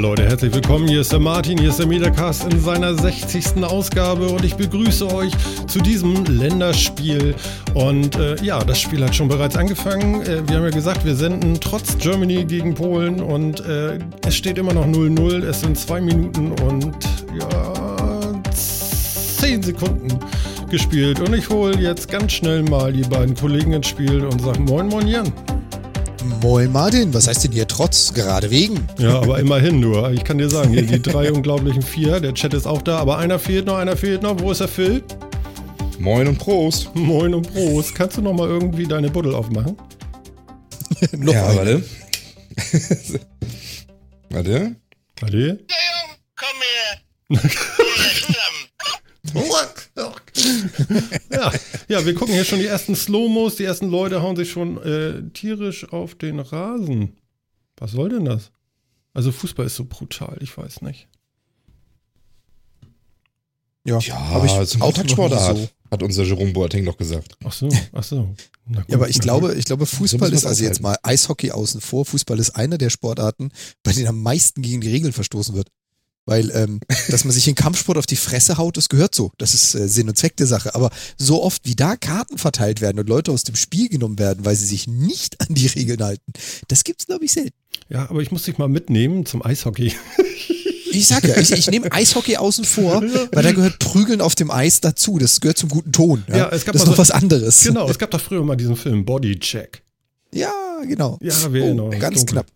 Leute, herzlich willkommen. Hier ist der Martin, hier ist der Metacast in seiner 60. Ausgabe und ich begrüße euch zu diesem Länderspiel. Und äh, ja, das Spiel hat schon bereits angefangen. Äh, wir haben ja gesagt, wir senden trotz Germany gegen Polen und äh, es steht immer noch 0-0. Es sind zwei Minuten und ja, zehn Sekunden gespielt. Und ich hole jetzt ganz schnell mal die beiden Kollegen ins Spiel und sage Moin, Moin, Jan. Moin Martin, was heißt denn hier trotz? Gerade wegen. Ja, aber immerhin nur. Ich kann dir sagen, hier die drei unglaublichen vier, der Chat ist auch da, aber einer fehlt noch, einer fehlt noch. Wo ist der Phil? Moin und Prost. Moin und Prost. Kannst du noch mal irgendwie deine Buddel aufmachen? noch ja, warte. warte. Warte. Komm her. ja, ja, wir gucken hier schon die ersten Slow-Mos, die ersten Leute hauen sich schon äh, tierisch auf den Rasen. Was soll denn das? Also Fußball ist so brutal, ich weiß nicht. Ja, ja habe ich zum Kontaktsportart, so. hat unser Jerome Boateng noch gesagt. Ach so, ach so. Gut, ja, aber ich glaube, ich glaube, Fußball ist also jetzt mal Eishockey außen vor. Fußball ist einer der Sportarten, bei denen am meisten gegen die Regeln verstoßen wird. Weil, ähm, dass man sich in Kampfsport auf die Fresse haut, das gehört so. Das ist äh, Sinn und Zweck der Sache. Aber so oft wie da Karten verteilt werden und Leute aus dem Spiel genommen werden, weil sie sich nicht an die Regeln halten, das gibt's, glaube ich, selten. Ja, aber ich muss dich mal mitnehmen zum Eishockey. Ich sag ja, ich, ich nehme Eishockey außen vor, weil da gehört Prügeln auf dem Eis dazu. Das gehört zum guten Ton. Ja, ja es gab das ist noch so, was anderes. Genau, es gab doch früher mal diesen Film Bodycheck. Ja, genau. Ja, wir oh, Ganz dunkel. knapp.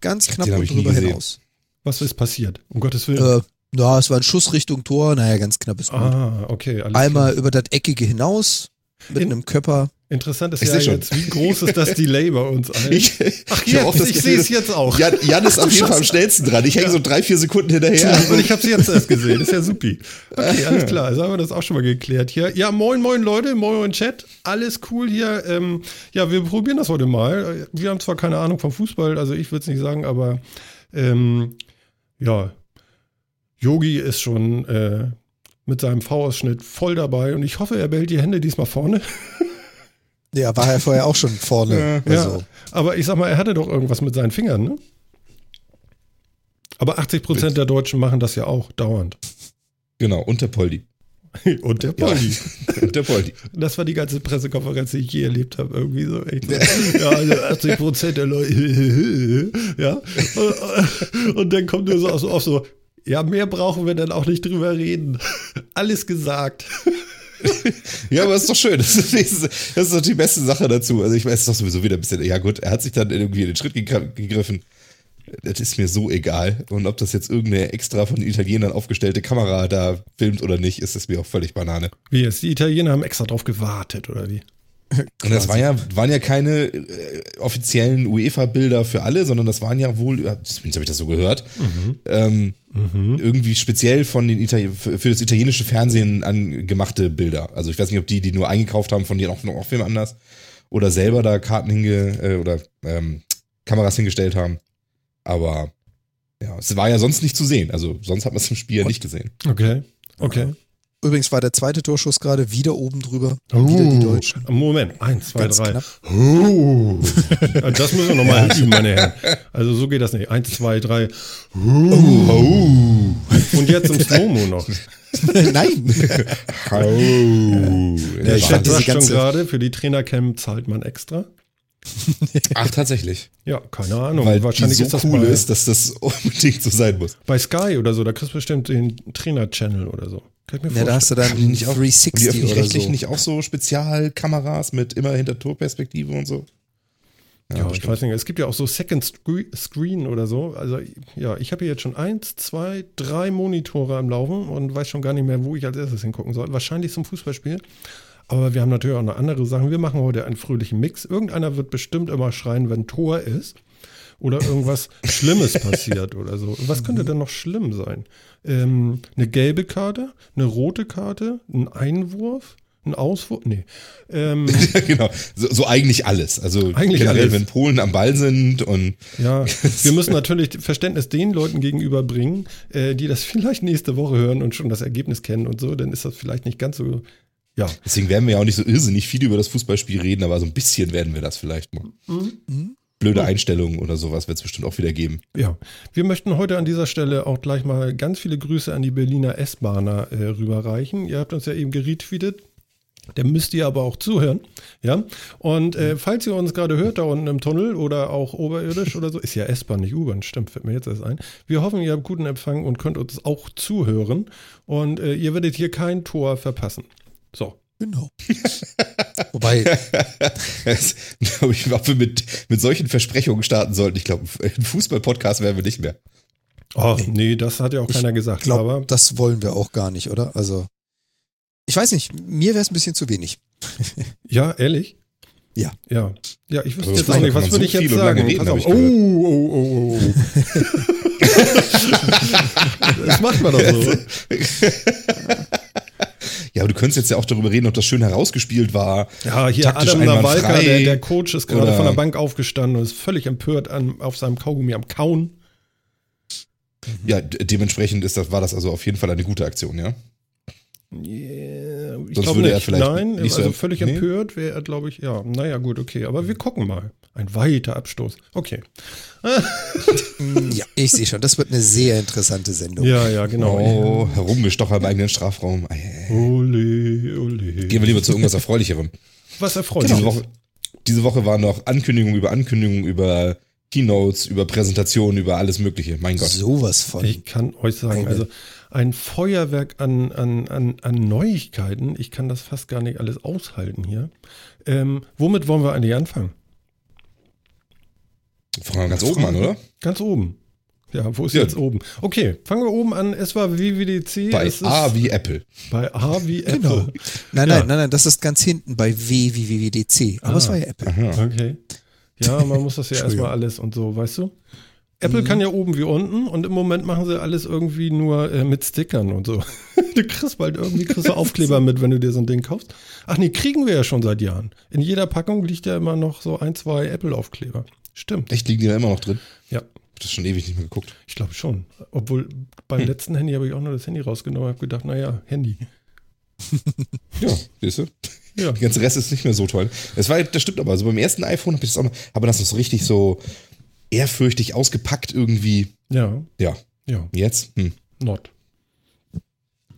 Ganz knapp und drüber hinaus. Was ist passiert? Um Gottes Willen. Äh, ja, es war ein Schuss Richtung Tor. Naja, ganz knappes Blut. Ah, okay. Einmal klar. über das Eckige hinaus mit In, einem Körper. Interessant ist ich ja jetzt, wie groß ist das Delay bei uns allen? Ich, Ach, ich, jetzt, ich sehe es jetzt auch. Jan, Jan ist auf jeden Fall am schnellsten dran. Ich hänge ja. so drei, vier Sekunden hinterher. Und ich habe es jetzt erst gesehen. ist ja supi. Okay, alles klar. Also haben wir das auch schon mal geklärt hier. Ja, moin, moin Leute, moin, moin Chat. Alles cool hier. Ähm, ja, wir probieren das heute mal. Wir haben zwar keine Ahnung vom Fußball, also ich würde es nicht sagen, aber ähm, ja, Yogi ist schon äh, mit seinem V-Ausschnitt voll dabei und ich hoffe, er behält die Hände diesmal vorne. Ja, war er vorher auch schon vorne. Ja, also. aber ich sag mal, er hatte doch irgendwas mit seinen Fingern, ne? Aber 80 Prozent der Deutschen machen das ja auch dauernd. Genau, und der Poldi. und der Poldi. Ja, und der Poldi. Das war die ganze Pressekonferenz, die ich je erlebt habe. Irgendwie so. Echt. ja, also 80 Prozent der Leute. ja. Und dann kommt nur so auf so, ja, mehr brauchen wir dann auch nicht drüber reden. Alles gesagt. ja, aber ist doch schön. Das ist, das ist doch die beste Sache dazu. Also ich weiß, es ist doch sowieso wieder ein bisschen, ja gut, er hat sich dann irgendwie in den Schritt gegriffen. Das ist mir so egal. Und ob das jetzt irgendeine extra von den Italienern aufgestellte Kamera da filmt oder nicht, ist es mir auch völlig Banane. Wie jetzt? Die Italiener haben extra drauf gewartet, oder wie? Und das war ja, waren ja keine äh, offiziellen UEFA-Bilder für alle, sondern das waren ja wohl, zumindest habe ich das so gehört, mhm. Ähm, mhm. irgendwie speziell von den Itali für, das italienische Fernsehen angemachte Bilder. Also ich weiß nicht, ob die, die nur eingekauft haben, von denen auch noch Film anders oder selber da Karten hinge äh, oder ähm, Kameras hingestellt haben. Aber ja, es war ja sonst nicht zu sehen. Also sonst hat man es im Spiel ja nicht gesehen. Okay. Okay. Übrigens war der zweite Torschuss gerade wieder oben drüber. Oh. Wieder die Deutschen. Moment, eins, zwei, Ganz drei. Oh. das müssen wir nochmal üben, meine Herren. Also so geht das nicht. Eins, zwei, drei. Oh. Und jetzt im Slow-Mo noch. Nein. oh. Der Chat sagt schon gerade, für die Trainercamp zahlt man extra. Ach, tatsächlich. Ja, keine Ahnung. Weil Wahrscheinlich so ist das cool bei, ist, dass das unbedingt so sein muss. Bei Sky oder so, da kriegst du bestimmt den Trainer-Channel oder so. Kann ich mir ja, da hast du dann die nicht auch, 360 die oder so. nicht auch so Spezialkameras mit immer hinter Torperspektive und so? Ja, ja ich weiß nicht. Es gibt ja auch so Second Screen oder so. Also ja, ich habe hier jetzt schon eins, zwei, drei Monitore am Laufen und weiß schon gar nicht mehr, wo ich als erstes hingucken soll. Wahrscheinlich zum Fußballspiel. Aber wir haben natürlich auch noch andere Sachen. Wir machen heute einen fröhlichen Mix. Irgendeiner wird bestimmt immer schreien, wenn Tor ist oder irgendwas Schlimmes passiert oder so. Was könnte denn noch schlimm sein? Ähm, eine gelbe Karte, eine rote Karte, ein Einwurf, ein Auswurf? Nee. Ähm, genau, so, so, eigentlich alles. Also eigentlich generell, alles. wenn Polen am Ball sind und. Ja, wir müssen natürlich Verständnis den Leuten gegenüberbringen, äh, die das vielleicht nächste Woche hören und schon das Ergebnis kennen und so, dann ist das vielleicht nicht ganz so. Ja. Deswegen werden wir ja auch nicht so irrsinnig viel über das Fußballspiel reden, aber so ein bisschen werden wir das vielleicht mal. Mhm. Mhm. blöde Einstellungen oder sowas wird es bestimmt auch wieder geben. Ja, wir möchten heute an dieser Stelle auch gleich mal ganz viele Grüße an die Berliner S-Bahner äh, rüberreichen. Ihr habt uns ja eben geretweetet. Der müsst ihr aber auch zuhören, ja. Und äh, falls ihr uns gerade hört da unten im Tunnel oder auch oberirdisch oder so, ist ja S-Bahn, nicht U-Bahn, stimmt, fällt mir jetzt erst ein. Wir hoffen, ihr habt guten Empfang und könnt uns auch zuhören. Und äh, ihr werdet hier kein Tor verpassen. So, Genau. Wobei, ich glaube, ob wir mit, mit solchen Versprechungen starten sollten. Ich glaube, ein Fußball-Podcast werden wir nicht mehr. Oh, nee, das hat ja auch keiner gesagt. ich glaube, aber das wollen wir auch gar nicht, oder? Also, ich weiß nicht, mir wäre es ein bisschen zu wenig. ja, ehrlich? Ja. Ja, ja ich wüsste Aber jetzt auch nicht, was würde so ich jetzt sagen? reden, ich Oh, oh, oh, oh, oh. das macht man doch so. Ja, aber du könntest jetzt ja auch darüber reden, ob das schön herausgespielt war. Ja, hier Taktisch Adam Nawalka, der, der Coach, ist gerade von der Bank aufgestanden und ist völlig empört an, auf seinem Kaugummi am Kauen. Ja, de- dementsprechend ist das, war das also auf jeden Fall eine gute Aktion, ja. Yeah, ich Sonst glaube würde er nicht. vielleicht Nein, nicht so- also völlig Nee? empört wäre er, glaube ich, ja. Naja, gut, okay. Aber wir gucken mal. Ein weiter Abstoß. Okay. Ja, ich sehe schon, das wird eine sehr interessante Sendung. Ja, ja, genau. Oh, herumgestochert im eigenen Strafraum. Ole, ole. Gehen wir lieber zu irgendwas Erfreulicherem. Was erfreut Diese? Woche, diese Woche war noch Ankündigung über Ankündigung über Keynotes, über Präsentationen, über alles Mögliche. Mein Gott. Sowas von. Ich kann euch sagen, Eine- also ein Feuerwerk an, an, an, an Neuigkeiten. Ich kann das fast gar nicht alles aushalten hier. Ähm, womit wollen wir eigentlich anfangen? Fangen wir ganz oben an, oder? Ganz oben. Ja, wo ist Ja. jetzt oben? Okay, fangen wir oben an. Es war WWDC. Bei A wie Apple. bei A wie Apple. Genau. Nein, Ja. nein, nein, nein, das ist ganz hinten bei W wie WWDC. Aber Ah. es war ja Apple. Aha. Okay. Ja, man muss das ja erstmal alles und so, weißt du? Apple kann ja oben wie unten und im Moment machen sie alles irgendwie nur äh, mit Stickern und so. Du kriegst bald irgendwie kriegst du Aufkleber mit, wenn du dir so ein Ding kaufst. Ach nee, kriegen wir ja schon seit Jahren. In jeder Packung liegt ja immer noch so ein, zwei Apple-Aufkleber. Stimmt. Echt, liegen die da immer noch drin? Ja, Hab das schon ewig nicht mehr geguckt. ich glaube schon. Obwohl beim Hm. letzten Handy habe ich auch noch das Handy rausgenommen und habe gedacht, naja, Handy. Ja, siehst du? Ja. Der ganze Rest ist nicht mehr so toll. Es war, das stimmt aber. Also beim ersten iPhone habe ich das auch noch, aber das ist so richtig so ehrfürchtig ausgepackt irgendwie. Ja, Ja, ja, jetzt? Hm. not.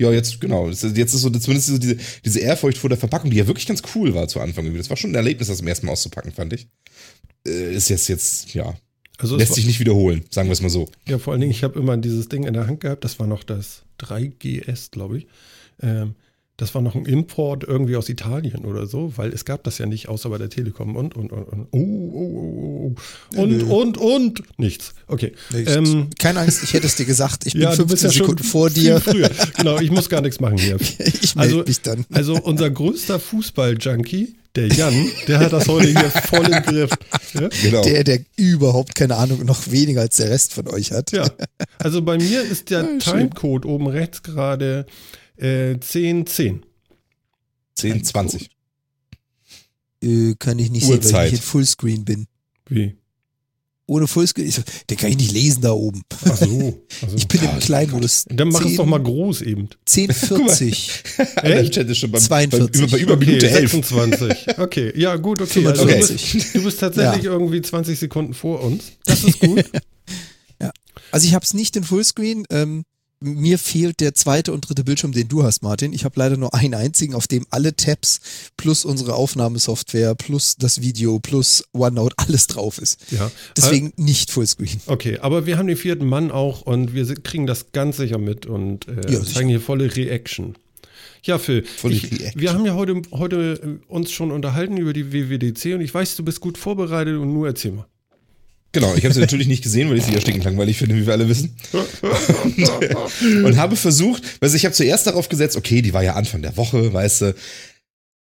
Ja, jetzt, genau. Jetzt ist so zumindest so diese, diese Ehrfurcht vor der Verpackung, die ja wirklich ganz cool war zu Anfang. irgendwie. Das war schon ein Erlebnis, das zum ersten Mal auszupacken, fand ich. Äh, Ist jetzt, jetzt, ja, Also lässt sich nicht wiederholen, sagen wir es mal so. Ja, vor allen Dingen, ich habe immer dieses Ding in der Hand gehabt, das war noch das 3GS, glaube ich. Ähm, das war noch ein Import irgendwie aus Italien oder so, weil es gab das ja nicht, außer bei der Telekom und, und, und, und, oh, oh, oh, oh, und, Nö. und, und, nichts. Okay. Nichts. Ähm, Keine Angst, ich hätte es dir gesagt. Ich bin ja, du 15 bist ja Sekunden vor dir. Früher. Genau, ich muss gar nichts machen hier. Ich melde Also, mich dann. also unser größter Fußball-Junkie, der Jan, der hat das heute hier voll im Griff. Ja? Genau. Der, der überhaupt keine Ahnung, noch weniger als der Rest von euch hat. Ja, also bei mir ist der Ja. Timecode oben rechts gerade äh, 1010. 10, 20. Äh, kann ich nicht sehen, weil Uhrzeit. ich in Fullscreen bin. Wie? Ohne Fullscreen, so, den kann ich nicht lesen da oben. Ach so. Also. Ich bin im Kleinmodus. Dann mach es 10 doch mal groß eben. 1040. Der Chat ist schon beim, 42. beim, über, bei über okay, Minute 11. 26. Okay, ja gut, okay. Also du, 45. bist, du bist tatsächlich Ja. irgendwie 20 Sekunden vor uns. Das ist gut. Also ich habe es nicht in Fullscreen. Ähm, mir fehlt der zweite und dritte Bildschirm, den du hast, Martin. Ich habe leider nur einen einzigen, auf dem alle Tabs plus unsere Aufnahmesoftware plus das Video plus OneNote alles drauf ist. Ja. Deswegen nicht Fullscreen. Okay, aber wir haben den vierten Mann auch und wir kriegen das ganz sicher mit und äh, Ja, zeigen hier volle Reaction. Ja, Phil, ich, wir haben ja heute, heute uns schon unterhalten über die WWDC und ich weiß, du bist gut vorbereitet und nur erzähl mal. Genau, ich habe sie natürlich nicht gesehen, weil ich sie ja stinkend langweilig finde, wie wir alle wissen. Und, und habe versucht, also ich habe zuerst darauf gesetzt, okay, die war ja Anfang der Woche, weißt du,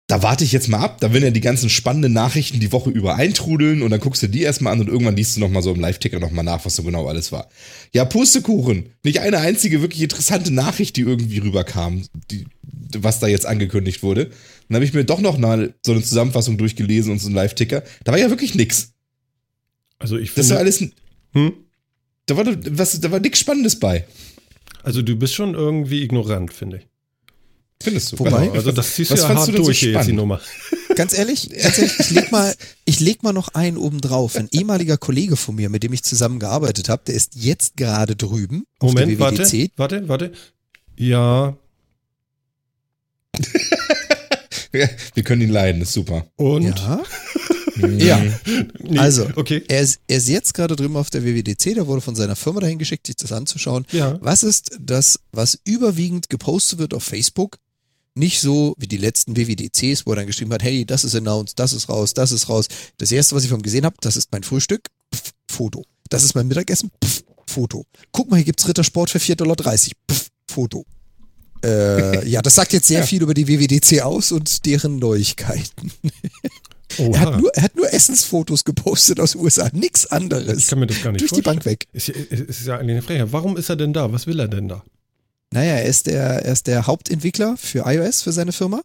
da warte ich jetzt mal ab, da werden ja die ganzen spannenden Nachrichten die Woche über eintrudeln und dann guckst du die erstmal an und irgendwann liest du nochmal so im Live-Ticker nochmal nach, was so genau alles war. Ja, Pustekuchen, nicht eine einzige wirklich interessante Nachricht, die irgendwie rüberkam, die, was da jetzt angekündigt wurde. Dann habe ich mir doch noch mal so eine Zusammenfassung durchgelesen und so einen Live-Ticker. Da war ja wirklich nix. Also ich Das finde, war alles, hm? da war, was, da war nichts Spannendes bei. also du bist schon irgendwie ignorant, finde ich. Findest du? Wobei- Genau, also das ziehst du Was ja hart du so durch hier jetzt die? Nummer. Ganz ehrlich, ganz ehrlich, ich leg mal, ich leg mal noch einen oben drauf. Ein ehemaliger Kollege von mir, mit dem ich zusammengearbeitet habe, der ist jetzt gerade drüben auf Moment, der warte, WWDC. warte, warte. Ja, Ja, wir können ihn leiden, ist super. und? Ja, Mhm. ja. Nee, Also, okay. er ist, er ist jetzt gerade drüben auf der WWDC, der wurde von seiner Firma dahin geschickt, sich das anzuschauen. Ja. Was ist das, was überwiegend gepostet wird auf Facebook? Nicht so wie die letzten WWDCs, wo er dann geschrieben hat, hey, das ist announced, das ist raus, das ist raus. Das erste, was ich von ihm gesehen habe, das ist mein Frühstück, Pff, Foto. Das ist mein Mittagessen, Pff, Foto. Guck mal, hier gibt's Rittersport für 4,30 Dollar, Pff, Foto. Äh, ja, das sagt jetzt sehr Ja. viel über die WWDC aus und deren Neuigkeiten. Er hat, nur, er hat nur Essensfotos gepostet aus den USA, nix anderes. Ich kann mir das gar nicht Durch die vorstellen. Bank weg. Ist, ja- ist, ist ja eigentlich eine Frechheit. Warum ist er denn da? Was will er denn da? Naja, er ist der, er ist der Hauptentwickler für iOS für seine Firma.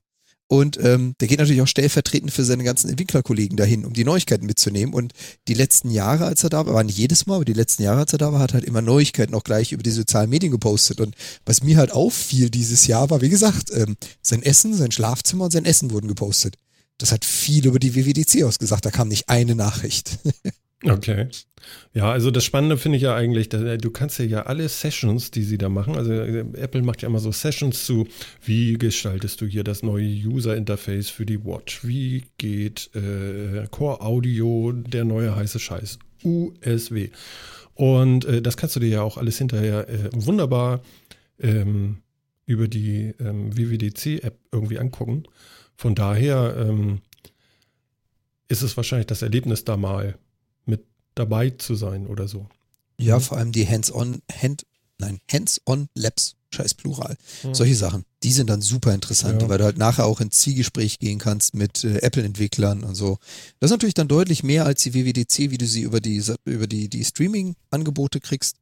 Und ähm, der geht natürlich auch stellvertretend für seine ganzen Entwicklerkollegen dahin, um die Neuigkeiten mitzunehmen. Und die letzten Jahre, als er da war, war nicht jedes Mal, aber die letzten Jahre, als er da war, hat halt immer Neuigkeiten auch gleich über die sozialen Medien gepostet. Und was mir halt auffiel dieses Jahr, war, wie gesagt, ähm, sein Essen, sein Schlafzimmer und sein Essen wurden gepostet. Das hat viel über die WWDC ausgesagt. Da kam nicht eine Nachricht. Okay. Ja, also das Spannende finde ich ja eigentlich, du kannst ja, ja alle Sessions, die sie da machen, also äh, Apple macht ja immer so Sessions zu, wie gestaltest du hier das neue User-Interface für die Watch, wie geht äh, Core Audio, der neue heiße Scheiß, USW. Und äh, das kannst du dir ja auch alles hinterher äh, wunderbar ähm, über die ähm, WWDC-App irgendwie angucken. Von daher ähm, ist es wahrscheinlich das Erlebnis da mal mit dabei zu sein oder so. Ja, vor allem die Hands-on, Hand, nein, Hands-on Labs, scheiß Plural. Hm. Solche Sachen, die sind dann super interessant, Ja. weil du halt nachher auch ins Zielgespräch gehen kannst mit äh, Apple-Entwicklern und so. Das ist natürlich dann deutlich mehr als die WWDC, wie du sie über die, über die, die Streaming-Angebote kriegst.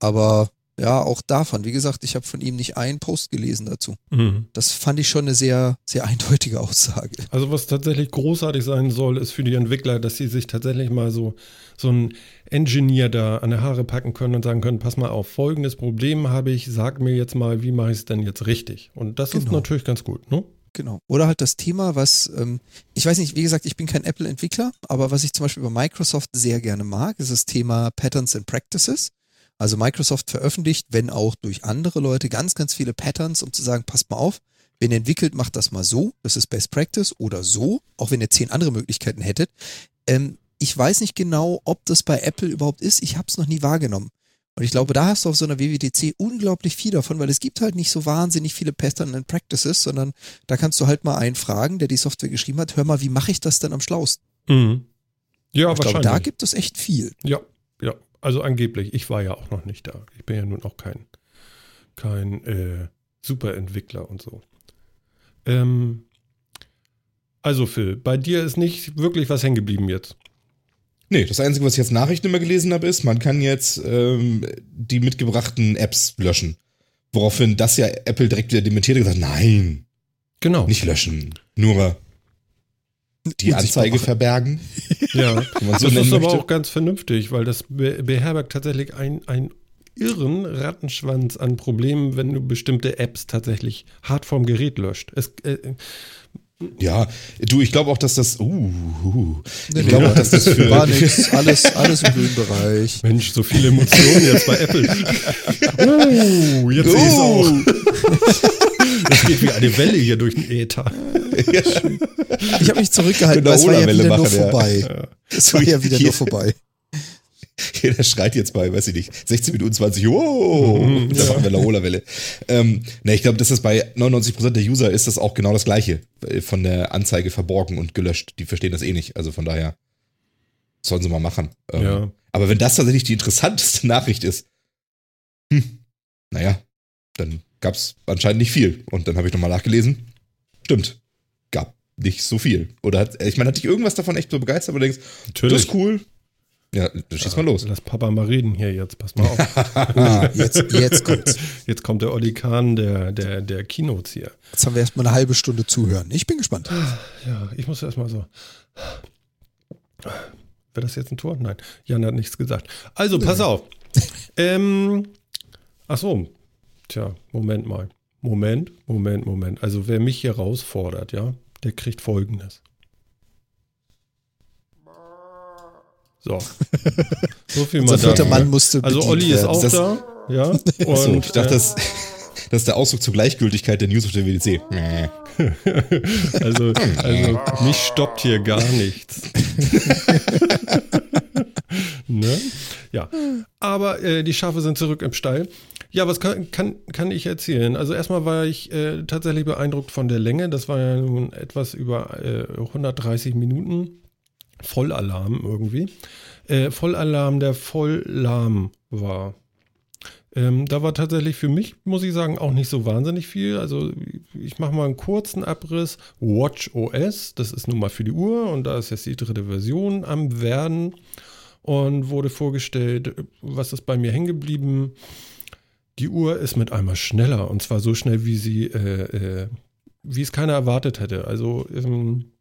Aber ja, auch davon, wie gesagt, ich habe von ihm nicht einen Post gelesen dazu. Mhm. Das fand ich schon eine sehr, sehr eindeutige Aussage. Also was tatsächlich großartig sein soll, ist für die Entwickler, dass sie sich tatsächlich mal so, so einen Engineer da an der Haare packen können und sagen können, pass mal auf, folgendes Problem habe ich, sag mir jetzt mal, wie mache ich es denn jetzt richtig? Und das ist Genau. natürlich ganz gut, ne? Genau. Oder halt das Thema, was, ähm, ich weiß nicht, wie gesagt, ich bin kein Apple-Entwickler, aber was ich zum Beispiel bei Microsoft sehr gerne mag, ist das Thema Patterns and Practices. Also Microsoft veröffentlicht, wenn auch durch andere Leute, ganz, ganz viele Patterns, um zu sagen, passt mal auf, wenn ihr entwickelt, macht das mal so, das ist Best Practice oder so, auch wenn ihr zehn andere Möglichkeiten hättet. Ähm, ich weiß nicht genau, ob das bei Apple überhaupt ist, ich habe es noch nie wahrgenommen. Und ich glaube, da hast du auf so einer WWDC unglaublich viel davon, weil es gibt halt nicht so wahnsinnig viele Pattern and Practices, sondern da kannst du halt mal einen fragen, der die Software geschrieben hat, hör mal, wie mache ich das denn am schlausten? Mhm. Ja, ich glaube, wahrscheinlich. da gibt es echt viel. Ja, ja. Also angeblich. Ich war ja auch noch nicht da. Ich bin ja nun auch kein, kein äh, Superentwickler und so. Ähm, also Phil, bei dir ist nicht wirklich was hängen geblieben jetzt. Nee, das Einzige, was ich jetzt Nachrichten immer gelesen habe, ist, man kann jetzt ähm, die mitgebrachten Apps löschen. Woraufhin das ja Apple direkt wieder dementiert und gesagt, nein, Genau. nicht löschen. Nur die Anzeige verbergen. Ja, so das nennen ist aber möchte. auch ganz vernünftig, weil das be beherbergt tatsächlich ein, ein irren Rattenschwanz an Problemen, wenn du bestimmte Apps tatsächlich hart vom Gerät löscht. Es, äh, Ja, du, ich glaube auch, dass das. Uh, uh, Nee, ich glaube auch, dass das für. War nix, alles, alles im grünen Bereich. Mensch, so viele Emotionen jetzt bei Apple. Oh, jetzt sehe ich es Oh. auch. Das geht wie eine Welle hier durch den Äther. Ich habe mich zurückgehalten, der weil es war ja wieder nur machen, ja. vorbei. Es war ja wieder Hier. nur vorbei. Jeder schreit jetzt bei, weiß ich nicht, 16 Minuten 20, wow, Mhm, da machen wir Laola-Welle. Ähm, ne, ich glaube, dass das bei 99% der User ist das auch genau das Gleiche. äh, Von der Anzeige verborgen und gelöscht. Die verstehen das eh nicht. Also von daher sollen sie mal machen. Ähm, Ja. Aber wenn das tatsächlich die interessanteste Nachricht ist, hm, naja, dann gab es anscheinend nicht viel. Und dann habe ich nochmal nachgelesen. Stimmt, gab nicht so viel. Oder hat, ich meine, hat dich irgendwas davon echt so begeistert, aber du denkst, das ist cool. Ja, dann schieß mal los. Lass Papa mal reden hier jetzt, pass mal auf. Ah, jetzt, jetzt kommt's. Jetzt kommt der Olli Kahn der, der, der Keynotes hier. Jetzt haben wir erstmal eine halbe Stunde zuhören. Ich bin gespannt. Ja, ich muss erstmal so. Wäre das jetzt ein Tor? Nein, Jan hat nichts gesagt. Also, pass auf. Ähm, ach so. Tja, Moment mal. Moment, Moment, Moment. Also wer mich hier herausfordert, ja, der kriegt folgendes. So. So viel mal Unser. Mann musste Also Olli ist auch Das- da, ja. Und, So, ich dachte, äh, das, das ist der Ausdruck zur Gleichgültigkeit der News auf der WDC. Also, also mich stoppt hier gar nichts. Ne? Ja. Aber äh, die Schafe sind zurück im Stall. Ja, was kann, kann, kann ich erzählen? Also erstmal war ich äh, tatsächlich beeindruckt von der Länge. Das war ja nun etwas über äh, 130 Minuten. Vollalarm irgendwie. Äh, Vollalarm, der voll lahm war. Ähm, da war tatsächlich für mich, muss ich sagen, auch nicht so wahnsinnig viel. Also ich mache mal einen kurzen Abriss. Watch OS, das ist nun mal für die Uhr und da ist jetzt die dritte Version am Werden und wurde vorgestellt, was ist bei mir hängen geblieben. Die Uhr ist mit einmal schneller und zwar so schnell, wie sie, äh, äh, wie es keiner erwartet hätte. Also ähm,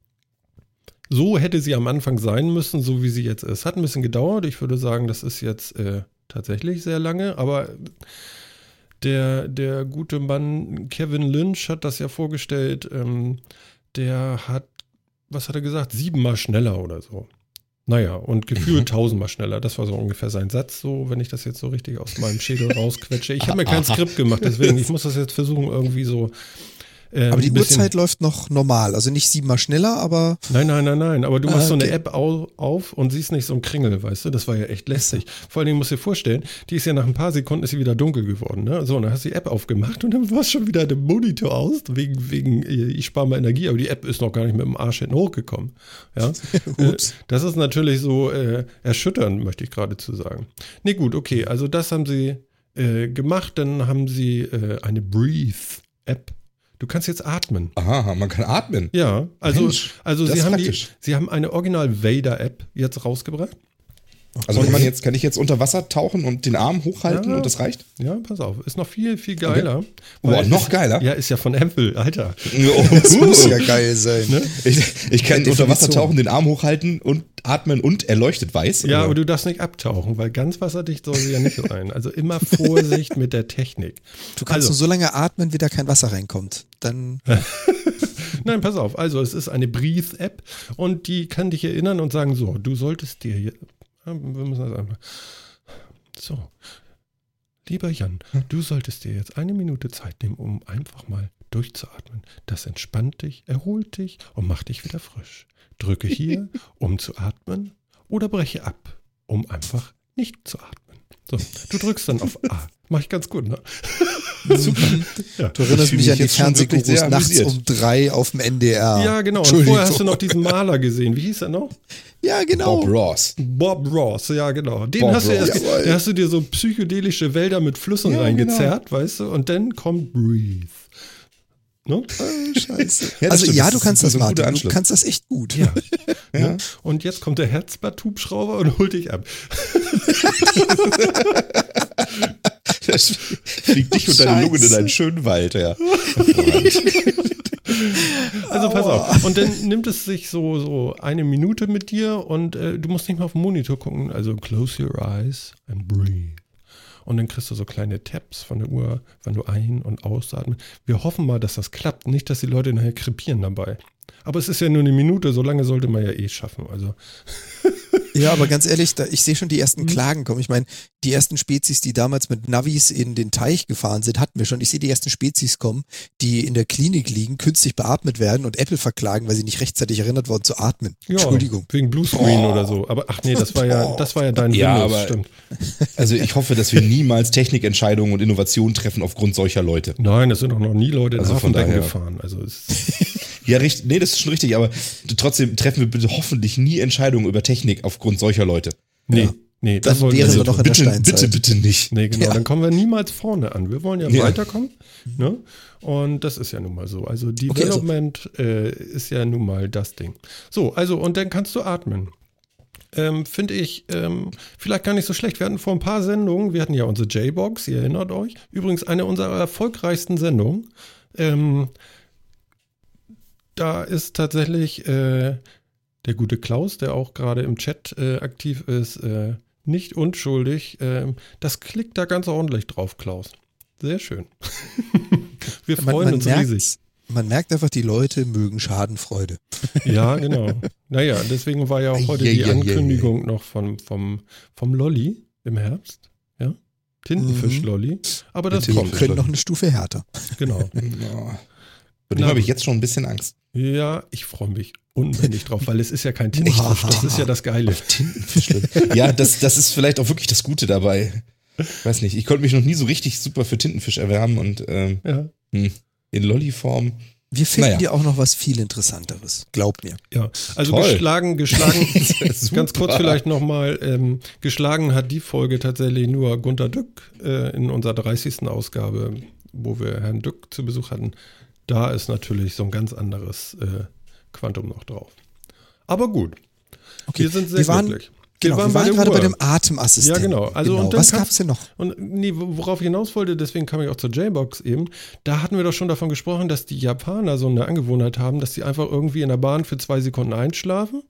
so hätte sie am Anfang sein müssen, so wie sie jetzt ist. Hat ein bisschen gedauert. Ich würde sagen, das ist jetzt äh, tatsächlich sehr lange, aber der, der gute Mann Kevin Lynch hat das ja vorgestellt. Ähm, der hat, was hat er gesagt? Siebenmal schneller oder so. Naja, und gefühlt tausendmal schneller. Das war so ungefähr sein Satz, so, wenn ich das jetzt so richtig aus meinem Schädel rausquetsche. Ich habe mir kein Skript gemacht, deswegen, ich muss das jetzt versuchen, irgendwie so. Äh, Aber die Uhrzeit läuft noch normal. Also nicht siebenmal schneller, aber Nein, nein, nein, nein. Aber du Ah, machst so eine okay. App au auf und siehst nicht so einen Kringel, weißt du? Das war ja echt lästig. Vor allen Dingen musst du dir vorstellen, die ist ja nach ein paar Sekunden ist sie wieder dunkel geworden. Ne? So, und dann hast du die App aufgemacht und dann war schon wieder der Monitor aus, wegen, wegen äh, ich spare mal Energie, aber die App ist noch gar nicht mit dem Arsch hinten hochgekommen. Ja? äh, Ups. das ist natürlich so äh, erschütternd, möchte ich geradezu sagen. Nee, gut, okay. Also das haben sie äh, gemacht. Dann haben sie äh, eine Breathe-App. Du kannst jetzt atmen. Aha, man kann atmen. Ja, also, Mensch, also sie, haben die, sie haben eine Original Vader-App jetzt rausgebracht. Also kann man jetzt, kann ich jetzt unter Wasser tauchen und den Arm hochhalten Ja. und das reicht? Ja, pass auf, ist noch viel, viel geiler. Boah, Weil noch ist, geiler? Ja, ist ja von Apple, Alter. das muss ja geil sein. Ne? Ich, ich kann unter Wasser tauchen, den Arm hochhalten und atmen und er leuchtet weiß. Ja, oder? aber du darfst nicht abtauchen, weil ganz wasserdicht soll sie ja nicht sein. Also immer Vorsicht mit der Technik. Du kannst also, nur so lange atmen, wie da kein Wasser reinkommt. Dann Nein, pass auf. Also, es ist eine Breathe-App und die kann dich erinnern und sagen: So, du solltest dir Wir müssen das einfach. So. Lieber Jan, du solltest dir jetzt eine Minute Zeit nehmen, um einfach mal durchzuatmen. Das entspannt dich, erholt dich und macht dich wieder frisch. Drücke hier, um zu atmen, oder breche ab, um einfach nicht zu atmen. So, du drückst dann auf A. Mach ich ganz gut, ne? Super. Ja. du erinnerst mich mich an die Fernsehgurus nachts um drei auf dem NDR. Ja, genau. Und vorher hast du noch diesen Maler gesehen. Wie hieß er noch? Ja, genau. Bob Ross. Bob Ross, ja genau. Den Bob hast du erst, da hast du dir so psychedelische Wälder mit Flüssen Ja, reingezerrt, weißt du? Und dann kommt Breathe. Ne? Oh, Scheiße. Ja, also stimmt, ja, du kannst das, Martin. Du kannst das echt gut. Ja. Ja. Und jetzt kommt der Herzblatt-Hubschrauber und holt dich ab. Das fliegt dich und deine Lungen in einen schönen Wald, ja. Also pass auf. Und dann nimmt es sich so, so eine Minute mit dir und äh, du musst nicht mal auf den Monitor gucken. Also close your eyes and breathe. Und dann kriegst du so kleine Tabs von der Uhr, wenn du ein- und ausatmest. Wir hoffen mal, dass das klappt. Nicht, dass die Leute nachher krepieren dabei. Aber es ist ja nur eine Minute, so lange sollte man ja eh schaffen. Also, Ja, aber ganz ehrlich, da, ich sehe schon die Mhm. ersten Klagen kommen. Ich meine, die ersten Spezies, die damals mit Navis in den Teich gefahren sind, hatten wir schon. Ich sehe die ersten Spezies kommen, die in der Klinik liegen, künstlich beatmet werden und Apple verklagen, weil sie nicht rechtzeitig erinnert wurden zu atmen. ja, Entschuldigung. Wegen Bluescreen oder so. Aber ach nee, das war ja, das war ja dein Ja, Windows, aber- stimmt. Also ich hoffe, dass wir niemals Technikentscheidungen und Innovationen treffen aufgrund solcher Leute. Nein, es sind auch noch nie Leute in Also von Hafenbecken daher- gefahren. Also es, Ja, richtig, nee, das ist schon richtig, aber trotzdem treffen wir bitte hoffentlich nie Entscheidungen über Technik aufgrund solcher Leute. nee, Ja. nee, das wollen wir wären nicht wir doch in der bitte, Steinzeit. bitte, bitte nicht. Nee, genau, Ja. dann kommen wir niemals vorne an. Wir wollen ja, Ja. weiterkommen. Ne? Und das ist ja nun mal so. Also Okay, also- Development äh, ist ja nun mal das Ding. So, also und dann kannst du atmen. Ähm, Finde ich ähm, vielleicht gar nicht so schlecht. Wir hatten vor ein paar Sendungen, wir hatten ja unsere J-Box, ihr erinnert euch. Übrigens eine unserer erfolgreichsten Sendungen. Ähm, da ist tatsächlich äh, der gute Klaus, der auch gerade im Chat äh, aktiv ist, äh, nicht unschuldig. Ähm, das klickt da ganz ordentlich drauf, Klaus. Sehr schön. wir freuen uns merkt, riesig. Man merkt einfach, die Leute mögen Schadenfreude. Ja, genau. Naja, deswegen war ja auch heute Ja, die ja, ja, Ankündigung noch vom, vom, vom Lolli im Herbst. Ja? Tintenfisch-Lolli. Aber das kommt. können noch eine Stufe härter. Genau. Vor dem habe ich jetzt schon ein bisschen Angst. Ja, ich freue mich unbändig drauf, weil es ist ja kein Tintenfisch. Das ist ja das Geile. ja, das, das ist vielleicht auch wirklich das Gute dabei. Weiß nicht, ich konnte mich noch nie so richtig super für Tintenfisch erwärmen und ähm, Ja. hm, in Lolli-Form. Wir finden Naja. dir auch noch was viel Interessanteres. Glaub mir. Ja, also Toll. geschlagen, geschlagen, ganz kurz vielleicht nochmal, ähm, geschlagen hat die Folge tatsächlich nur Gunter Dück äh, in unserer 30. Ausgabe, wo wir Herrn Dück zu Besuch hatten. Da ist natürlich so ein ganz anderes äh, Quantum noch drauf. Aber gut, Okay. wir sind sehr wir waren, glücklich. Genau, wir waren, der gerade Uhr. bei dem Atemassistenten. Ja, genau. Also, und dann was kannst- gab's denn noch? Und nee, worauf ich hinaus wollte, deswegen kam ich auch zur J-Box eben, da hatten wir doch schon davon gesprochen, dass die Japaner so eine Angewohnheit haben, dass die einfach irgendwie in der Bahn für zwei Sekunden einschlafen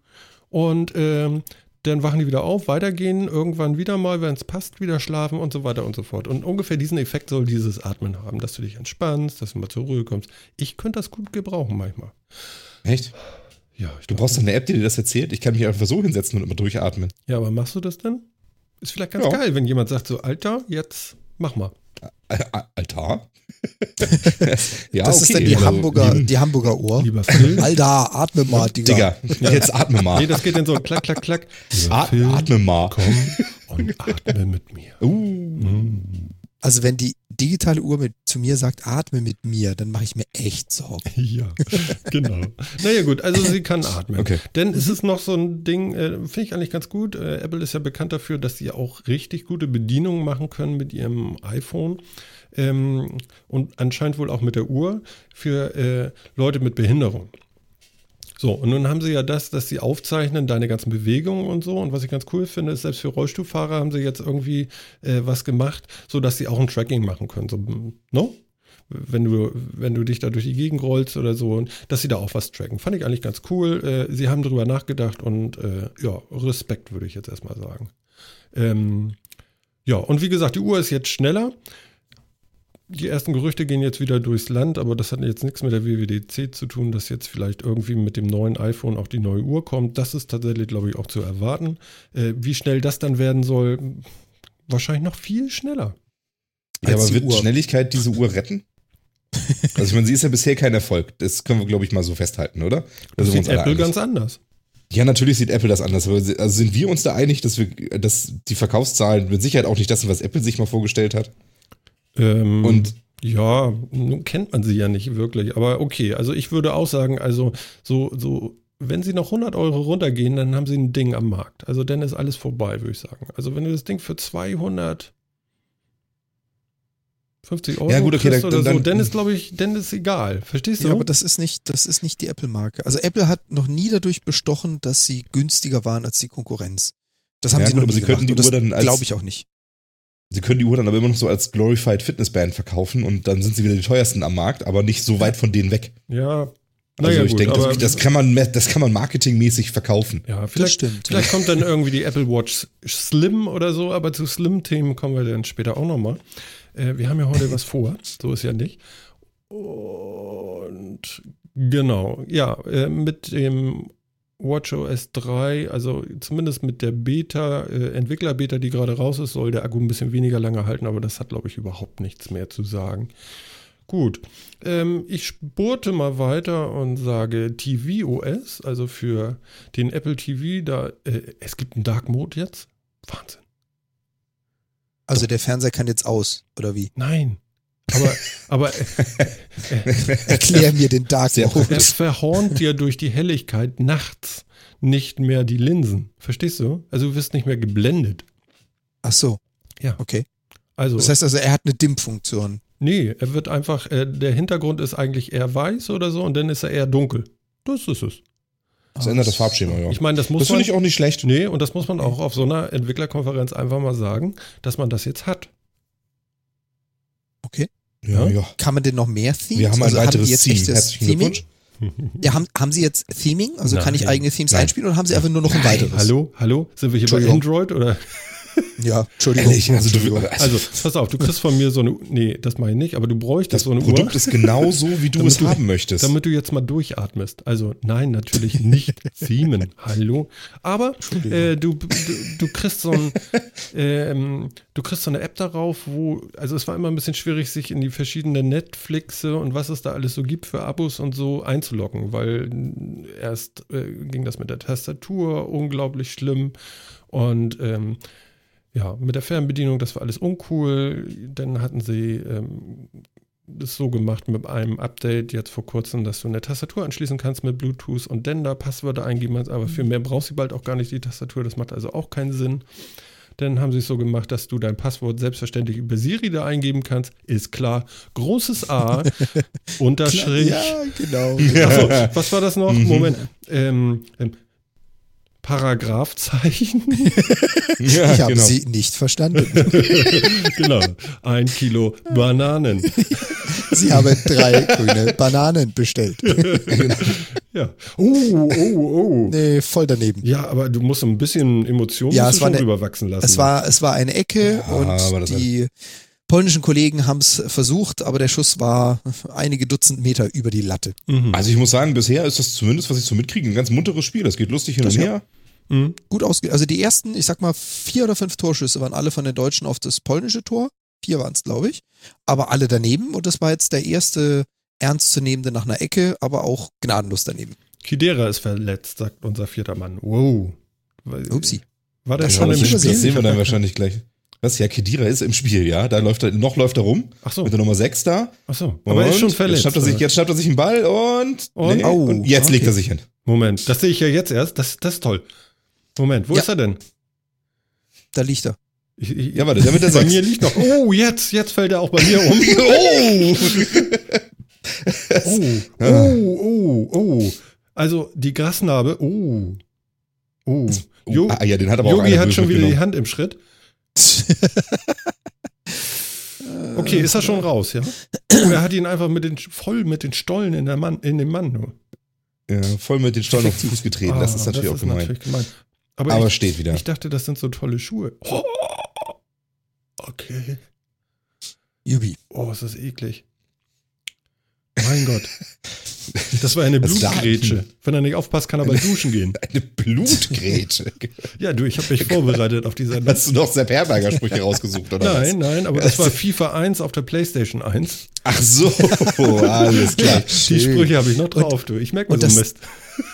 und ähm, dann wachen die wieder auf, weitergehen, irgendwann wieder mal, wenn es passt, wieder schlafen und so weiter und so fort. Und ungefähr diesen Effekt soll dieses Atmen haben, dass du dich entspannst, dass du mal zur Ruhe kommst. Ich könnte das gut gebrauchen manchmal. Echt? Ja, ich Du brauchst doch eine App, die dir das erzählt. Ich kann mich einfach so hinsetzen und immer durchatmen. Ja, aber machst du das denn? Ist vielleicht ganz Ja. geil, wenn jemand sagt so, Alter, jetzt mach mal. Altar? ja, das ist dann die Hamburger, lieben- die Hamburger Ohr. Lieber Phil. Alter, atme mal, Digga. Digga, jetzt atme mal. Nee, das geht dann so klack, klack, klack. At Phil, atme mal. komm und atme mit mir. Uh. Also wenn die digitale Uhr mit, zu mir sagt, atme mit mir, dann mache ich mir echt Sorgen. Ja, genau. Naja gut, also sie kann atmen. Okay. Denn es ist noch so ein Ding, äh, finde ich eigentlich ganz gut. Äh, Apple ist ja bekannt dafür, dass sie auch richtig gute Bedienungen machen können mit ihrem iPhone. Ähm, und anscheinend wohl auch mit der Uhr für äh, Leute mit Behinderung. So, und nun haben sie ja das, dass sie aufzeichnen, deine ganzen Bewegungen und so. Und was ich ganz cool finde, ist, selbst für Rollstuhlfahrer haben sie jetzt irgendwie äh, was gemacht, so dass sie auch ein Tracking machen können. So, no? Wenn du, wenn du dich da durch die Gegend rollst oder so, und dass sie da auch was tracken. Fand ich eigentlich ganz cool. Äh, sie haben drüber nachgedacht und äh, ja, Respekt würde ich jetzt erstmal sagen. Ähm, ja, und wie gesagt, die Uhr ist jetzt schneller. Die ersten Gerüchte gehen jetzt wieder durchs Land, aber das hat jetzt nichts mit der WWDC zu tun, dass jetzt vielleicht irgendwie mit dem neuen iPhone auch die neue Uhr kommt. Das ist tatsächlich, glaube ich, auch zu erwarten. Äh, wie schnell das dann werden soll, wahrscheinlich noch viel schneller. Ja, aber wird Uhr. Schnelligkeit diese Uhr retten? Also ich meine, sie ist ja bisher kein Erfolg. Das können wir, glaube ich, mal so festhalten, oder? Da Das sieht Apple einig. ganz anders. Ja, natürlich sieht Apple das anders. Aber also sind wir uns da einig, dass wir, dass die Verkaufszahlen mit Sicherheit auch nicht das sind, was Apple sich mal vorgestellt hat? Ähm, Und ja, nun kennt man sie ja nicht wirklich, aber okay, also ich würde auch sagen, also so, so, wenn sie noch 100 Euro runtergehen, dann haben sie ein Ding am Markt. Also dann ist alles vorbei, würde ich sagen. Also wenn du das Ding für 200 50 Euro Ja, gut, okay, dann- oder so, dann- dann ist, glaube ich, dann ist egal. Verstehst du? Ja, aber das ist nicht, das ist nicht die Apple-Marke. Also Apple hat noch nie dadurch bestochen, dass sie günstiger waren als die Konkurrenz. Das haben Ja, sie gut, noch aber nie sie könnten die Uhr dann als- glaube ich auch nicht. Sie können die Uhr dann aber immer noch so als Glorified Fitness Band verkaufen und dann sind sie wieder die teuersten am Markt, aber nicht so weit von denen weg. ja. Also Naja, ich gut, denke, das, das kann man, das kann man marketingmäßig verkaufen. Ja, vielleicht, stimmt. vielleicht kommt dann irgendwie die Apple Watch Slim oder so, aber zu Slim-Themen kommen wir dann später auch nochmal. Äh, wir haben ja heute was vor, so ist ja nicht. Und genau, ja, äh, mit dem WatchOS 3, also zumindest mit der Beta, äh, Entwickler-Beta, die gerade raus ist, soll der Akku ein bisschen weniger lange halten, aber das hat, glaube ich, überhaupt nichts mehr zu sagen. Gut, ähm, ich spurte mal weiter und sage tvOS, also für den Apple TV, da äh, es gibt einen Dark Mode jetzt. Wahnsinn. Also der Fernseher kann jetzt aus, oder wie? Nein. Aber, aber Erklär mir den Dark Sehr Mode. es verhornt dir durch die Helligkeit nachts nicht mehr die Linsen. Verstehst du? Also du wirst nicht mehr geblendet. Ach so. Ja. Okay. Also, Das heißt also, er hat eine Dimm-Funktion. nee, er wird einfach, äh, der Hintergrund ist eigentlich eher weiß oder so und dann ist er eher dunkel. Das ist es. Das ändert das Farbschema, ja. Ich meine, das muss das man. finde ich auch nicht schlecht. Nee, und das muss man auch auf so einer Entwicklerkonferenz einfach mal sagen, dass man das jetzt hat. Okay. Ja, ja. Kann man denn noch mehr Themes? Wir haben ein also weiteres die jetzt Theme. echtes Herzlichen Theming? Glückwunsch. Ja, haben, haben sie jetzt Theming? Also kann ich Nein. eigene Themes Nein. einspielen oder haben sie einfach nur noch ein weiteres? Hallo, hallo? Sind wir hier bei. Android oder? Ja, Entschuldigung. Ehrlich, also, du, Also, pass auf, du kriegst von mir so eine, nee, das meine ich nicht, aber du bräuchtest das so eine Produkt Uhr. ist genau so, wie du es haben möchtest. Damit du jetzt mal durchatmest. Also nein, natürlich nicht Siemen. Hallo. Aber äh, du, du, du kriegst so ein, ähm, du kriegst so eine App darauf, wo, also es war immer ein bisschen schwierig, sich in die verschiedenen Netflixe und was es da alles so gibt für Abos und so einzuloggen, weil erst äh, ging das mit der Tastatur unglaublich schlimm und ähm, ja, mit der Fernbedienung, das war alles uncool. Dann hatten sie ähm, das so gemacht mit einem Update jetzt vor kurzem, dass du eine Tastatur anschließen kannst mit Bluetooth und dann da Passwörter eingeben kannst, aber für mehr brauchst du bald auch gar nicht die Tastatur, das macht also auch keinen Sinn. Dann haben sie es so gemacht, dass du dein Passwort selbstverständlich über Siri da eingeben kannst. Ist klar. Großes A, Unterstrich. Ja, genau. Achso, was war das noch? Moment. Ähm, ähm, Paragraphzeichen. ja, ich habe genau. sie nicht verstanden. genau. Ein Kilo Bananen. Sie haben drei grüne Bananen bestellt. Ja. Oh, oh, oh. Nee, voll daneben. Ja, aber du musst ein bisschen Emotionen Ja, es war eine- lassen. Es war, es war eine Ecke aber und die polnischen Kollegen haben es versucht, aber der Schuss war einige Dutzend Meter über die Latte. Mhm. Also ich muss sagen, bisher ist das zumindest, was ich so mitkriege, ein ganz munteres Spiel. Das geht lustig hin und Das ja. her. Mhm. Gut ausge... Also die ersten, ich sag mal, vier oder fünf Torschüsse waren alle von den Deutschen auf das polnische Tor. Vier waren es, glaube ich. Aber alle daneben und das war jetzt der erste ernstzunehmende nach einer Ecke, aber auch gnadenlos daneben. Kidera ist verletzt, sagt unser vierter Mann. Wow. Upsi. War der Das schon im Spiel? das sehen wir dann wahrscheinlich gleich. Was? Ja, Kedira ist im Spiel, ja. Da läuft er, noch läuft er rum. Ach so. Mit der Nummer 6 da. Ach so. Aber er ist Und schon verletzt. Jetzt schnappt er sich, jetzt schnappt er sich einen Ball und, Und? nee, Oh, und jetzt legt okay. er sich hin. Moment, das sehe ich ja jetzt erst. Das, das ist toll. Moment, wo Ja. ist er denn? Da liegt er. Ich, ich, Ja, warte, der mit der bei 6. mir liegt noch. Oh, jetzt, jetzt fällt er auch bei mir um. oh! Oh, oh, oh, oh. Also die Grasnarbe. Oh. Oh. Jo, ah, ja, den hat aber auch Yogi einer hat schon wieder die. Hand im Schritt. Okay, ist er schon raus, ja? Er hat ihn einfach mit den, voll mit den Stollen in, der Mann, in dem Mann nur. Ja, voll mit den Stollen auf den Fuß getreten. das Ah, ist natürlich auch gemein. natürlich gemein. Aber, Aber ich, steht wieder. ich dachte, das sind so tolle Schuhe. Oh, okay. Jubi. Oh, ist das eklig. Mein Gott. Das war eine Blutgrätsche. Wenn er nicht aufpasst, kann er bald duschen gehen. Eine Blutgrätsche. Ja, du, ich habe mich vorbereitet auf die Sendung. Hast du noch Sepp Herberger Sprüche rausgesucht, oder was? Nein, nein, aber das war FIFA 1 auf der Playstation 1. Ach so, alles klar. Die. Sprüche habe ich noch drauf, du. Ich merke mir und so das- Mist.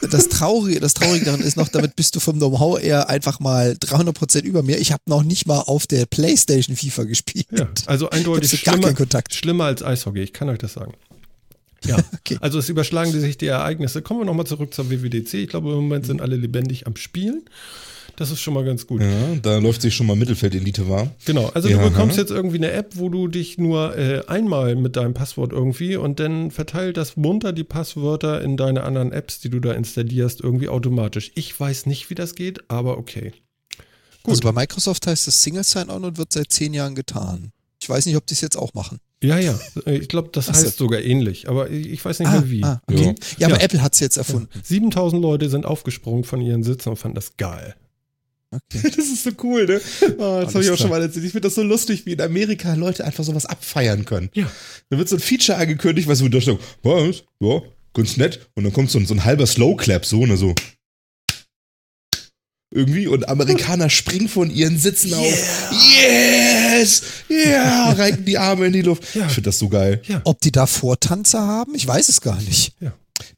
Das Traurige, das Traurige daran ist noch, damit bist du vom Know-how eher einfach mal 300% über mir. Ich habe noch nicht mal auf der Playstation FIFA gespielt. Ja, also eindeutig schlimmer, schlimmer als Eishockey, ich kann euch das sagen. Ja, Okay. also es überschlagen die sich die Ereignisse. Kommen wir nochmal zurück zur WWDC. Ich glaube, im Moment sind alle lebendig am Spielen. Das ist schon mal ganz gut. Ja, da läuft sich schon mal Mittelfeldelite warm. Genau, also Ja, du bekommst aha. jetzt irgendwie eine App, wo du dich nur äh, einmal mit deinem Passwort irgendwie und dann verteilt das munter die Passwörter in deine anderen Apps, die du da installierst, irgendwie automatisch. Ich weiß nicht, wie das geht, aber okay. Gut. Also bei Microsoft heißt es Single Sign-On und wird seit zehn Jahren getan. Ich weiß nicht, ob die es jetzt auch machen. Ja, ja, ich glaube, das Ach so. heißt sogar ähnlich, aber ich weiß nicht mehr wie. ah, okay. Ja. Ja, aber Ja. Apple hat es jetzt erfunden. 7000 Leute sind aufgesprungen von ihren Sitzen und fanden das geil. Okay. Das ist so cool, ne? Oh, das habe ich auch klar. schon mal erzählt. Ich finde das so lustig, wie in Amerika Leute einfach sowas abfeiern können. Ja. Da wird so ein Feature angekündigt, was du da sagst, was? Ja, ganz nett. Und dann kommt so ein, so ein halber Slow Clap, so, ne, so. Irgendwie und Amerikaner springen von ihren Sitzen auf. Yes! Ja! Reiken die Arme in die Luft. Ja. Ich finde das so geil. Ja. Ob die da Vortanzer haben? Ich weiß es gar nicht.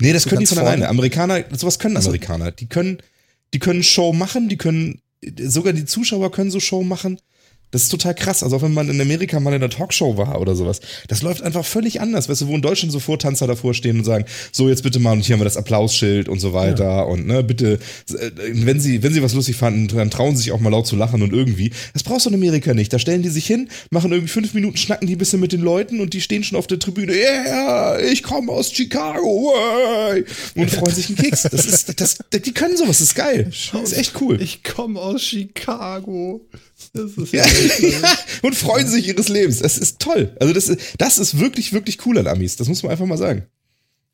Nee, das So können die von alleine. vorne? Amerikaner, sowas können Also- Amerikaner. Die können, die können Show machen, die können, sogar die Zuschauer können so Show machen. Das ist total krass. Also auch wenn man in Amerika mal in einer Talkshow war oder sowas. Das läuft einfach völlig anders. Weißt du, wo in Deutschland so Vortanzer davor stehen und sagen, so jetzt bitte mal und hier haben wir das Applausschild und so weiter und ne, bitte, äh, wenn sie, wenn sie was lustig fanden, dann trauen sie sich auch mal laut zu lachen und irgendwie. Das brauchst du in Amerika nicht. Da stellen die sich hin, machen irgendwie fünf Minuten, schnacken die ein bisschen mit den Leuten und die stehen schon auf der Tribüne. Yeah, ich komme aus Chicago. Way. Und freuen sich einen Keks. Das ist, das, die können sowas. Das ist geil. Das ist echt cool. Ich komme aus Chicago. Das ist Ja, ja, und freuen sich ihres Lebens. Das ist toll. Also das ist, das ist wirklich, wirklich cool an Amis. Das muss man einfach mal sagen.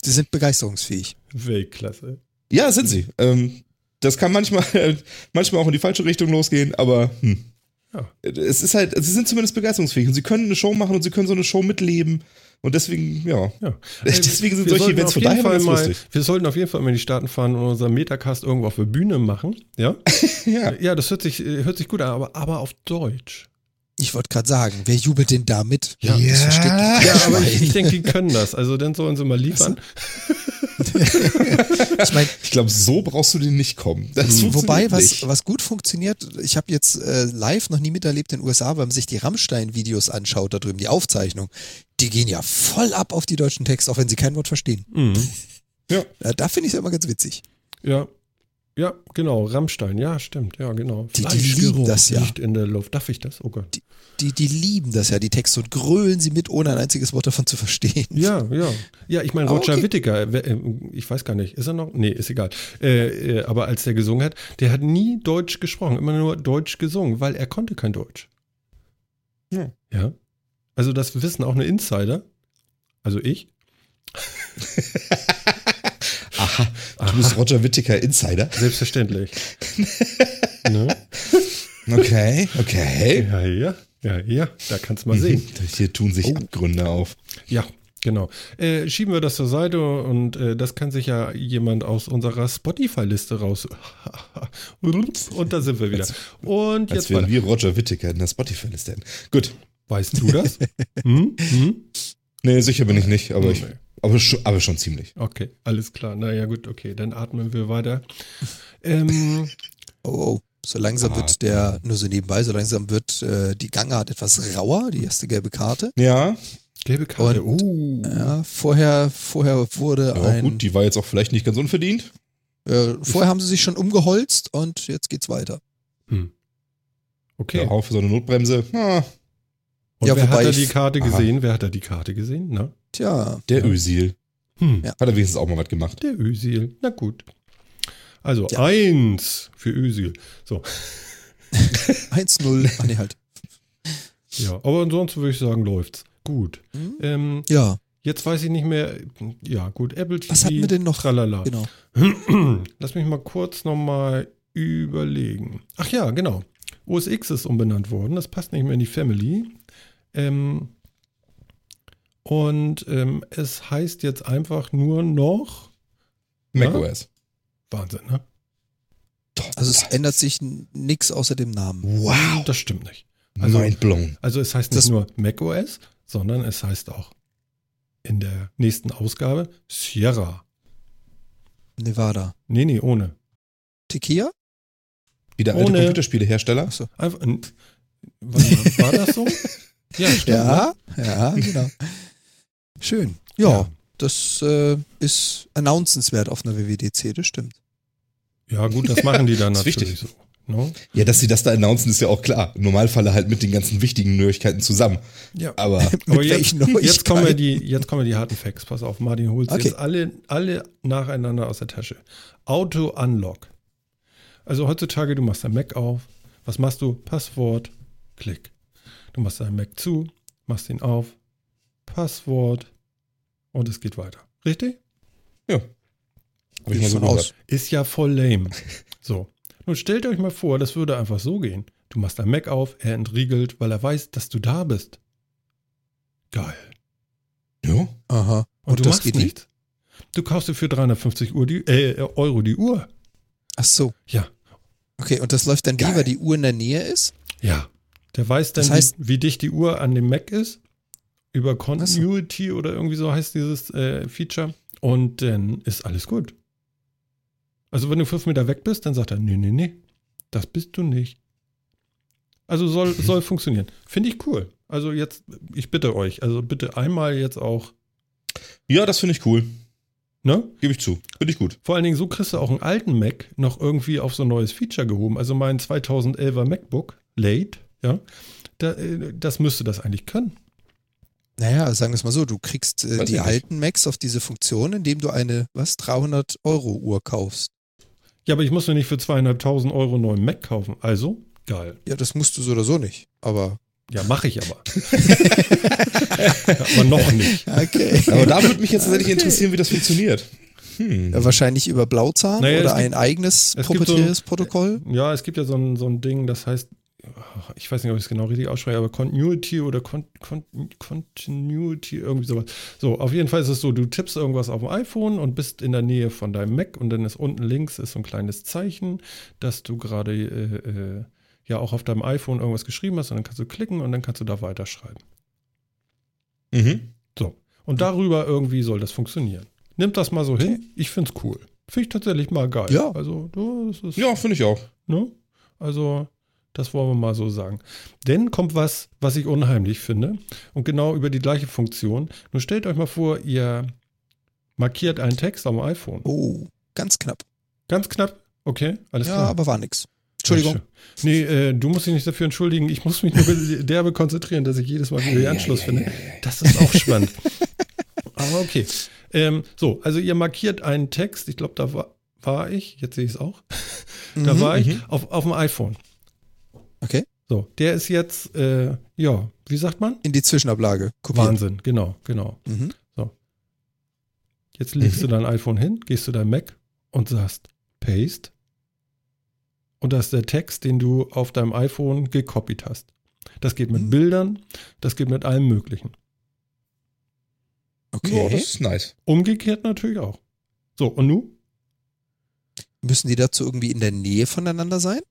Sie sind begeisterungsfähig. Weltklasse. Ja, sind sie. Ähm, das kann manchmal, manchmal auch in die falsche Richtung losgehen, aber hm. Ja. Es ist halt, sie sind zumindest begeisterungsfähig und sie können eine Show machen und sie können so eine Show mitleben. Und deswegen, ja. Ja. Deswegen sind Wir solche Events auf von jeden daher mal, lustig. Wir sollten auf jeden Fall mal in die Staaten fahren und unseren Metacast irgendwo auf der Bühne machen. Ja? Ja. Ja, das hört sich, äh, hört sich gut an, aber, aber auf Deutsch. Ich wollte gerade sagen, wer jubelt denn da mit? Ja. das versteht Ja. Ja, aber ich, ich denke, die können das. Also dann sollen sie mal liefern. Ich meine, Ich glaube, so brauchst du den nicht kommen. Das funktioniert Wobei, was, nicht. was gut funktioniert, ich habe jetzt äh, live noch nie miterlebt in den USA, wenn man sich die Rammstein-Videos anschaut da drüben, die Aufzeichnung, die gehen ja voll ab auf die deutschen Texte, auch wenn sie kein Wort verstehen. Mhm. Ja, da finde ich es immer ganz witzig. Ja. Ja, genau. Rammstein. Ja, stimmt. Ja, genau. Die- die lieben das ja. liegt in der Luft. Darf ich das? Oh Gott. Die, die lieben das ja, die Texte, und grölen sie mit, ohne ein einziges Wort davon zu verstehen. Ja, ja. Ja, ich meine, Roger okay. Whittaker, äh, ich weiß gar nicht, ist er noch? Nee, ist egal. Äh, äh, aber als der gesungen hat, der hat nie Deutsch gesprochen, immer nur Deutsch gesungen, weil er konnte kein Deutsch. Ja. Ja. Also das wissen auch eine Insider. Also ich. Aha, du bist Roger Whittaker Insider. Selbstverständlich. ne? Okay, okay. Ja, ja, ja, ja, da kannst du mal sehen. Hier tun sich Oh. Abgründe auf. Ja, genau. Äh, schieben wir das zur Seite und äh, das kann sich ja jemand aus unserer Spotify-Liste raus. und da sind wir wieder. Und Als jetzt wären weiter. wir Roger Whittaker in der Spotify-Liste. Gut. Weißt du das? hm? Hm? Nee, sicher bin ich nicht, aber, ich, Nee. aber, schon, aber schon ziemlich. Okay, alles klar. Naja, gut, okay, dann atmen wir weiter. Ähm, Oh, oh. So langsam Ah, wird der, nur so nebenbei, so langsam wird äh, die Gangart etwas rauer, die erste gelbe Karte. Ja, gelbe Karte. Und- oh. Ja, vorher, vorher wurde ja ein, gut, die war jetzt auch vielleicht nicht ganz unverdient. äh, vorher haben sie sich schon umgeholzt und jetzt geht's weiter. Hm. Okay. Ja, auch für so eine Notbremse. Ah, Und Ja, wer hat da ich- die Karte Aha. gesehen? Wer hat da die Karte gesehen? Na? Tja, der Ja. Ösil. Hm. Ja. Hat er wenigstens auch mal was gemacht. Der Ösil. Na gut. Also Ja. eins für Ösil. So. 1-0. Ah, nee, halt. Ja, aber ansonsten würde ich sagen, läuft's. Gut. Hm? Ähm, Ja, jetzt weiß ich nicht mehr. Ja, gut. Apple TV. Was hatten wir denn noch? Tralala. genau. Lass mich mal kurz nochmal überlegen. Ach ja, genau. OS X ist umbenannt worden. Das passt nicht mehr in die Family. Ähm, und ähm, es heißt jetzt einfach nur noch. Ja? macOS. Wahnsinn, ne? Also es ändert sich n- nix außer dem Namen. Wow. Das stimmt nicht. Also- Mind blown. Also es heißt nicht Das- nur macOS, sondern es heißt auch in der nächsten Ausgabe Sierra. Nevada. Nee, nee, ohne. Tequila? Wieder alte Ohne- Computerspielehersteller. Achso. Einfach, war das so? Ja, stimmt. ne? Ja, ja, genau. Schön. Ja, das äh, ist announcenswert auf einer WWDC, das stimmt. Ja, gut, das machen die dann Das ist natürlich wichtig. so. Ne? Ja, dass sie das da announcen, ist ja auch klar. Im Normalfall halt mit den ganzen wichtigen Neuigkeiten zusammen. Ja. Aber Aber jetzt, jetzt, kommen wir die, jetzt kommen wir die harten Facts. Pass auf, Martin holt Okay. jetzt alle, alle nacheinander aus der Tasche. Auto-Unlock. Also heutzutage, du machst dein Mac auf. Was machst du? Passwort, Klick. Du machst deinen Mac zu, machst ihn auf, Passwort und es geht weiter. Richtig? ja. Ich mal so aus. Ist ja voll lame. So. Nun stellt euch mal vor, das würde einfach so gehen. Du machst dein Mac auf, er entriegelt, weil er weiß, dass du da bist. Geil. Ja. Aha. Und, du das machst geht nicht? nichts. Du kaufst dir für 350 Uhr die, äh, Euro die Uhr. Ach so. Ja. Okay, und das läuft dann wie, Geil. weil die Uhr in der Nähe ist? Ja. Der weiß dann, Das heißt- wie, wie dicht die Uhr an dem Mac ist. Über Continuity oder irgendwie so heißt dieses äh, Feature. Und dann ist alles gut. Also wenn du fünf Meter weg bist, dann sagt er, nee, nee, nee, das bist du nicht. Also soll, soll funktionieren. Finde ich cool. Also jetzt, ich bitte euch, also bitte einmal jetzt auch, Ja, das finde ich cool. ne? Gebe ich zu. Finde ich gut. Vor allen Dingen, so kriegst du auch einen alten Mac noch irgendwie auf so ein neues Feature gehoben. Also mein 2011er MacBook, Late, ja, da, äh, das müsste das eigentlich können. Naja, sagen wir es mal so, du kriegst äh, die alten Macs auf diese Funktion, indem du eine, was, 300 Euro Uhr kaufst. Ja, aber ich muss mir nicht für zweieinhalbtausend Euro einen neuen Mac kaufen. Also, geil. Ja, das musst du so oder so nicht. Aber. Ja, mache ich aber. aber noch nicht. Okay. Aber da würde mich jetzt tatsächlich interessieren, wie das funktioniert. Hm. Ja, wahrscheinlich über Blauzahn Naja, oder gibt- ein eigenes proprietäres so ein- Protokoll. Ja, es gibt ja so ein, so ein Ding, das heißt ich weiß nicht, ob ich es genau richtig ausspreche, aber Continuity oder Con Con Continuity, irgendwie sowas. So, auf jeden Fall ist es so, du tippst irgendwas auf dem iPhone und bist in der Nähe von deinem Mac und dann ist unten links ist so ein kleines Zeichen, dass du gerade äh, äh, ja auch auf deinem iPhone irgendwas geschrieben hast und dann kannst du klicken und dann kannst du da weiterschreiben. Mhm. So, und darüber irgendwie soll das funktionieren. Nimmt das mal so okay. hin, ich finde es cool. Finde ich tatsächlich mal geil. Ja. Also, das ist, Ja, finde ich auch. Ne? Also, das wollen wir mal so sagen. Denn kommt was, was ich unheimlich finde. Und genau über die gleiche Funktion. Nun stellt euch mal vor, ihr markiert einen Text am iPhone. Oh, ganz knapp. Ganz knapp. Okay, alles ja, klar. aber war nix. Entschuldigung. Nee, äh, du musst dich nicht dafür entschuldigen. Ich muss mich nur derbe konzentrieren, dass ich jedes Mal wieder den Anschluss finde. Das ist auch spannend. Aber okay. Ähm, so, also ihr markiert einen Text. Ich glaube, da war, war ich. Jetzt sehe ich es auch. da Mhm, war ich mhm. auf, auf dem iPhone. Okay. So, der ist jetzt, äh, ja, wie sagt man? In die Zwischenablage. Kopiert. Wahnsinn, genau, genau. Mhm. Jetzt legst Mhm. du dein iPhone hin, gehst zu deinem Mac und sagst Paste. Und das ist der Text, den du auf deinem iPhone gekopiert hast. Das geht mit Mhm. Bildern, das geht mit allem Möglichen. Okay. Ja, das ist nice. Umgekehrt natürlich auch. So, und nu? Müssen die dazu irgendwie in der Nähe voneinander sein?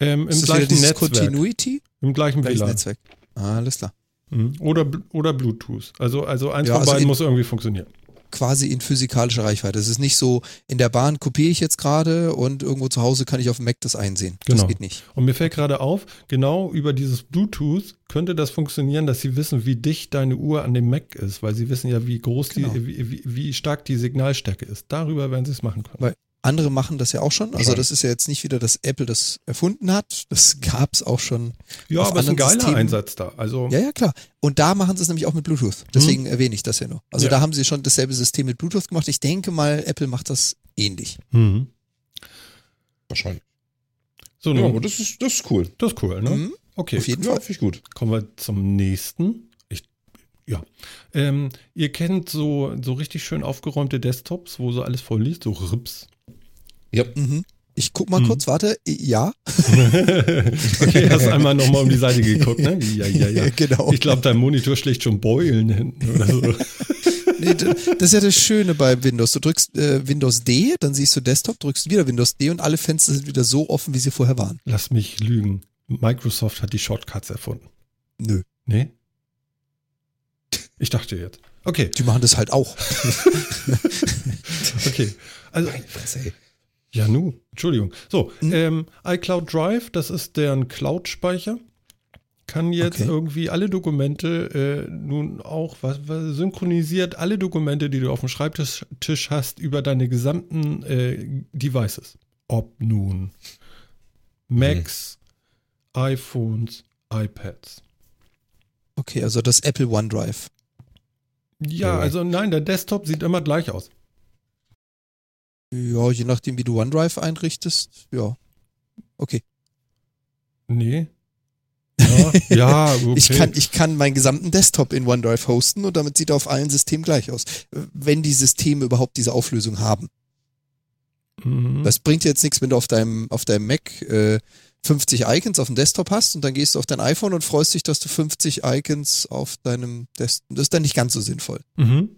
Ähm, Im ist das gleichen dieses Netzwerk. Continuity? Im gleichen Gleiches WLAN. Netzwerk. Ah, alles klar. Mhm. Oder, oder Bluetooth. Also, also eins Ja, von also beiden in- muss irgendwie funktionieren. Quasi in physikalischer Reichweite. Es ist nicht so, in der Bahn kopiere ich jetzt gerade und irgendwo zu Hause kann ich auf dem Mac das einsehen. Genau. Das geht nicht. Und mir fällt gerade auf, genau über dieses Bluetooth könnte das funktionieren, dass sie wissen, wie dicht deine Uhr an dem Mac ist, weil sie wissen ja, wie groß Genau. die, wie, wie, wie stark die Signalstärke ist. Darüber werden sie es machen können. Weil andere machen das ja auch schon. Also das ist ja jetzt nicht wieder, dass Apple das erfunden hat. Das gab es auch schon. ja, auf aber es ist ein geiler Systemen- Einsatz da. Also, Ja, ja, klar. Und da machen sie es nämlich auch mit Bluetooth. Deswegen erwähne ich das ja nur. Also Ja. da haben sie schon dasselbe System mit Bluetooth gemacht. Ich denke mal, Apple macht das ähnlich. mhm. Wahrscheinlich. so Ja, aber das ist, das ist cool. das ist cool, ne? Mhm. Okay, Auf jeden Ja, Fall. finde ich gut. kommen wir zum nächsten. Ich, ja, ähm, ihr kennt so, so richtig schön aufgeräumte Desktops, wo so alles voll liegt, so Rips. Ja. Mhm. Ich guck mal Mhm. kurz, warte. Ja, okay, hast einmal nochmal um die Seite geguckt, ne? Ja, ja, ja. genau. Ich glaube, dein Monitor schlägt schon Beulen hinten oder so. Nee, das ist ja das Schöne bei Windows. Du drückst äh, Windows D, dann siehst du Desktop, drückst wieder Windows D und alle Fenster sind wieder so offen, wie sie vorher waren. Lass mich lügen. Microsoft hat die Shortcuts erfunden. Nö, Nee? Ich dachte jetzt. Okay, die machen das halt auch. okay. Also, ja, nu, Entschuldigung. So, Mhm. ähm, iCloud Drive, das ist deren Cloud-Speicher. Kann jetzt Okay. irgendwie alle Dokumente äh, nun auch was, was synchronisiert alle Dokumente, die du auf dem Schreibtisch Tisch hast, über deine gesamten äh, Devices. Ob nun Macs, iPhones, iPads. Okay, also das Apple OneDrive. Ja, Ja. also nein, der Desktop sieht immer gleich aus. Ja, je nachdem, wie du OneDrive einrichtest. Ja. Okay. Nee. Ja, ja okay. Ich, kann, ich kann meinen gesamten Desktop in OneDrive hosten und damit sieht er auf allen Systemen gleich aus. Wenn die Systeme überhaupt diese Auflösung haben. Mhm. Das bringt dir jetzt nichts, wenn du auf deinem, auf deinem Mac äh, 50 Icons auf dem Desktop hast und dann gehst du auf dein iPhone und freust dich, dass du 50 Icons auf deinem Desktop. Das ist dann nicht ganz so sinnvoll. Mhm.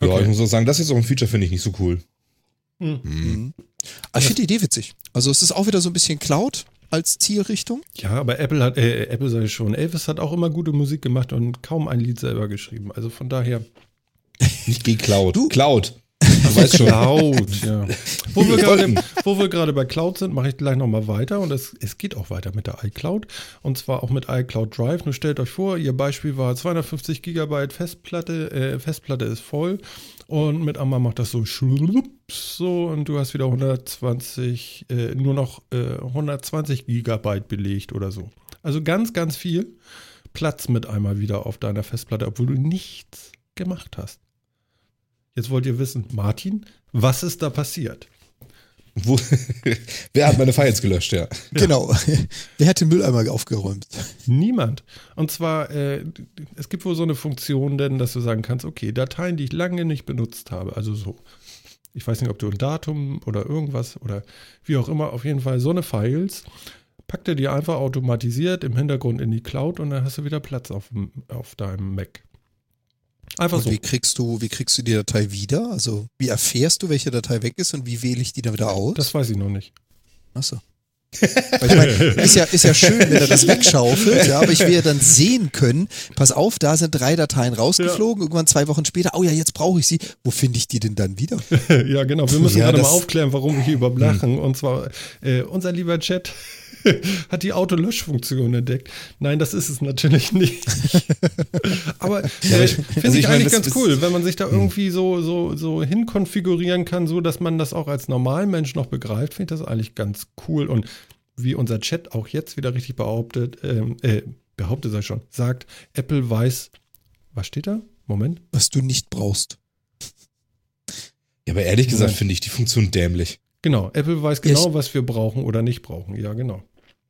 Ja, Okay. ich muss auch sagen, das ist auch ein Feature, finde ich nicht so cool. Mhm. Hm. Mhm. Aber ich finde die Idee witzig. Also es ist auch wieder so ein bisschen Cloud als Zielrichtung. Ja, aber Apple hat, äh, Apple sage ich schon, Elvis hat auch immer gute Musik gemacht und kaum ein Lied selber geschrieben. Also von daher. Nicht geklaut. Du- Cloud. Du weißt schon. Cloud, ja. Wo wir gerade, wo wir gerade bei Cloud sind, mache ich gleich nochmal weiter und es, es geht auch weiter mit der iCloud und zwar auch mit iCloud Drive. Nur stellt euch vor, ihr Beispiel war 250 Gigabyte Festplatte, äh, Festplatte ist voll und mit einmal macht das so so und du hast wieder 120, äh, nur noch äh, 120 Gigabyte belegt oder so. Also ganz, ganz viel Platz mit einmal wieder auf deiner Festplatte, obwohl du nichts gemacht hast. Jetzt wollt ihr wissen, Martin, was ist da passiert? Wo, wer hat meine Files gelöscht, ja? Genau. Wer hat den Mülleimer aufgeräumt? Niemand. Und zwar, äh, es gibt wohl so eine Funktion, denn, dass du sagen kannst, okay, Dateien, die ich lange nicht benutzt habe, also so, ich weiß nicht, ob du ein Datum oder irgendwas oder wie auch immer, auf jeden Fall so eine Files, packt er dir einfach automatisiert im Hintergrund in die Cloud und dann hast du wieder Platz auf, dem- auf deinem Mac. Einfach Und so. wie kriegst du, wie kriegst du die Datei wieder? Also wie erfährst du, welche Datei weg ist und wie wähle ich die dann wieder aus? Das weiß ich noch nicht. Achso. Weil ich meine, ist ja, ist ja schön, wenn er das wegschaufelt, ja, aber ich will ja dann sehen können, pass auf, da sind drei Dateien rausgeflogen, irgendwann zwei Wochen später, oh ja, jetzt brauche ich sie. Wo finde ich die denn dann wieder? ja, genau. Wir müssen Ja, gerade mal aufklären, warum wir hier überhaupt lachen. Und zwar, äh, unser lieber Chat hat die Autolöschfunktion entdeckt. Nein, das ist es natürlich nicht. Aber äh, aber ich- finde also ich, ich meine, eigentlich das ganz cool, wenn man sich da irgendwie so, so, so hinkonfigurieren kann, so dass man das auch als Normalmensch noch begreift, finde ich das eigentlich ganz cool. Und wie unser Chat auch jetzt wieder richtig behauptet, ähm, äh, behauptet er schon, sagt, Apple weiß, was steht da? Moment. Was du nicht brauchst. Ja, aber ehrlich gesagt finde ich die Funktion dämlich. Genau, Apple weiß Ja, genau, ich- was wir brauchen oder nicht brauchen. Ja, genau.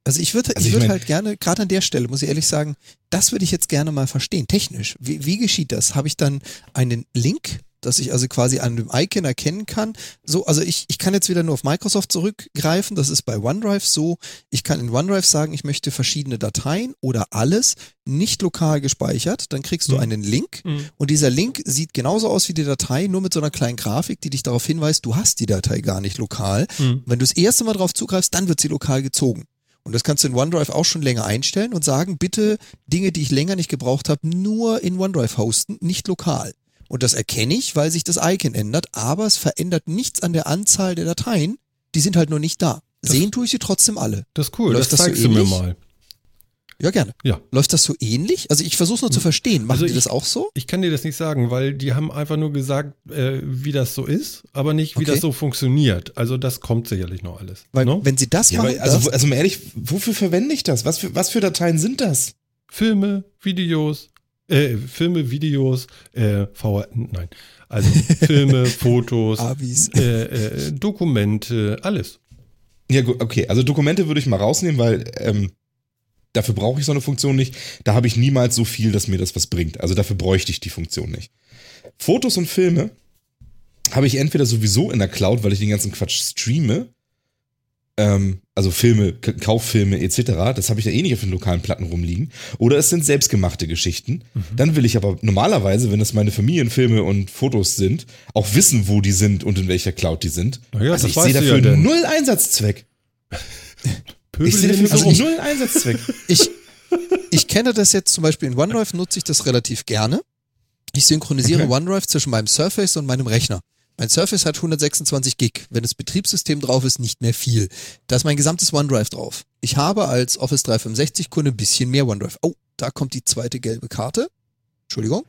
Also ich würde Also ich ich würd mein- halt gerne, gerade an der Stelle, muss ich ehrlich sagen, das würde ich jetzt gerne mal verstehen, technisch. Wie, wie geschieht das? Habe ich dann einen Link, dass ich also quasi an dem Icon erkennen kann? So, also ich, ich kann jetzt wieder nur auf Microsoft zurückgreifen, das ist bei OneDrive so. Ich kann in OneDrive sagen, ich möchte verschiedene Dateien oder alles nicht lokal gespeichert, dann kriegst du Mhm. einen Link Mhm. und dieser Link sieht genauso aus wie die Datei, nur mit so einer kleinen Grafik, die dich darauf hinweist, du hast die Datei gar nicht lokal. Mhm. Wenn du das erste Mal drauf zugreifst, dann wird sie lokal gezogen. Und das kannst du in OneDrive auch schon länger einstellen und sagen, bitte Dinge, die ich länger nicht gebraucht habe, nur in OneDrive hosten, nicht lokal. Und das erkenne ich, weil sich das Icon ändert, aber es verändert nichts an der Anzahl der Dateien. Die sind halt nur nicht da. Das- Sehen tue ich sie trotzdem alle. Das ist cool, Läuft das das so zeigst du mir mal. Ja, gerne. Ja. Läuft das so ähnlich? Also ich versuche es nur zu verstehen. Machen Also die das auch so? Ich kann dir das nicht sagen, weil die haben einfach nur gesagt, äh, wie das so ist, aber nicht, wie Okay. das so funktioniert. Also das kommt sicherlich noch alles. Weil ne? wenn sie das Ja, machen, also, das, also mal ehrlich, wofür verwende ich das? Was für, was für Dateien sind das? Filme, Videos, äh, Filme, Videos, äh, VR, nein. Also Filme, Fotos, Avis. äh, äh, Dokumente, alles. Ja, gut, okay. Also Dokumente würde ich mal rausnehmen, weil ähm, dafür brauche ich so eine Funktion nicht. Da habe ich niemals so viel, dass mir das was bringt. Also dafür bräuchte ich die Funktion nicht. Fotos und Filme habe ich entweder sowieso in der Cloud, weil ich den ganzen Quatsch streame. Ähm, also Filme, Kauffilme etc. Das habe ich ja eh nicht auf den lokalen Platten rumliegen. Oder es sind selbstgemachte Geschichten. Dann will ich aber normalerweise, wenn es meine Familienfilme und Fotos sind, auch wissen, wo die sind und in welcher Cloud die sind. Naja, also ich sehe dafür ja null Einsatzzweck. Pöbel Ich sehe dafür also rum. null Einsatzzweck. ich, ich kenne das jetzt zum Beispiel in OneDrive, nutze ich das relativ gerne. Ich synchronisiere Okay. OneDrive zwischen meinem Surface und meinem Rechner. Mein Surface hat 126 Gig. Wenn das Betriebssystem drauf ist, nicht mehr viel. Da ist mein gesamtes OneDrive drauf. Ich habe als Office 365 Kunde ein bisschen mehr OneDrive. Oh, da kommt die zweite gelbe Karte. Entschuldigung.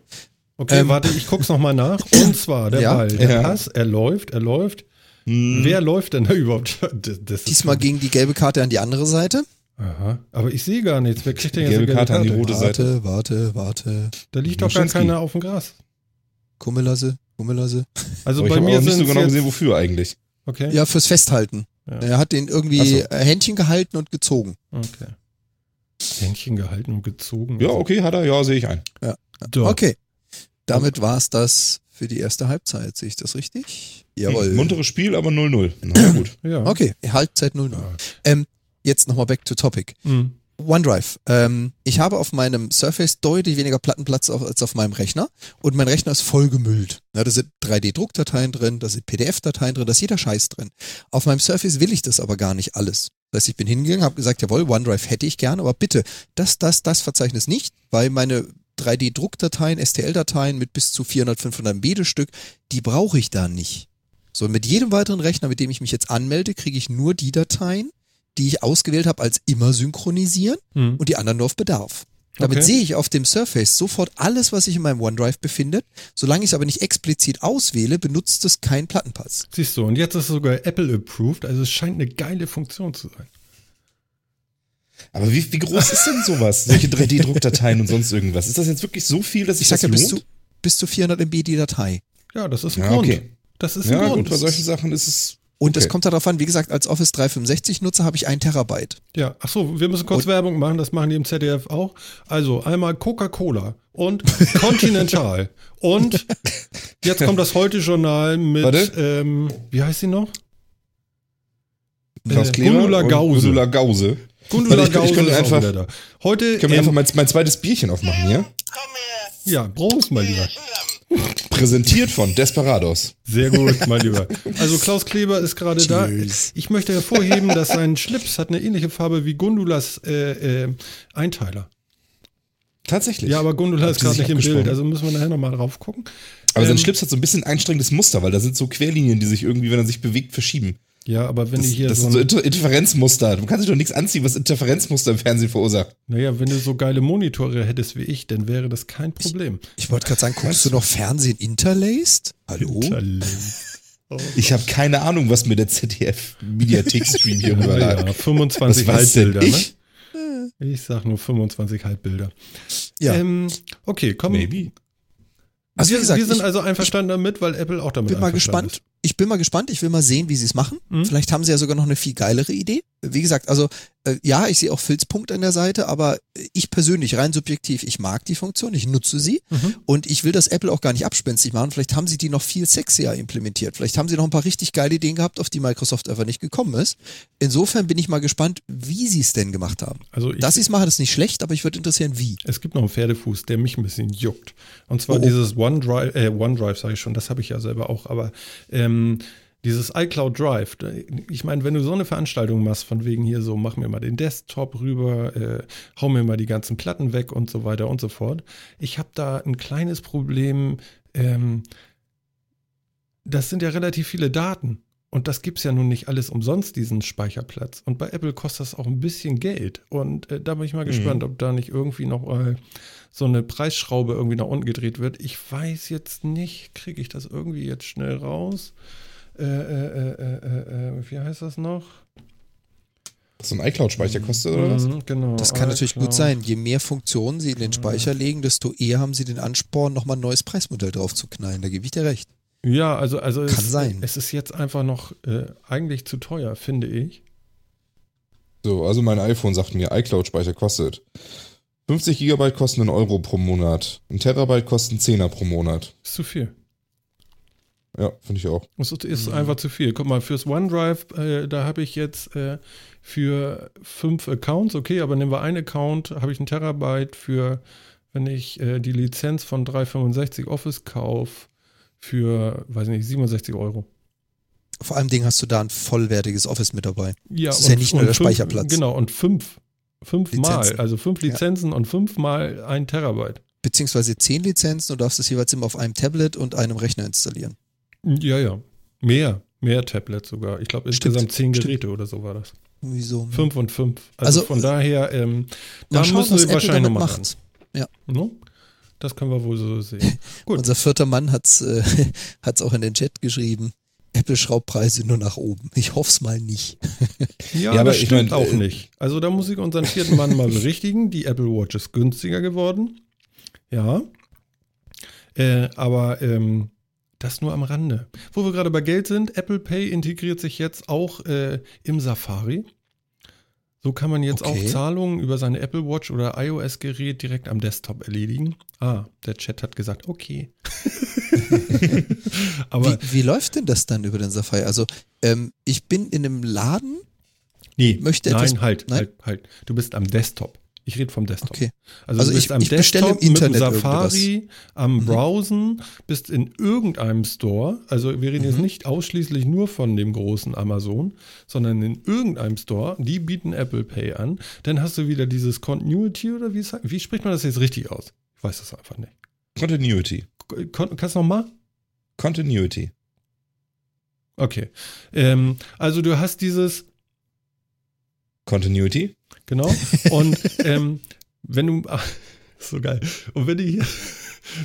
Okay, Ähm, warte, ich guck's nochmal nach. Und zwar der Ja. Ball, der Ja. Pass, er läuft, er läuft. Hm. Wer läuft denn da überhaupt? Diesmal ging die gelbe Karte an die andere Seite. Aha, aber ich sehe gar nichts. Wer kriegt denn jetzt Gelbe gelbe Karte an die Karte? rote Seite. Warte, warte, warte. Da liegt doch gar keiner auf dem Gras. Kummelasse, Kummelasse. Also Aber ich bei habe mir auch nicht so genau gesehen, wofür eigentlich. Okay. Ja, fürs Festhalten. Ja. Er hat den irgendwie so. Händchen gehalten und gezogen. Okay. Händchen gehalten und gezogen. Ja, okay, hat er, ja, sehe ich ein. So. Okay. Damit war's das für die erste Halbzeit. Sehe ich das richtig? Jawohl. Munteres Spiel, aber 0-0. Na gut. Ja. Okay, Halbzeit 0-0. Ja. Ähm, jetzt nochmal back to topic. Hm. OneDrive. Ähm, ich habe auf meinem Surface deutlich weniger Plattenplatz auf, als auf meinem Rechner und mein Rechner ist voll gemüllt. Ja, da sind 3D-Druckdateien drin, da sind PDF-Dateien drin, da ist jeder Scheiß drin. Auf meinem Surface will ich das aber gar nicht alles. Das heißt, ich bin hingegangen, habe gesagt, jawohl, OneDrive hätte ich gerne, aber bitte, das, das, das Verzeichnis nicht, weil meine 3D-Druckdateien, STL-Dateien mit bis zu 400, 500 MB Stück, die brauche ich da nicht. So, mit jedem weiteren Rechner, mit dem ich mich jetzt anmelde, kriege ich nur die Dateien, die ich ausgewählt habe als immer synchronisieren Hm. und die anderen nur auf Bedarf. Damit Okay. sehe ich auf dem Surface sofort alles, was sich in meinem OneDrive befindet. Solange ich es aber nicht explizit auswähle, benutzt es keinen Plattenpass. Siehst du, und jetzt ist es sogar Apple approved, also es scheint eine geile Funktion zu sein. Aber wie, wie groß ist denn sowas? Solche 3D-Druckdateien und sonst irgendwas? Ist das jetzt wirklich so viel, dass Ich sich sag das ja, bis zu, bis zu 400 MB die Datei. Ja, das ist ein Ja, Grund. okay. Das ist ein Ja, Grund. gut, bei solchen Sachen ist es. Und es Okay. kommt darauf an, wie gesagt, als Office 365 Nutzer habe ich ein Terabyte. Ja, ach so, wir müssen kurz Und- Werbung machen, das machen die im ZDF auch. Also einmal Coca-Cola und Continental und jetzt kommt das Heute-Journal mit, Warte. ähm, wie heißt sie noch? Klaus Äh, Kleber Gundula und Gause. Gundula Gause. Gundula ich, ich Gause könnte ist auch einfach. Heute können wir in- einfach mein, mein zweites Bierchen aufmachen hier. Komm her. ja, Bronze, mein Lieber. Präsentiert von Desperados. Sehr gut, mein Lieber. Also Klaus Kleber ist gerade da. Ich möchte hervorheben, dass sein Schlips hat eine ähnliche Farbe wie Gundulas äh, äh, Einteiler. Tatsächlich. Ja, aber Gundula ist gerade nicht im? Bild, also müssen wir nachher nochmal drauf gucken. Aber sein Ähm, Schlips hat so ein bisschen einstrengendes Muster, weil da sind so Querlinien, die sich irgendwie, wenn er sich bewegt, verschieben. Ja, aber wenn Das, du hier das so, sind so Inter Interferenzmuster. Du kannst dich doch nichts anziehen, was Interferenzmuster im Fernsehen verursacht. naja, wenn du so geile Monitore hättest wie ich, dann wäre das kein Problem. Ich wollte gerade sagen, guckst du noch Fernsehen interlaced? Hallo? Ich habe keine Ahnung, was mir der ZDF-Mediathek-Stream hier Ja, rüberlag. ja, Was 25 weiß denn Halbbilder, ich? ne? Ich sag nur 25 Halbbilder. Ja. Ähm, okay, komm. Maybe. Also wie wir, gesagt, wir sind ich- also einverstanden damit, weil Apple auch damit bin mal gespannt. Ich bin mal gespannt. Ich will mal sehen, wie sie es machen. Mhm. Vielleicht haben sie ja sogar noch eine viel geilere Idee. Wie gesagt, also äh, ja, ich sehe auch Filzpunkt an der Seite, aber ich persönlich, rein subjektiv, ich mag die Funktion, ich nutze sie Mhm. und ich will das Apple auch gar nicht abspenstig machen. Vielleicht haben sie die noch viel sexier implementiert. Vielleicht haben sie noch ein paar richtig geile Ideen gehabt, auf die Microsoft einfach nicht gekommen ist. Insofern bin ich mal gespannt, wie sie es denn gemacht haben. Also ich, Dass sie es machen, ist nicht schlecht, aber ich würde interessieren, wie. Es gibt noch einen Pferdefuß, der mich ein bisschen juckt. Und zwar oh. dieses OneDrive, äh, OneDrive sage ich schon, das habe ich ja selber auch, aber ähm, dieses iCloud Drive, ich meine, wenn du so eine Veranstaltung machst, von wegen hier so, mach mir mal den Desktop rüber, äh, hau mir mal die ganzen Platten weg und so weiter und so fort. Ich habe da ein kleines Problem, ähm, das sind ja relativ viele Daten. Und das gibt's ja nun nicht alles umsonst, diesen Speicherplatz. Und bei Apple kostet das auch ein bisschen Geld. Und äh, da bin ich mal gespannt, ob da nicht irgendwie noch mal so eine Preisschraube irgendwie nach unten gedreht wird. Ich weiß jetzt nicht, kriege ich das irgendwie jetzt schnell raus? Äh, äh, äh, äh, äh, wie heißt das noch? Was so ein iCloud-Speicher kostet oder was? Mhm, genau. Das kann natürlich gut sein. Je mehr Funktionen sie in den Speicher legen, desto eher haben sie den Ansporn, nochmal ein neues Preismodell drauf zu knallen. Da gebe ich dir recht. Ja, also, also Kann es, sein. es ist jetzt einfach noch äh, eigentlich zu teuer, finde ich. So, also mein iPhone sagt mir, iCloud-Speicher kostet 50 Gigabyte kosten einen Euro pro Monat. Ein Terabyte kosten 10er pro Monat. Ist zu viel. Ja, finde ich auch. Es ist, ist einfach zu viel. Guck mal, fürs OneDrive, äh, da habe ich jetzt äh, für fünf Accounts, okay, aber nehmen wir einen Account, habe ich einen Terabyte für, wenn ich äh, die Lizenz von 365 Office kaufe, für, weiß nicht, 67 Euro. Vor allem Ding hast du da ein vollwertiges Office mit dabei. Ja, Das ist ja nicht nur der fünf, Speicherplatz. Genau, und fünf. Fünfmal, Lizenzen. also fünf Ja. Lizenzen und fünfmal ein Terabyte. Beziehungsweise zehn Lizenzen und darfst es jeweils immer auf einem Tablet und einem Rechner installieren. Ja, ja. Mehr, mehr Tablets sogar. Ich glaube, Stimmt, insgesamt zehn stimmt. Geräte oder so war das. Wieso? Fünf und fünf. Also, Also, von daher, ähm, da schauen, müssen Apple wahrscheinlich nochmal macht. No? Das können wir wohl so sehen. Unser vierter Mann hat's, äh, hat's auch in den Chat geschrieben. Apple schraubt Preise nur nach oben. Ich hoff's mal nicht. Ja, Ja, aber das ich stimmt mein, auch äh, nicht. Also da muss ich unseren vierten Mann mal berichtigen. Die Apple Watch ist günstiger geworden. Ja. Äh, aber ähm, das nur am Rande. Wo wir gerade bei Geld sind, Apple Pay integriert sich jetzt auch äh, im Safari. So kann man jetzt Okay. auch Zahlungen über seine Apple Watch oder iOS-Gerät direkt am Desktop erledigen. Ah, der Chat hat gesagt, okay. aber Wie, wie läuft denn das dann über den Safari? Also, ähm, ich bin in einem Laden. nee, möchte nein, etwas- halt, nein? halt, halt. Du bist am Desktop. Ich rede vom Desktop. Okay. Also, Also du bist ich- am ich Desktop im Internet mit dem Safari, irgendwas. am Mhm. Browsen, bist in irgendeinem Store. Also wir reden jetzt Mhm. nicht ausschließlich nur von dem großen Amazon, sondern in irgendeinem Store. Die bieten Apple Pay an. Dann hast du wieder dieses Continuity oder wie, wie spricht man das jetzt richtig aus? Ich weiß das einfach nicht. Continuity. Kon kannst du nochmal? Continuity. Okay. Ähm, also du hast dieses Continuity? Genau. Und ähm, wenn du, ach, so geil. Und wenn du hier,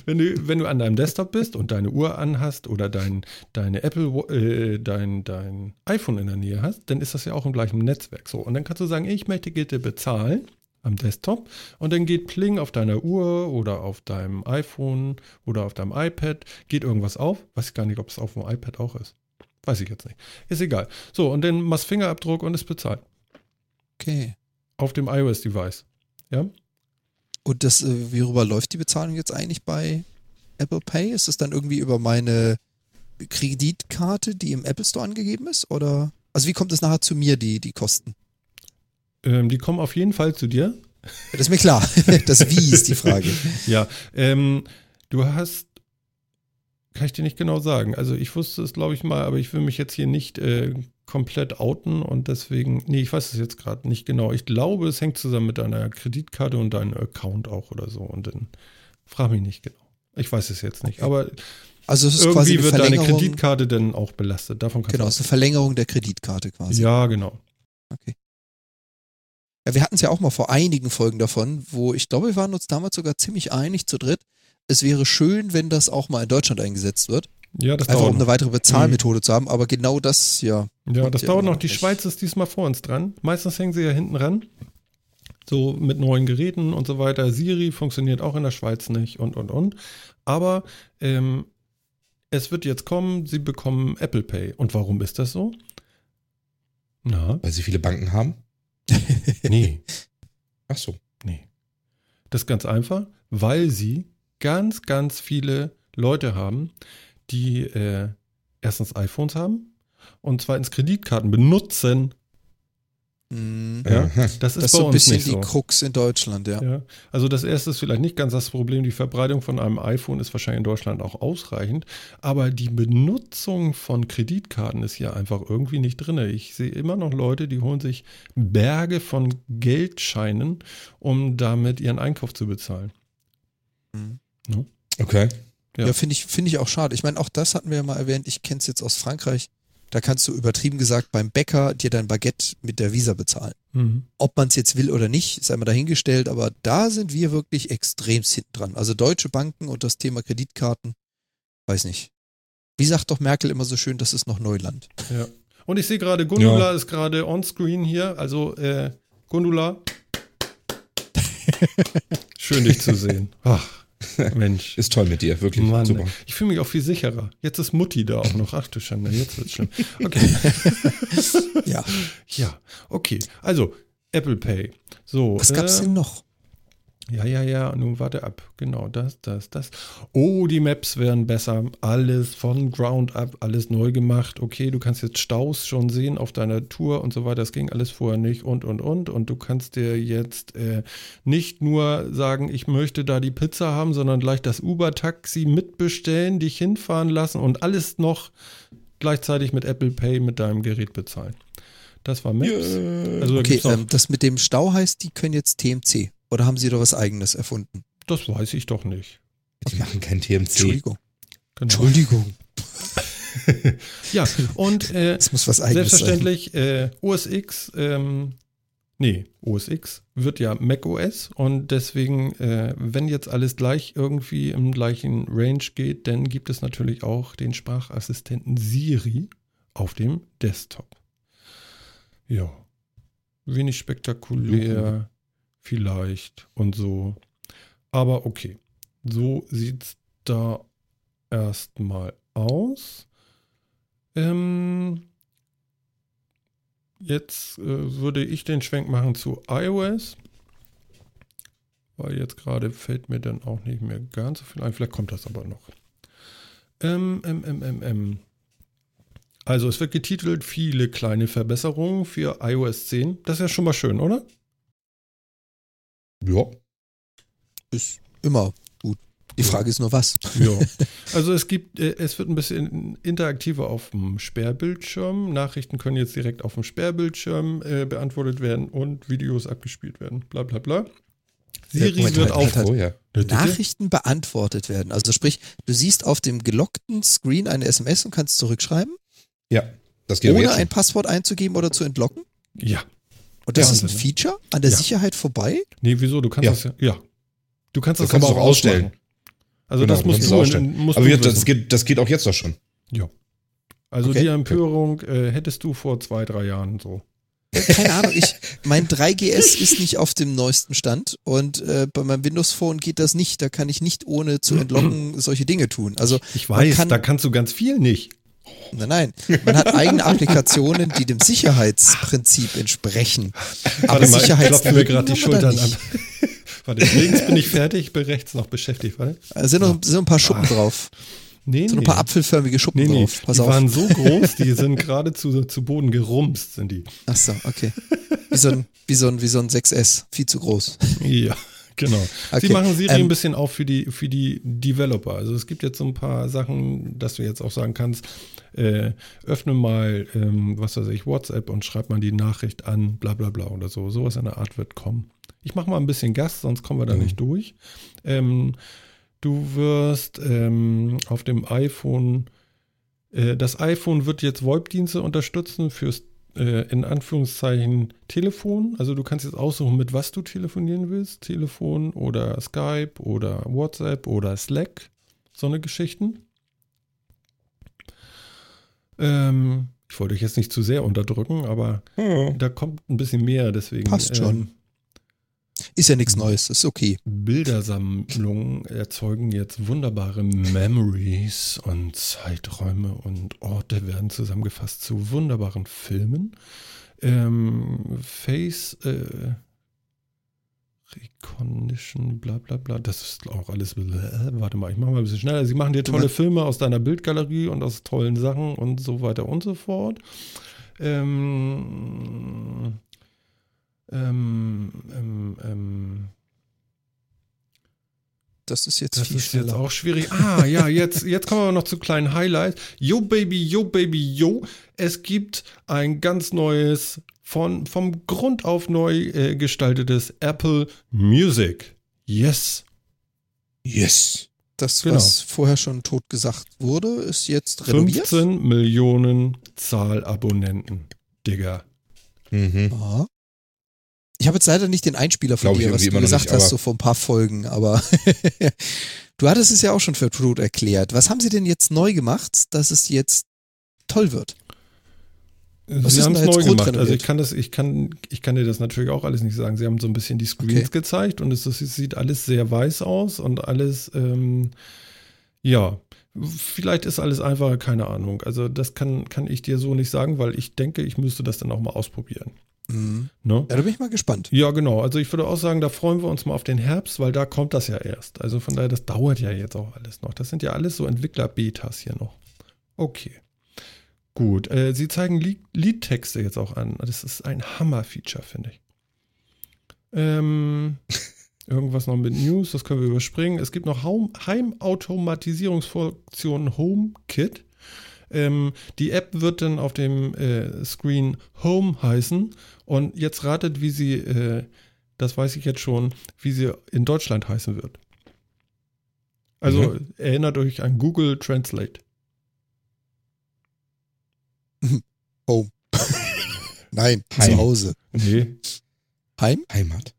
wenn du, wenn du an deinem Desktop bist und deine Uhr anhast oder dein, deine Apple, äh, dein, dein iPhone in der Nähe hast, dann ist das ja auch im gleichen Netzwerk so. Und dann kannst du sagen, ich möchte bitte bezahlen am Desktop und dann geht Pling auf deiner Uhr oder auf deinem iPhone oder auf deinem iPad, geht irgendwas auf. Weiß ich gar nicht, ob es auf dem iPad auch ist. Weiß ich jetzt nicht. Ist egal. So, und dann machst Fingerabdruck und ist bezahlt. Okay. Auf dem iOS-Device. Ja? Und das, äh, worüber läuft die Bezahlung jetzt eigentlich bei Apple Pay? Ist es dann irgendwie über meine Kreditkarte, die im Apple Store angegeben ist? Oder? Also wie kommt es nachher zu mir, die, die Kosten? Ähm, die kommen auf jeden Fall zu dir. Das ist mir klar. Das Wie ist die Frage. Ja, ähm, du hast, kann ich dir nicht genau sagen. Also ich wusste es, glaube ich mal, aber ich will mich jetzt hier nicht äh, komplett outen und deswegen, nee, ich weiß es jetzt gerade nicht genau. Ich glaube, es hängt zusammen mit deiner Kreditkarte und deinem Account auch oder so. Und dann frag mich nicht genau. Ich weiß es jetzt nicht. Aber Also es ist irgendwie quasi eine wird deine. Kreditkarte dann auch belastet. Davon kannst Genau, es ist eine Verlängerung der Kreditkarte quasi. Ja, genau. Okay. Ja, wir hatten es ja auch mal vor einigen Folgen davon, wo ich glaube, wir waren uns damals sogar ziemlich einig zu dritt. Es wäre schön, wenn das auch mal in Deutschland eingesetzt wird. Ja, das Einfach um eine weitere Bezahlmethode zu haben. Aber genau das, ja. Ja, das dauert immer noch. Die nicht. Schweiz ist diesmal vor uns dran. Meistens hängen sie ja hinten ran. So mit neuen Geräten und so weiter. Siri funktioniert auch in der Schweiz nicht und, und, und. Aber ähm, es wird jetzt kommen, sie bekommen Apple Pay. Und warum ist das so? Na, Weil sie viele Banken haben. nee, Ach so. nee. Das ist ganz einfach, weil sie ganz, ganz viele Leute haben, die äh, erstens iPhones haben und zweitens Kreditkarten benutzen. Mhm. Ja, Aha. das ist Das ist bei so ein uns bisschen nicht die so. Krux in Deutschland, ja. Ja, also das erste ist vielleicht nicht ganz das Problem. Die Verbreitung von einem iPhone ist wahrscheinlich in Deutschland auch ausreichend, aber die Benutzung von Kreditkarten ist hier einfach irgendwie nicht drin. Ich sehe immer noch Leute, die holen sich Berge von Geldscheinen, um damit ihren Einkauf zu bezahlen. Okay. Ja. Ja, finde ich, finde ich auch schade. Ich meine, auch das hatten wir ja mal erwähnt. Ich kenne es jetzt aus Frankreich. Da kannst du übertrieben gesagt beim Bäcker dir dein Baguette mit der Visa bezahlen. Mhm. Ob man es jetzt will oder nicht, ist einmal dahingestellt, aber da sind wir wirklich extremst hinten dran. Also deutsche Banken und das Thema Kreditkarten, weiß nicht. Wie sagt doch Merkel immer so schön, das ist noch Neuland. Ja. Und ich sehe gerade, Gundula ist gerade on-screen hier. Also, äh, Gundula. Schön, dich zu sehen. Ach, Mensch. Ist toll mit dir, wirklich. Mann, Super. ich fühle mich auch viel sicherer. Jetzt ist Mutti da auch noch. Ach du Schande, jetzt wird's schlimm. Okay. Ja. ja, okay. Also, Apple Pay. So. Was gab's äh, denn noch? Ja, ja, ja, nun warte ab. Genau, das, das, das. Oh, die Maps werden besser. Alles von Ground up, alles neu gemacht. Okay, du kannst jetzt Staus schon sehen auf deiner Tour und so weiter. Das ging alles vorher nicht und, und, und. Und du kannst dir jetzt äh, nicht nur sagen, ich möchte da die Pizza haben, sondern gleich das Uber-Taxi mitbestellen, dich hinfahren lassen und alles noch gleichzeitig mit Apple Pay mit deinem Gerät bezahlen. Das war Maps. Also da Okay, ähm, das mit dem Stau heißt, die können jetzt TMC. Oder haben sie da was eigenes erfunden? das weiß ich doch nicht. Die machen kein TMC. Entschuldigung. Genau. Entschuldigung. Ja, und äh, Es muss was eigenes sein. selbstverständlich äh, OS X, ähm, nee, OS X wird ja Mac OS und deswegen, äh, wenn jetzt alles gleich irgendwie im gleichen Range geht, dann gibt es natürlich auch den Sprachassistenten Siri auf dem Desktop. Ja, wenig spektakulär vielleicht und so, aber okay, so sieht's da erstmal aus. Ähm, jetzt äh, würde ich den Schwenk machen zu iOS. Weil jetzt gerade fällt mir dann auch nicht mehr ganz so viel ein. Vielleicht kommt das aber noch. Ähm, ähm, ähm, ähm, ähm. Also es wird getitelt viele kleine Verbesserungen für iOS 10. Das ist ja schon mal schön, oder? Ja. Ist immer gut. Die Frage ist nur was. Ja. Also es gibt, äh, es wird ein bisschen interaktiver auf dem Sperrbildschirm. Nachrichten können jetzt direkt auf dem Sperrbildschirm äh, beantwortet werden und Videos abgespielt werden. Bla bla bla. Siri Moment, wird auf. Moment, Oh ja. Nachrichten beantwortet werden. Also sprich, du siehst auf dem gelockten Screen eine SMS und kannst zurückschreiben, Ja. Das geht ohne ein. Passwort einzugeben oder zu entlocken. Ja. Und das Ja, ist ein? Feature an der Ja. Sicherheit vorbei. Nee, wieso? Du kannst Ja. das ja. Ja. Du kannst das, Das kannst aber auch ausstellen. ausstellen. Also Genau, das musst du, ausstellen. musst Aber du das, geht, das geht auch jetzt doch schon. Ja. Also Okay. die Empörung äh, hättest du vor zwei, drei Jahren so. Keine Ahnung, ich, mein 3GS ist nicht auf dem neuesten Stand und äh, bei meinem Windows Phone geht das nicht. Da kann ich nicht ohne zu entlocken solche Dinge tun. Also Ich weiß, kann, da kannst du ganz viel nicht. Nein, nein. Man hat eigene Applikationen, die dem Sicherheitsprinzip entsprechen. Aber Warte mal, ich klopfe mir gerade die Schultern ab. Warte, links bin ich fertig, bin rechts noch beschäftigt. Warte. Da sind noch sind noch ein paar Schuppen drauf. Nee, So nee. ein paar apfelförmige Schuppen Nee, nee, drauf. Pass die auf. waren so groß, die sind gerade zu, zu Boden gerumst, sind die. Ach so, okay. Wie so ein, wie so ein, wie so ein 6S. Viel zu groß. Ja, genau. Okay, Sie machen Siri ähm, ein bisschen auch für die, für die Developer. Also es gibt jetzt so ein paar Sachen, dass du jetzt auch sagen kannst, äh, öffne mal, ähm, was weiß ich, WhatsApp und schreib mal die Nachricht an, bla bla bla oder so. Sowas in der Art wird kommen. Ich mache mal ein bisschen Gas, sonst kommen wir da nicht durch. Ähm, du wirst ähm, auf dem iPhone, äh, das iPhone wird jetzt VoIP-Dienste unterstützen fürs äh, in Anführungszeichen Telefon. Also du kannst jetzt aussuchen, mit was du telefonieren willst. Telefon oder Skype oder WhatsApp oder Slack. So eine Geschichten. Ähm, ich wollte euch jetzt nicht zu sehr unterdrücken, aber da kommt ein bisschen mehr, deswegen. Passt schon. Ähm, Ist ja nichts Neues, ist okay. Bildersammlungen erzeugen jetzt wunderbare Memories und Zeiträume und Orte werden zusammengefasst zu wunderbaren Filmen. Ähm, Face äh, Recognition, bla bla bla, das ist auch alles. Bla, warte mal, ich mache mal ein bisschen schneller. Sie machen dir tolle Filme aus deiner Bildgalerie und aus tollen Sachen und so weiter und so fort. Ähm, ähm, ähm, ähm, Das ist jetzt das viel ist jetzt schneller. auch schwierig. Ah, ja, jetzt, jetzt kommen wir noch zu kleinen Highlights. Yo, Baby, yo, Baby, yo. Es gibt ein ganz neues, von, vom Grund auf neu äh, gestaltetes Apple Music. Yes. Yes. Das, Genau. was vorher schon tot gesagt wurde, ist jetzt renoviert. 15 Millionen Zahlabonnenten. Digga. Mhm. Aha. Ich habe jetzt leider nicht den Einspieler von Glaub dir, was du gesagt nicht, hast, so vor ein paar Folgen, aber du hattest es ja auch schon für tot erklärt. Was haben sie denn jetzt neu gemacht, dass es jetzt toll wird? Was Sie ist haben denn es da jetzt neu gemacht. Also ich kann das, ich kann, ich kann dir das natürlich auch alles nicht sagen. Sie haben so ein bisschen die Screens Okay. gezeigt und es, es sieht alles sehr weiß aus und alles, ähm, ja, vielleicht ist alles einfach, keine Ahnung. Also das kann, kann ich dir so nicht sagen, weil ich denke, ich müsste das dann auch mal ausprobieren. Mhm. Ne? Ja, da bin ich mal gespannt. Ja, genau. Also ich würde auch sagen, da freuen wir uns mal auf den Herbst, weil da kommt das ja erst. Also von daher, das dauert ja jetzt auch alles noch. Das sind ja alles so Entwickler-Betas hier noch. Okay. Gut. Äh, Sie zeigen Lied Liedtexte jetzt auch an. Das ist ein Hammer-Feature, finde ich. Ähm, irgendwas noch mit News, das können wir überspringen. Es gibt noch Home- Heimautomatisierungsfunktion HomeKit. Ähm, die App wird dann auf dem äh, Screen Home heißen. Und jetzt ratet, wie sie, äh, das weiß ich jetzt schon, wie sie in Deutschland heißen wird. Also erinnert euch an Google Translate. Home. Nein, Heim. zu Hause. Nee, Heim? Heimat.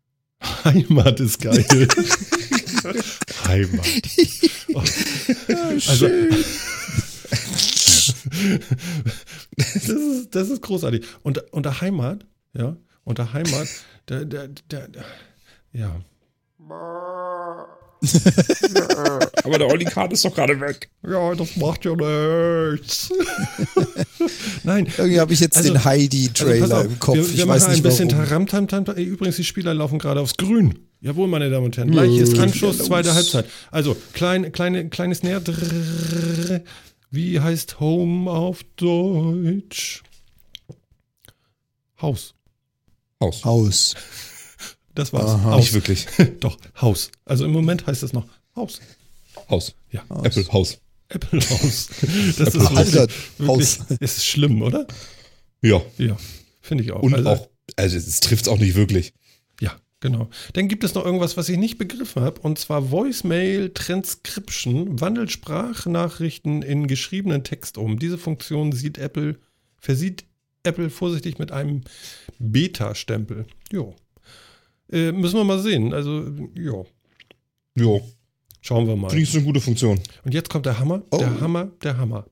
Heimat ist geil. Heimat. Also, das, ist, das ist großartig. Und unter Heimat, ja, unter Heimat, der, der, der, der ja. Aber der Olli Kahn ist doch gerade weg. Ja, das macht ja nichts. Nein. Irgendwie habe ich jetzt Also- den Heidi-Trailer Also im Kopf. Wir, wir ich machen weiß nicht ein bisschen warum. Taram, tam, tam, Übrigens, die Spieler laufen gerade aufs Grün. Jawohl, meine Damen und Herren. Gleich ist Anschluss, zweite Halbzeit. Also, klein, kleine, kleines Näher. Wie heißt Home auf Deutsch? Haus. Haus. Haus. Das war's. Aha. Haus. Nicht wirklich. Doch, Haus. Also im Moment heißt es noch Haus. Haus. Ja. Apple Haus. Apple Haus. Das ist Apple wirklich, Alter, wirklich, Haus. ist schlimm, oder? Ja. Ja, finde ich auch. Und Also- auch, also es trifft es auch nicht wirklich. Genau. Dann gibt es noch irgendwas, was ich nicht begriffen habe, und zwar Voicemail Transcription wandelt Sprachnachrichten in geschriebenen Text um. Diese Funktion sieht Apple, versieht Apple vorsichtig mit einem Beta-Stempel. Jo. Äh, müssen wir mal sehen. Also, ja, Jo. schauen wir mal. Finde ich so eine gute Funktion. Und jetzt kommt der Hammer, Oh. der Hammer, der Hammer.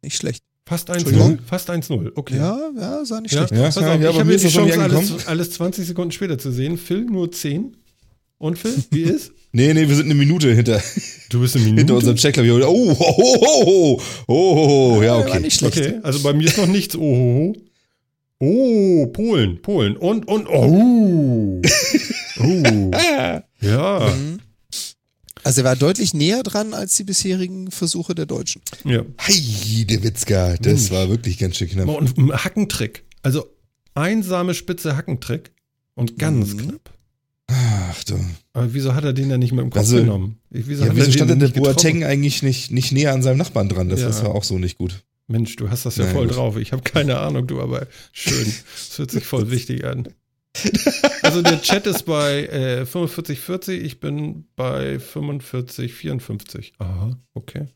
Nicht schlecht. Fast 1-0. Entschuldigung? Fast 1-0. Okay. Ja, ja, sah nicht Ja, schlecht. Ja, pass ja, auf, ja, ich habe jetzt die Chance, alles, alles 20 Sekunden später zu sehen. Phil nur 10. Und Phil, wie ist? Nee, nee, wir sind eine Minute hinter, Du bist eine Minute. hinter unserem Checkklavier. Oh, oh, oh, oh, oh, oh, ja, War okay. nicht schlecht. Okay, also bei mir ist noch nichts. Oh, oh, Polen, Polen. Und, und, oh. oh. Ja, Mhm. Also er war deutlich näher dran als die bisherigen Versuche der Deutschen. ja. Heidewitzka, das war wirklich ganz schön knapp. Und ein Hackentrick. Also einsame spitze Hackentrick und ganz Mhm. knapp. Ach du. Aber wieso hat er den denn nicht mit dem Kopf Also, genommen? Wieso, Ja, hat wieso er stand den denn der? Boateng eigentlich nicht, nicht näher an seinem Nachbarn dran? Das Ja. ja auch so nicht gut. Mensch, du hast das ja Na voll gut. drauf. Ich habe keine Ahnung, du, aber schön. Das hört sich voll wichtig an. Also der Chat ist bei äh, 45,40, ich bin bei 45,54. Aha, okay.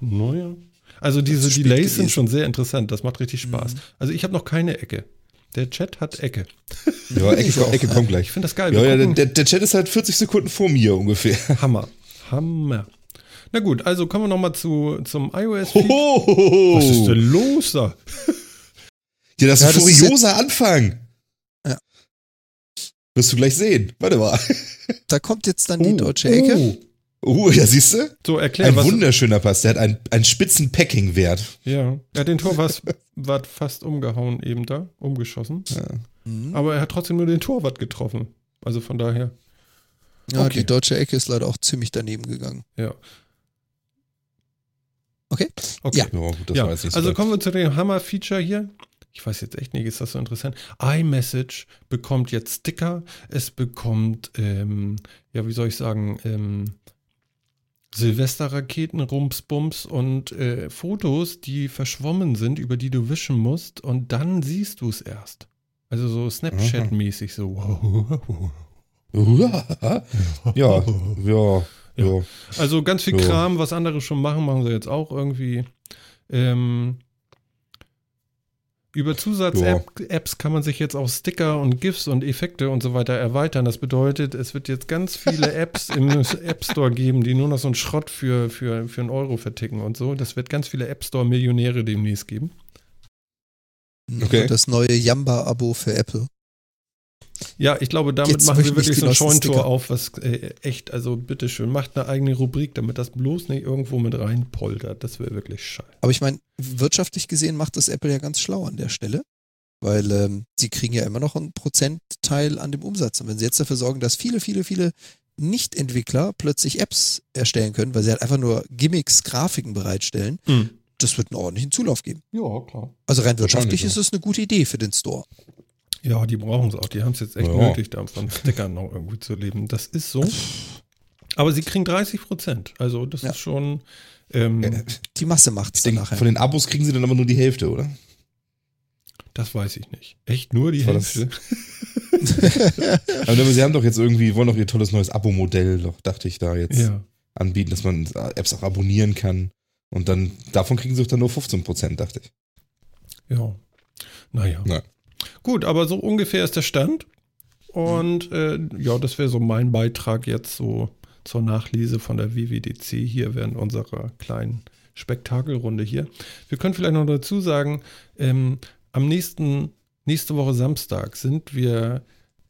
Naja. Also diese Delays sind schon sehr interessant. Das macht richtig Spaß. Mhm. Also ich habe noch keine Ecke. Der Chat hat Ecke. Ja, Ecke, Ich. Ecke kommt Ich gleich. finde das geil. Ja, ja, der, der Chat ist halt 40 Sekunden vor mir ungefähr. Hammer. Hammer. Na gut, also kommen wir nochmal zu, zum iOS. Hohoho. Was ist denn los da? Ja, das ist Ja, ein furioser Anfang. Ja. Wirst du gleich sehen. Warte mal. Da kommt jetzt dann die deutsche Ecke. Oh. Oh, ja, siehst du? So, erklär, Ein was. wunderschöner Pass. Der hat einen, einen spitzen Packing-Wert. Ja, er hat den Torwart Wart fast umgehauen eben da, umgeschossen. Mhm. Aber er hat trotzdem nur den Torwart getroffen. Also von daher, Ja, okay. die deutsche Ecke ist leider auch ziemlich daneben gegangen. ja. Okay. Okay. Ja. Ja, gut, das Ja, war also kommen wir zu dem Hammer-Feature hier. Ich weiß jetzt echt nicht, ist das so interessant? iMessage bekommt jetzt Sticker, es bekommt, ähm, ja, wie soll ich sagen, ähm, Silvesterraketen, Rumsbums und äh, Fotos, die verschwommen sind, über die du wischen musst und dann siehst du es erst. Also so Snapchat-mäßig so. ja, ja, ja, ja. Also ganz viel. Kram, was andere schon machen, machen sie jetzt auch irgendwie. Ähm, über Zusatz-Apps kann man sich jetzt auch Sticker und GIFs und Effekte und so weiter erweitern. Das bedeutet, es wird jetzt ganz viele Apps im App Store geben, die nur noch so einen Schrott für, für, für einen Euro verticken und so. Das wird ganz viele App Store-Millionäre demnächst geben. Okay. Das neue Yamba-Abo für Apple. Ja, ich glaube, damit Jetzt machen ich wirklich so ein Scheuntor auf, was äh, echt, also bitteschön, macht eine eigene Rubrik, damit das bloß nicht irgendwo mit reinpoltert. Das wäre wirklich scheiße. Aber ich meine, wirtschaftlich gesehen macht das Apple ja ganz schlau an der Stelle, weil ähm, sie kriegen ja immer noch einen Prozentteil an dem Umsatz. Und wenn sie jetzt dafür sorgen, dass viele, viele, viele Nicht-Entwickler plötzlich Apps erstellen können, weil sie halt einfach nur Gimmicks, Grafiken bereitstellen, das wird einen ordentlichen Zulauf geben. Ja, klar. Also rein wirtschaftlich ist es eine gute Idee für den Store. Ja, die brauchen es auch. Die haben es jetzt echt Ja. nötig, da von Stickern noch irgendwie zu leben. Das ist so. Aber sie kriegen 30 Prozent. Also das Ja. ist schon. Ähm, Äh, Die Masse macht es nachher. von den Abos kriegen sie dann aber nur die Hälfte, oder? Das weiß ich nicht. Echt nur die War Hälfte? Aber sie haben doch jetzt irgendwie, wollen doch ihr tolles neues Abo-Modell, doch, dachte ich da jetzt Ja. anbieten, dass man Apps auch abonnieren kann. Und dann, davon kriegen sie doch dann nur 15 Prozent, dachte ich. Ja. Naja. Ja. Gut, aber so ungefähr ist der Stand. Und äh, ja, das wäre so mein Beitrag jetzt so zur Nachlese von der WWDC hier während unserer kleinen Spektakelrunde hier. Wir können vielleicht noch dazu sagen, ähm, am nächsten, nächste Woche Samstag sind wir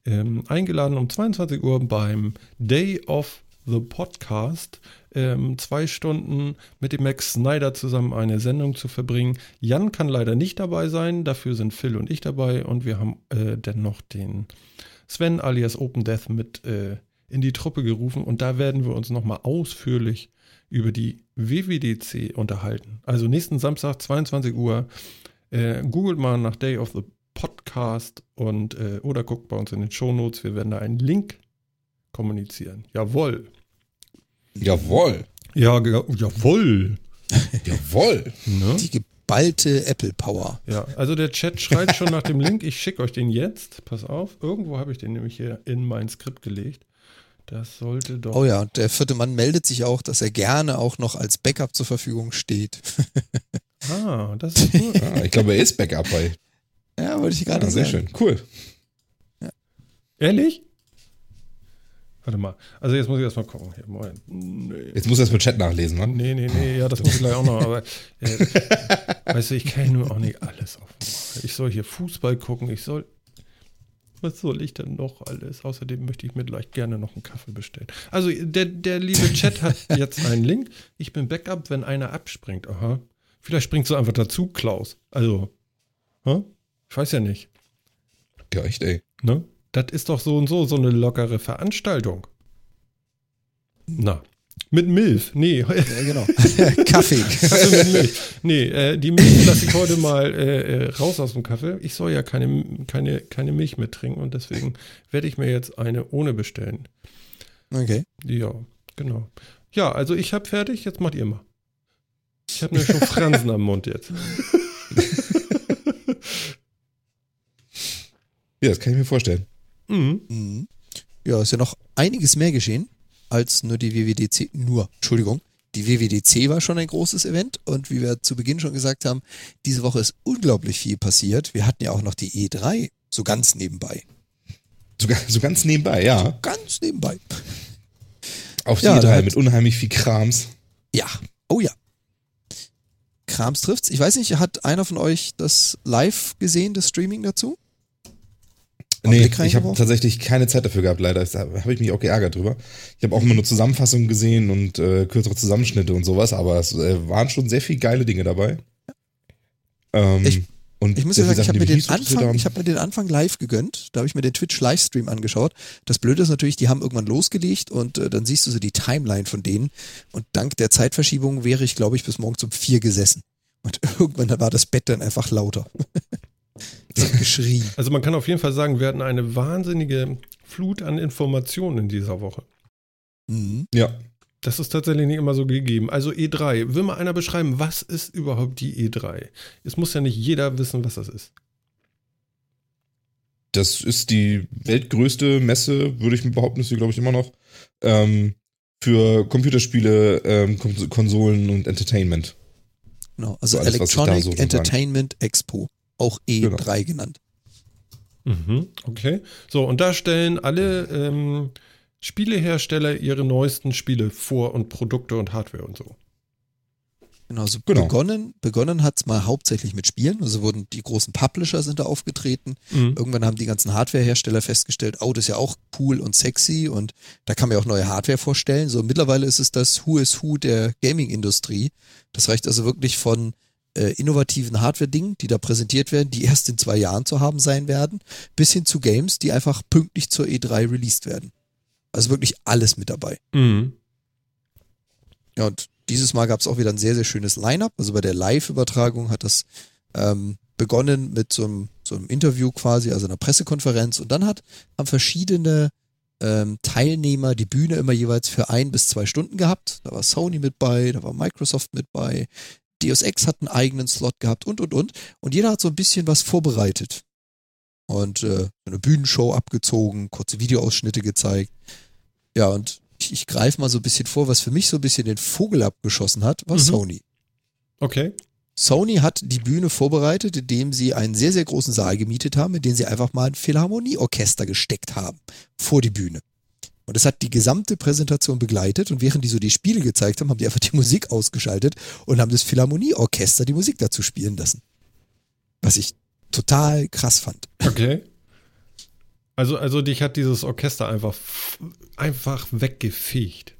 ähm, eingeladen um 22 Uhr beim Day of the Podcast ähm, zwei Stunden mit dem Max Snyder zusammen eine Sendung zu verbringen. Jan kann leider nicht dabei sein, dafür sind Phil und ich dabei und wir haben äh, dennoch den Sven alias Open Death mit äh, in die Truppe gerufen und da werden wir uns nochmal ausführlich über die WWDC unterhalten. Also nächsten Samstag, 22 Uhr, äh, googelt mal nach Day of the Podcast und äh, oder guckt bei uns in den Shownotes, wir werden da einen Link kommunizieren. Jawohl. Jawohl. Ja, ge- jawohl. Jawohl. Ne? Die geballte Apple Power. Ja, also der Chat schreit schon nach dem Link. Ich schicke euch den jetzt. Pass auf. Irgendwo habe ich den nämlich hier in mein Skript gelegt. Das sollte doch. Oh ja, und der vierte Mann meldet sich auch, dass er gerne auch noch als Backup zur Verfügung steht. Ah, das ist gut. Ah, ich glaube, er ist Backup bei. ja, wollte ich gerade Ja, sehr sagen. schön. Cool. Ehrlich? Warte mal. Also jetzt muss ich erstmal gucken. Hier, Moment. Nee. Jetzt muss er es mit Chat nachlesen, ne? Nee, nee, nee, ja, das muss ich gleich auch noch, aber äh, weißt du, ich kann nur auch nicht alles auf. Ich soll hier Fußball gucken, ich soll. Was soll ich denn noch alles? Außerdem möchte ich mir gleich gerne noch einen Kaffee bestellen. Also, der, der liebe Chat hat jetzt einen Link. Ich bin Backup, wenn einer abspringt. Aha. Vielleicht springst du einfach dazu, Klaus. Also, hä? ich weiß ja nicht. Ja, echt, ey. Ne? Das ist doch so und so so eine lockere Veranstaltung. Na, Mit Milch, nee. Ja, genau. Kaffee. Kaffee mit Milch. Nee, äh, die Milch lasse ich heute mal äh, äh, raus aus dem Kaffee. Ich soll ja keine, keine, keine Milch mehr trinken und deswegen werde ich mir jetzt eine ohne bestellen. Okay. Ja, genau. Ja, also ich habe fertig, jetzt macht ihr mal. Ich habe mir schon Fransen am Mund jetzt. Ja, das kann ich mir vorstellen. Mhm. Mhm. Ja, ist ja noch einiges mehr geschehen als nur die WWDC. Nur, Entschuldigung. Die WWDC war schon ein großes Event und wie wir zu Beginn schon gesagt haben, diese Woche ist unglaublich viel passiert. Wir hatten ja auch noch die E3, so ganz nebenbei. So, so ganz nebenbei, ja. Ganz nebenbei. Auf die Ja, da E3 hat- mit unheimlich viel Krams. Ja, oh ja. Krams trifft's. Ich weiß nicht, hat einer von euch das live gesehen, das Streaming dazu? Mal Nee, ich habe tatsächlich keine Zeit dafür gehabt, leider. Da habe ich mich auch geärgert drüber. Ich habe auch immer nur Zusammenfassungen gesehen und äh, kürzere Zusammenschnitte und sowas, aber es äh, waren schon sehr viele geile Dinge dabei. Ähm, Ich- und Ich muss ja sagen, ich habe mir, den Anfang, ich hab mir den Anfang live gegönnt. Da habe ich mir den Twitch-Livestream angeschaut. Das Blöde ist natürlich, die haben irgendwann losgelegt und äh, dann siehst du so die Timeline von denen. Und dank der Zeitverschiebung wäre ich, glaube ich, bis morgens um vier gesessen. Und irgendwann war das Bett dann einfach lauter. Geschrien. Also man kann auf jeden Fall sagen, wir hatten eine wahnsinnige Flut an Informationen in dieser Woche. Mhm. ja, Das ist tatsächlich nicht immer so gegeben. Also E3, will mal einer beschreiben, was ist überhaupt die E3? Es muss ja nicht jeder wissen, was das ist. das ist die weltgrößte Messe, würde ich behaupten, ist sie, glaube ich, immer noch. Ähm, für Computerspiele, ähm, Kon Konsolen und Entertainment. Genau. Also Alles, ich da Electronic so sagen. Entertainment Expo. Auch E3 genannt. Mhm, okay. So, und da stellen alle ähm, Spielehersteller ihre neuesten Spiele vor und Produkte und Hardware und so. Genau, so Genau. begonnen, begonnen hat's mal hauptsächlich mit Spielen. Also wurden die großen Publisher sind da aufgetreten. Mhm. Irgendwann haben die ganzen Hardwarehersteller festgestellt, oh, das ist ja auch cool und sexy und da kann man ja auch neue Hardware vorstellen. So mittlerweile ist es das Who is Who der Gaming-Industrie. Das reicht also wirklich von äh, innovativen Hardware-Dingen, die da präsentiert werden, die erst in zwei Jahren zu haben sein werden, bis hin zu Games, die einfach pünktlich zur E3 released werden. Also wirklich alles mit dabei. Mhm. Ja, und dieses Mal gab es auch wieder ein sehr, sehr schönes Line-up. Also bei der Live-Übertragung hat das ähm, begonnen mit so einem, so einem Interview quasi, also einer Pressekonferenz. Und dann hat, haben verschiedene ähm, Teilnehmer die Bühne immer jeweils für ein bis zwei Stunden gehabt. Da war Sony mit bei, da war Microsoft mit bei, Deus Ex hat einen eigenen Slot gehabt und, und, und. Und jeder hat so ein bisschen was vorbereitet. Und äh, eine Bühnenshow abgezogen, kurze Videoausschnitte gezeigt. Ja, und ich, ich greife mal so ein bisschen vor, was für mich so ein bisschen den Vogel abgeschossen hat, war Mhm. Sony. Okay. Sony hat die Bühne vorbereitet, indem sie einen sehr, sehr großen Saal gemietet haben, in den sie einfach mal ein Philharmonieorchester gesteckt haben. Vor die Bühne. Und das hat die gesamte Präsentation begleitet und während die so die Spiele gezeigt haben, haben die einfach die Musik ausgeschaltet und haben das Philharmonieorchester die Musik dazu spielen lassen. Was ich total krass fand. Okay. Also, also dich hat dieses Orchester einfach, einfach weggefegt.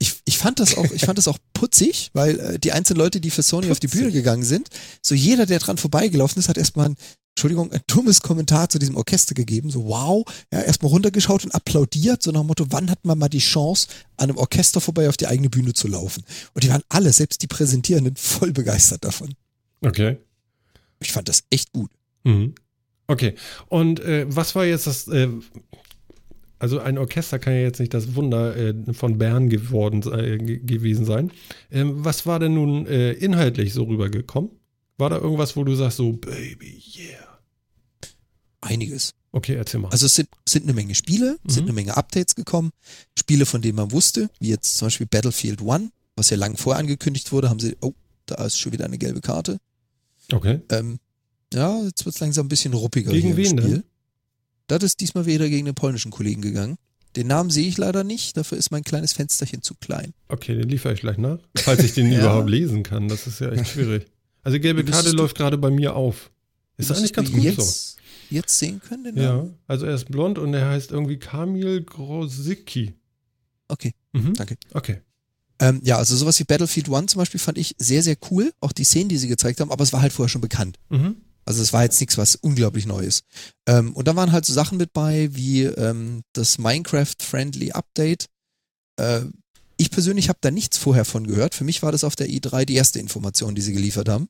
Ich, ich fand das auch, ich fand das auch putzig, weil äh, die einzelnen Leute, die für Sony auf die Bühne gegangen sind, so jeder, der dran vorbeigelaufen ist, hat erstmal ein, Entschuldigung, ein dummes Kommentar zu diesem Orchester gegeben, so wow, ja, erstmal runtergeschaut und applaudiert, so nach dem Motto, wann hat man mal die Chance, an einem Orchester vorbei auf die eigene Bühne zu laufen? Und die waren alle, selbst die Präsentierenden, voll begeistert davon. Okay. Ich fand das echt gut. Mhm. Okay. Und äh, was war jetzt das? Äh, also ein Orchester kann ja jetzt nicht das Wunder äh, von Bern geworden äh, ge- gewesen sein. Ähm, was war denn nun äh, inhaltlich so rübergekommen? War da irgendwas, wo du sagst so Baby, yeah? Einiges. Okay, erzähl mal. Also es sind, sind eine Menge Spiele, es sind Mhm. eine Menge Updates gekommen. Spiele, von denen man wusste, wie jetzt zum Beispiel Battlefield One, was ja lang vorher angekündigt wurde, haben sie, oh, da ist schon wieder eine gelbe Karte. okay. Ähm, ja, jetzt wird es langsam ein bisschen ruppiger Gegen wen denn? Das ist diesmal wieder gegen den polnischen Kollegen gegangen. Den Namen sehe ich leider nicht, dafür ist mein kleines Fensterchen zu klein. Okay, den liefere ich gleich nach. Falls ich den Ja. überhaupt lesen kann. Das ist ja echt schwierig. Also gelbe Karte läuft gerade bei mir auf. Ist Müsstest eigentlich ganz gut jetzt, jetzt sehen können, den so. Ja, Namen? also er ist blond und er heißt irgendwie Kamil Grosicki. Okay, Mhm. danke. Okay. Ähm, ja, also sowas wie Battlefield One zum Beispiel fand ich sehr, sehr cool. Auch die Szenen, die sie gezeigt haben, aber es war halt vorher schon bekannt. Mhm. Also es war jetzt nichts, was unglaublich Neues. Ähm, und da waren halt so Sachen mit bei, wie ähm, das Minecraft-Friendly Update. Äh, ich persönlich habe da nichts vorher von gehört. Für mich war das auf der E3 die erste Information, die sie geliefert haben.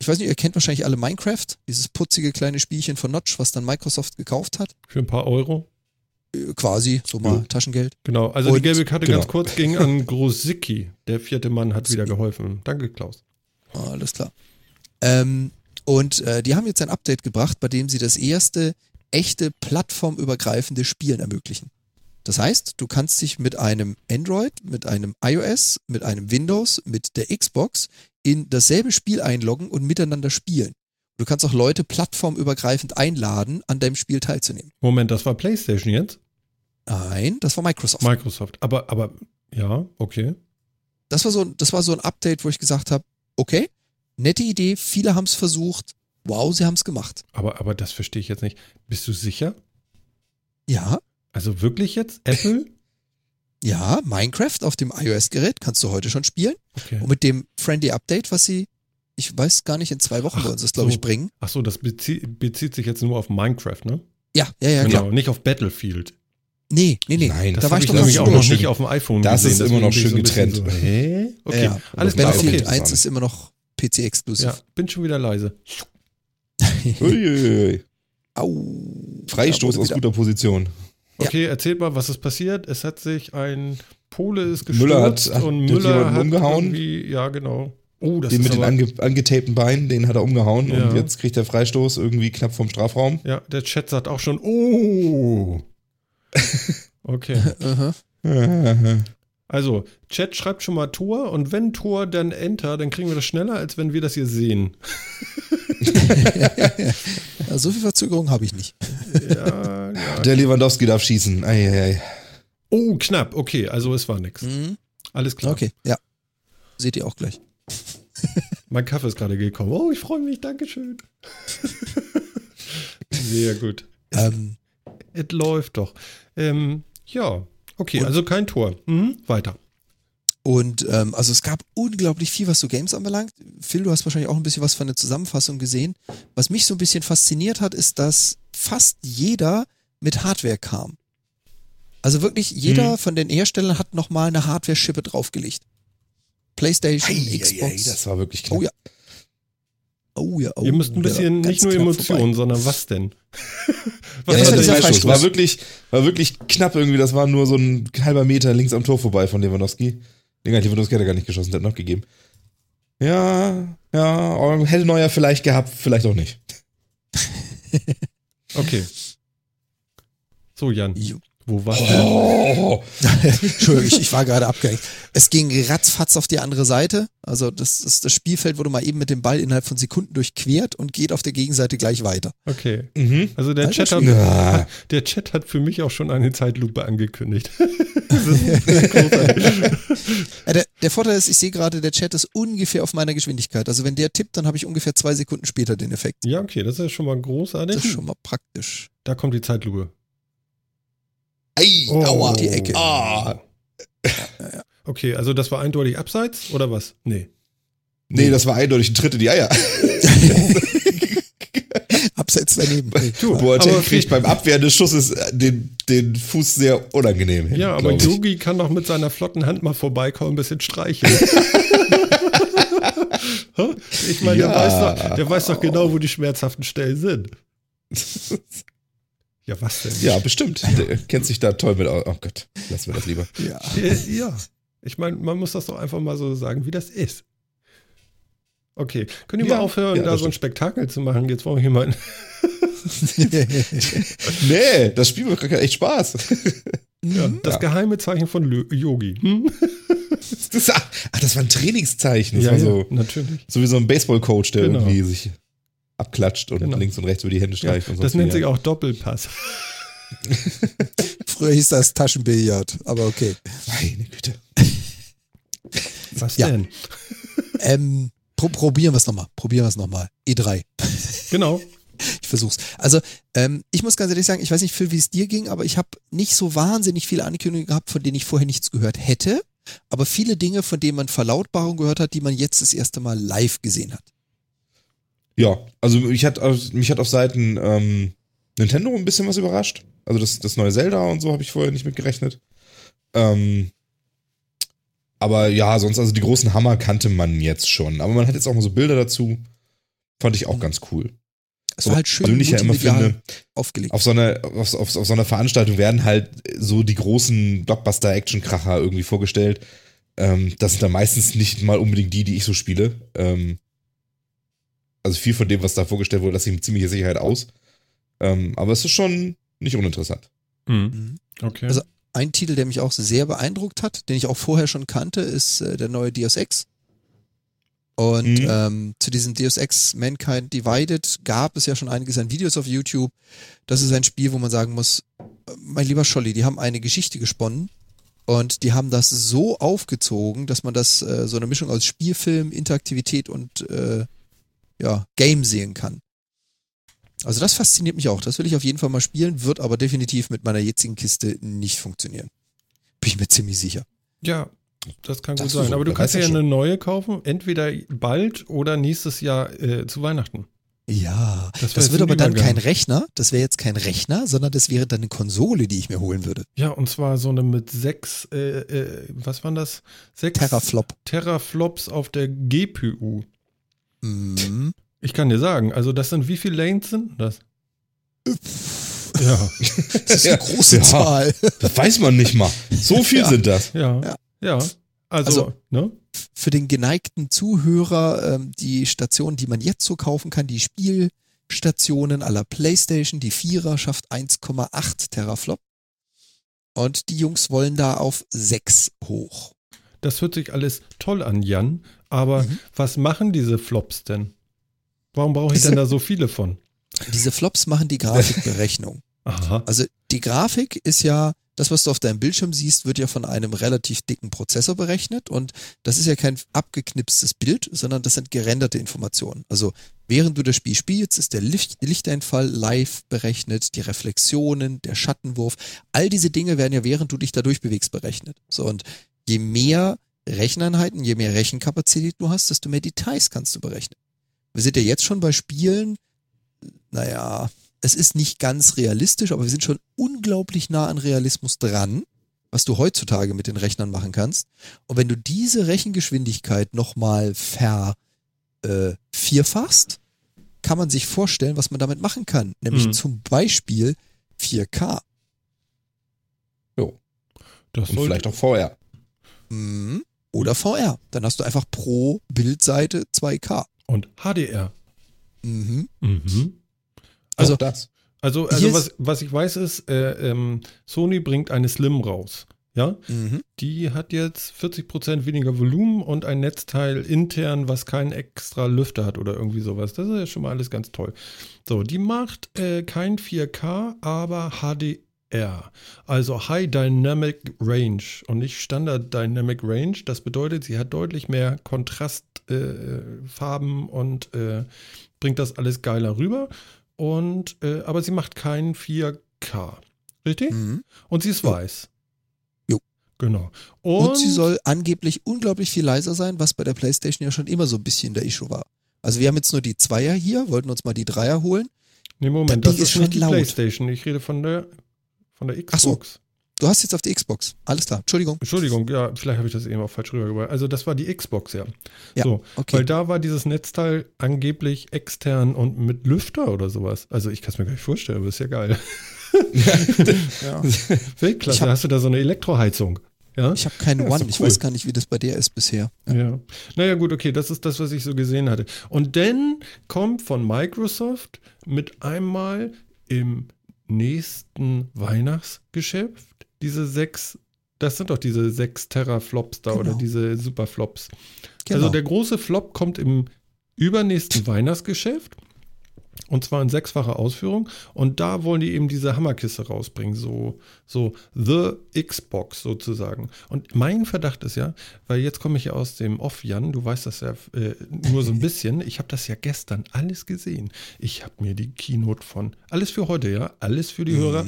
Ich weiß nicht, ihr kennt wahrscheinlich alle Minecraft, dieses putzige kleine Spielchen von Notch, was dann Microsoft gekauft hat. Für ein paar Euro. Äh, quasi, so mal Ja. Taschengeld. Genau, also Und- die gelbe Karte ganz genau. kurz ging an Grosicki. Der vierte Mann hat wieder geholfen. Danke, Klaus. Alles klar. Ähm, und äh, die haben jetzt ein Update gebracht, bei dem sie das erste echte plattformübergreifende Spielen ermöglichen. Das heißt, du kannst dich mit einem Android, mit einem iOS, mit einem Windows, mit der Xbox in dasselbe Spiel einloggen und miteinander spielen. Du kannst auch Leute plattformübergreifend einladen, an deinem Spiel teilzunehmen. Moment, das war PlayStation jetzt? Nein, das war Microsoft. Microsoft. Aber, aber, ja, okay. das war so, das war so ein Update, wo ich gesagt habe, okay, nette Idee, viele haben es versucht, wow, sie haben es gemacht. Aber, aber das verstehe ich jetzt nicht. Bist du sicher? Ja, Also wirklich jetzt? Apple? Ja, Minecraft auf dem iOS-Gerät kannst du heute schon spielen. Okay. Und mit dem Friendly Update, was sie, ich weiß gar nicht, in zwei Wochen Ach, wollen sie es, glaube so. ich, bringen. Ach so, das bezie bezieht sich jetzt nur auf Minecraft, ne? Ja, ja, ja, genau, genau. nicht auf Battlefield. Nee, nee, nee. Nein, da Das war habe ich ich doch nämlich noch auch noch schön- nicht auf dem iPhone Das gesehen. ist immer noch schön so getrennt. So, hä? Okay, Ja, alles klar, Battlefield okay. 1 ist immer noch PC-exklusiv. Ja, bin schon wieder leise. Uiuiui. Au. Freistoß Da aus guter Position. Ja. Okay, erzählt mal, was ist passiert. Es hat sich ein Pole ist gestürzt Müller hat- hat und Müller hat umgehauen. irgendwie, ja genau. Oh, das Den ist mit den ange angetapten Beinen, den hat er umgehauen Ja. und jetzt kriegt er Freistoß irgendwie knapp vom Strafraum. Ja, der Chat sagt auch schon, oh. Okay. Also, Chat schreibt schon mal Tor und wenn Tor, dann Enter, dann kriegen wir das schneller, als wenn wir das hier sehen. Ja, so viel Verzögerung habe ich nicht. Ja, ja. Der Lewandowski darf schießen. Eieiei. Oh, knapp. Okay, also es war nix. Mhm. Alles klar. Okay, ja. Seht ihr auch gleich. Mein Kaffee ist gerade gekommen. Oh, ich freue mich. Dankeschön. Sehr gut. Ähm, Es läuft doch. Ähm, ja, okay, also kein Tor. Mhm, weiter. Und ähm, also es gab unglaublich viel, was so Games anbelangt. Phil, du hast wahrscheinlich auch ein bisschen was von der Zusammenfassung gesehen. Was mich so ein bisschen fasziniert hat, ist, dass fast jeder mit Hardware kam. Also wirklich jeder Mhm. von den Herstellern hat nochmal eine Hardware-Schippe draufgelegt. PlayStation, Eieiei, Xbox. Das war wirklich knapp. oh ja. Oh ja, oh, Ihr müsst ein bisschen nicht nur Emotionen, sondern was denn? Ja, was das Ja, war der dieser Freistoß war wirklich, war wirklich knapp irgendwie. Das war nur so ein halber Meter links am Tor vorbei von Lewandowski. Den hat Lewandowski hat er gar nicht geschossen, der hat noch gegeben. Ja, ja, hätte Neuer vielleicht gehabt, vielleicht auch nicht. okay. So, Jan. Wo warst Oh, Entschuldigung, ich, ich war gerade abgehängt. Es ging ratzfatz auf die andere Seite. Also das, das, das Spielfeld wurde mal eben mit dem Ball innerhalb von Sekunden durchquert und geht auf der Gegenseite gleich weiter. Okay. mhm. Also der Alter Chat, hat, Ja. der Chat hat für mich auch schon eine Zeitlupe angekündigt. Äh, Der, der Vorteil ist, ich sehe gerade, der Chat ist ungefähr auf meiner Geschwindigkeit. Also wenn der tippt, dann habe ich ungefähr zwei Sekunden später den Effekt. ja, okay, das ist schon mal großartig. Das ist schon mal praktisch. Da kommt die Zeitlupe. Ei, Oh. aua. Die Ecke. Ah. Okay, also das war eindeutig abseits oder was? Nee. Nee, das war eindeutig ein Tritt in die Eier. Abseits daneben. Nee, Du, Boateng kriegt beim Abwehren des Schusses äh, den, den Fuß sehr unangenehm hin. Ja, aber. Yogi kann doch mit seiner flotten Hand mal vorbeikommen, ein bisschen streicheln. Ich meine, der, Ja. weiß doch, der weiß doch genau, wo die schmerzhaften Stellen sind. Ja, was denn? Ja, bestimmt. Der kennt sich da toll mit aus. Oh Gott, lassen wir das lieber. Ja. Äh, ja. Ich meine, man muss das doch einfach mal so sagen, wie das ist. Okay, können die Ja, mal aufhören, ja, da das so ein stimmt. Spektakel zu machen? Jetzt brauche ich jemanden. Nee, das Spiel macht gerade echt Spaß. Ja, das Ja. geheime Zeichen von Yogi. Hm? Das, ach, das war ein Trainingszeichen. Das ja, war so, natürlich. so wie so ein Baseball-Coach, der Genau. irgendwie sich abklatscht und Genau. links und rechts über die Hände Ja, streicht. und das nennt sich auch Doppelpass. Früher hieß das Taschenbillard, aber okay. Meine Güte. Was Ja. denn? Ähm, pro probieren wir es nochmal. Probieren wir es nochmal. E3. Genau. Ich versuch's. Also, ähm, ich muss ganz ehrlich sagen, ich weiß nicht, Phil, wie es dir ging, aber ich habe nicht so wahnsinnig viele Ankündigungen gehabt, von denen ich vorher nichts gehört hätte. Aber viele Dinge, von denen man Verlautbarungen gehört hat, die man jetzt das erste Mal live gesehen hat. Ja, also mich hat, auf- mich hat auf Seiten ähm, Nintendo ein bisschen was überrascht. Also das, das neue Zelda und so habe ich vorher nicht mit gerechnet. Ähm, Aber ja, sonst, also die großen Hammer kannte man jetzt schon. Aber man hat jetzt auch mal so Bilder dazu. Fand ich auch ganz cool. Es war halt schön persönlich ja immer finde, aufgelegt. auf so einer, auf, auf, auf so einer Veranstaltung werden halt so die großen Blockbuster-Action-Kracher irgendwie vorgestellt. Ähm, das sind dann meistens nicht mal unbedingt die, die ich so spiele. Ähm, also viel von dem, was da vorgestellt wurde, lasse ich mit ziemlicher Sicherheit aus. Ähm, aber es ist schon nicht uninteressant. Mhm. Mhm. Okay. Also- Ein Titel, der mich auch sehr beeindruckt hat, den ich auch vorher schon kannte, ist äh, der neue Deus Ex. Und Mhm. ähm, zu diesem Deus Ex Mankind Divided gab es ja schon einiges an Videos auf YouTube. Das ist ein Spiel, wo man sagen muss, mein lieber Scholli, die haben eine Geschichte gesponnen und die haben das so aufgezogen, dass man das äh, so eine Mischung aus Spielfilm, Interaktivität und äh, ja, Game sehen kann. Also das fasziniert mich auch. Das will ich auf jeden Fall mal spielen, wird aber definitiv mit meiner jetzigen Kiste nicht funktionieren. Bin ich mir ziemlich sicher. ja, das kann gut Das sein. so, Aber du kannst ja ja eine neue kaufen, entweder bald oder nächstes Jahr äh, zu Weihnachten. Ja, Das das, wird aber dann kein Rechner. Das wäre jetzt kein Rechner, sondern das wäre dann eine Konsole, die ich mir holen würde. Ja, und zwar so eine mit sechs, äh, äh, was waren das? Sechs Terraflop. Terraflops auf der GPU. Mhm. Ich kann dir sagen, also das sind wie viele Lanes sind das? Ja, Das ist eine große Ja. Zahl. Das weiß man nicht mal. So viel Ja. sind das. ja, Ja. ja. Also, Also- ne? Für den geneigten Zuhörer, ähm, die Stationen, die man jetzt so kaufen kann, die Spielstationen aller PlayStation, die Vierer schafft 1,8 Teraflop. Und die Jungs wollen da auf 6 hoch. Das hört sich alles toll an, Jan. Aber Mhm. was machen diese Flops denn? Warum brauche ich Diese- denn da so viele von? Diese Flops machen die Grafikberechnung. Aha. Also die Grafik ist ja, das, was du auf deinem Bildschirm siehst, wird ja von einem relativ dicken Prozessor berechnet und das ist ja kein abgeknipstes Bild, sondern das sind gerenderte Informationen. Also während du das Spiel spielst, ist der Licht, Lichteinfall live berechnet, die Reflexionen, der Schattenwurf, all diese Dinge werden ja während du dich da durchbewegst berechnet. So und je mehr Recheneinheiten, je mehr Rechenkapazität du hast, desto mehr Details kannst du berechnen. Wir sind ja jetzt schon bei Spielen, naja, es ist nicht ganz realistisch, aber wir sind schon unglaublich nah an Realismus dran, was du heutzutage mit den Rechnern machen kannst. Und wenn du diese Rechengeschwindigkeit nochmal ver äh, vierfachst, kann man sich vorstellen, was man damit machen kann. Nämlich Mhm. zum Beispiel 4K. Jo. Das Und vielleicht auch VR. Mhm. Oder VR. Dann hast du einfach pro Bildseite 2K. und HDR. Mhm. Mhm. Also- auch das. Also, also was, was ich weiß ist, äh, ähm, Sony bringt eine Slim raus. Ja, Mhm. die hat jetzt 40% weniger Volumen und ein Netzteil intern, was keinen extra Lüfter hat oder irgendwie sowas. Das ist ja schon mal alles ganz toll. So, die macht äh, kein 4K, aber HDR. Also High Dynamic Range und nicht Standard Dynamic Range. Das bedeutet, sie hat deutlich mehr Kontrastfarben äh, und äh, bringt das alles geiler rüber. Und äh, aber sie macht kein 4K. Richtig? Mhm. Und sie ist Jo. weiß. Jo. Genau. Und, sie soll angeblich unglaublich viel leiser sein, was bei der PlayStation ja schon immer so ein bisschen der Issue war. Also wir haben jetzt nur die Zweier hier, wollten uns mal die Dreier holen. Nee, Moment, Das das ist, ist schon nicht die laut. Playstation. Ich rede von der, von der Ach so. Xbox. Du hast jetzt auf die Xbox. Alles klar. Entschuldigung. Entschuldigung, ja, vielleicht habe ich das eben auch falsch rübergebracht. Also das war die Xbox, ja. Ja, so, okay. Weil da war dieses Netzteil angeblich extern und mit Lüfter oder sowas. Also ich kann es mir gar nicht vorstellen, aber ist ja geil. Ja. Weltklasse, hab- hast du da so eine Elektroheizung. Ja? Ich habe keine Ja, One. doch Ich cool. weiß gar nicht, wie das bei der ist bisher. Ja. Naja, gut, okay, das ist das, was ich so gesehen hatte. Und dann kommt von Microsoft mit einmal im nächsten Weihnachtsgeschäft diese sechs, das sind doch diese sechs Terraflops da oder Genau. diese Superflops. Genau. Also der große Flop kommt im übernächsten Weihnachtsgeschäft. Und zwar in sechsfacher Ausführung. Und da wollen die eben diese Hammerkiste rausbringen. So, so The Xbox sozusagen. Und mein Verdacht ist ja, weil jetzt komme ich ja aus dem Off, Jan, du weißt das ja äh, nur so ein bisschen. Ich habe das ja gestern alles gesehen. Ich habe mir die Keynote von, alles für heute, ja, alles für die Hörer.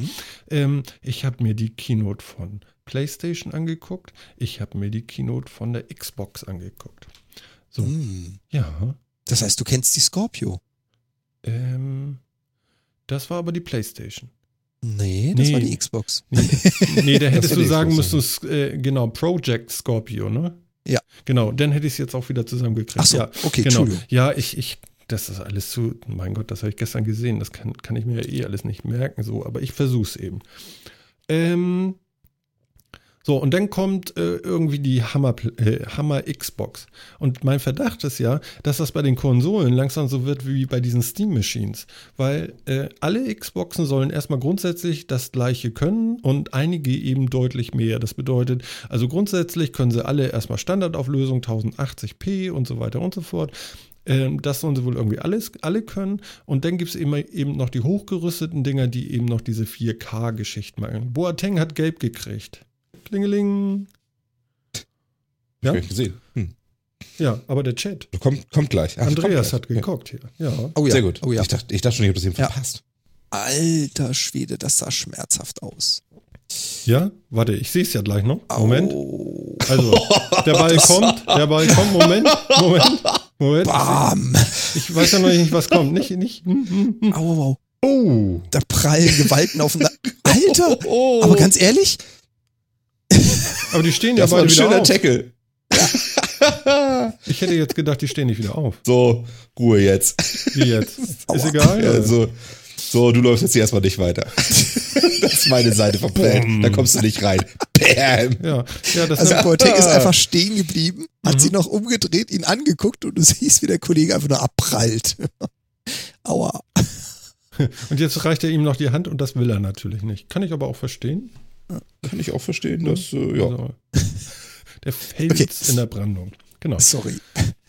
Ähm, ich habe mir die Keynote von PlayStation angeguckt. Ich habe mir die Keynote von der Xbox angeguckt. So, Hm. ja. Das heißt, du kennst die Scorpio. Ähm, das war aber die PlayStation. Nee, das Nee. war die Xbox. Nee, nee da hättest du sagen Xbox, müssen, äh, genau, Project Scorpio, ne? Ja. Genau, dann hätte ich es jetzt auch wieder zusammengekriegt. Ach so, ja, okay, genau. Ja, ich, ich, das ist alles zu, mein Gott, das habe ich gestern gesehen, das kann, kann ich mir ja eh alles nicht merken, so, aber ich versuch's eben. Ähm, so, und dann kommt äh, irgendwie die Hammer, äh, Hammer Xbox. Und mein Verdacht ist ja, dass das bei den Konsolen langsam so wird wie bei diesen Steam Machines. Weil äh, alle Xboxen sollen erstmal grundsätzlich das gleiche können und einige eben deutlich mehr. Das bedeutet, also grundsätzlich können sie alle erstmal Standardauflösung 1080p und so weiter und so fort. Ähm, das sollen sie wohl irgendwie alles, alle können. Und dann gibt es eben, eben noch die hochgerüsteten Dinger, die eben noch diese 4K-Geschichten machen. Boateng hat gelb gekriegt. Klingeling. Ja? Hab ich gesehen. Hm. Ja, aber der Chat. Kommt, kommt gleich. Ach, Andreas kommt hat gleich. geguckt hier. Ja. Oh Ja. ja. Sehr gut. Oh ja. ich, dachte, ich dachte schon, ich habe das eben Ja. verpasst. Alter Schwede, das sah schmerzhaft aus. Ja, warte, ich sehe es ja gleich noch. Moment. Au. Also, der Ball kommt, der Ball kommt. Moment, Moment, Moment. Bam. Ich weiß ja noch nicht, was kommt. Nicht, nicht. hm, hm, hm. Au, au, au. Oh. Da prallen Gewalten aufeinander. Alter! Oh. Aber ganz ehrlich, Aber die stehen ja beide ein wieder schöner auf. Tackle. Ich hätte jetzt gedacht, die stehen nicht wieder auf. So, Ruhe jetzt. Wie jetzt? Aua. Ist egal. Ja, so, so, du läufst jetzt hier erstmal nicht weiter. das ist meine Seite vom Feld. Da kommst du nicht rein. Bam. Ja, ja das also Boateng ist Ah. einfach stehen geblieben, hat Mhm. sich noch umgedreht, ihn angeguckt und du siehst, wie der Kollege einfach nur abprallt. Aua. Und jetzt reicht er ihm noch die Hand und das will er natürlich nicht. Kann ich aber auch verstehen. Kann ich auch verstehen, dass, äh, ja. Also, der Fels Okay. in der Brandung. Genau. Sorry.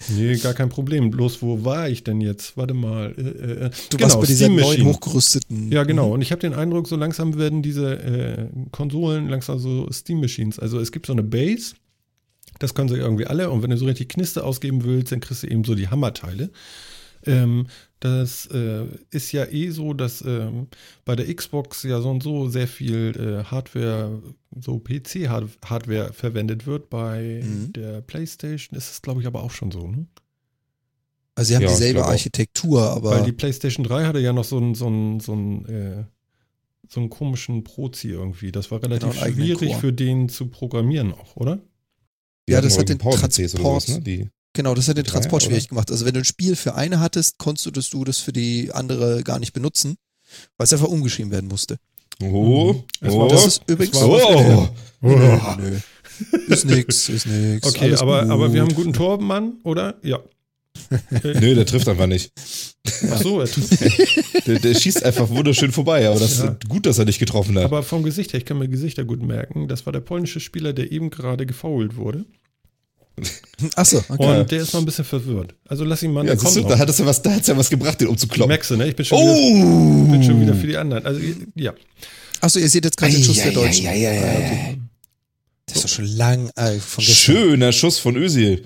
Nee, gar kein Problem. Bloß, wo war ich denn jetzt? Warte mal. Äh, äh, Du genau, warst bei dieser neuen hochgerüsteten. Ja, genau. Und ich habe den Eindruck, so langsam werden diese äh, Konsolen langsam so Steam Machines. Also es gibt so eine Base, das können sie irgendwie alle. Und wenn du so richtig Knister ausgeben willst, dann kriegst du eben so die Hammerteile. Ähm, das äh, ist ja eh so, dass ähm, bei der Xbox ja so und so sehr viel äh, Hardware, so PC-Hardware verwendet wird. Bei Mhm. der PlayStation ist es, glaube ich, aber auch schon so. Ne? Also sie haben Ja, dieselbe. Architektur, aber Weil die PlayStation 3 hatte ja noch so einen, so einen, so einen, äh, so einen komischen Prozi irgendwie. Das war relativ Genau, schwierig für den zu programmieren auch, oder? Ja, das hat den oder sowas, Transport- ne? Die, genau, das hat den Transport schwierig gemacht. Also wenn du ein Spiel für eine hattest, konntest du das für die andere gar nicht benutzen, weil es einfach umgeschrieben werden musste. oh, Mhm. Oh, war- Das ist übrigens was oh. Nö, nö. Ist nix, ist nix. Okay, alles aber, gut. aber wir haben einen guten Tormann, oder? Ja. Nö, der trifft einfach nicht. Ach so, er tut, Der, der schießt einfach wunderschön vorbei, aber das Ja. ist gut, dass er nicht getroffen hat. aber vom Gesicht her, ich kann mir Gesichter gut merken, das war der polnische Spieler, der eben gerade gefoult wurde. Achso, okay. Und der ist noch ein bisschen verwirrt. Also lass ihn mal, ja, der siehst du, da hat es ja was, da hat's ja was gebracht, den umzukloppen. Merkst du, ne? Ich bin schon, wieder, bin schon wieder für die anderen. Also, ja. Achso, ihr seht jetzt gerade den Schuss der Deutschen. Ja, ja, ja, ja. okay. Das ist doch schon lang äh, von gestern. Schöner Schuss von Özil.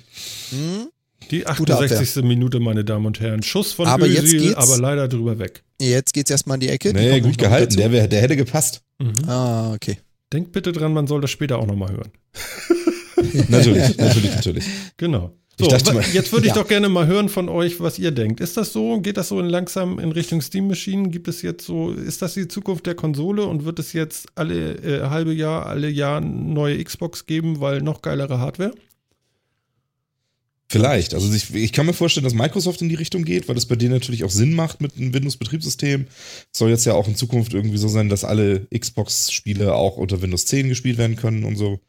Hm? Die Gute 68. Minute, meine Damen und Herren. Schuss von Aber jetzt Özil, geht's- aber leider drüber weg. Jetzt geht's erstmal in die Ecke. Die Nee, kommen gut gehalten. Der, wär, der hätte gepasst. Mhm. Ah, okay. Denkt bitte dran, man soll das später auch nochmal hören. Natürlich, natürlich, natürlich. Genau. So, mal- jetzt würde ich Ja. doch gerne mal hören von euch, was ihr denkt. Ist das so? Geht das so in langsam in Richtung Steam Machine? Gibt es jetzt so, ist das die Zukunft der Konsole und wird es jetzt alle äh, halbe Jahr, alle Jahr neue Xbox geben, weil noch geilere Hardware? Vielleicht. Also ich, ich kann mir vorstellen, dass Microsoft in die Richtung geht, weil das bei denen natürlich auch Sinn macht mit einem Windows-Betriebssystem. Soll jetzt ja auch in Zukunft irgendwie so sein, dass alle Xbox-Spiele auch unter Windows 10 gespielt werden können und so.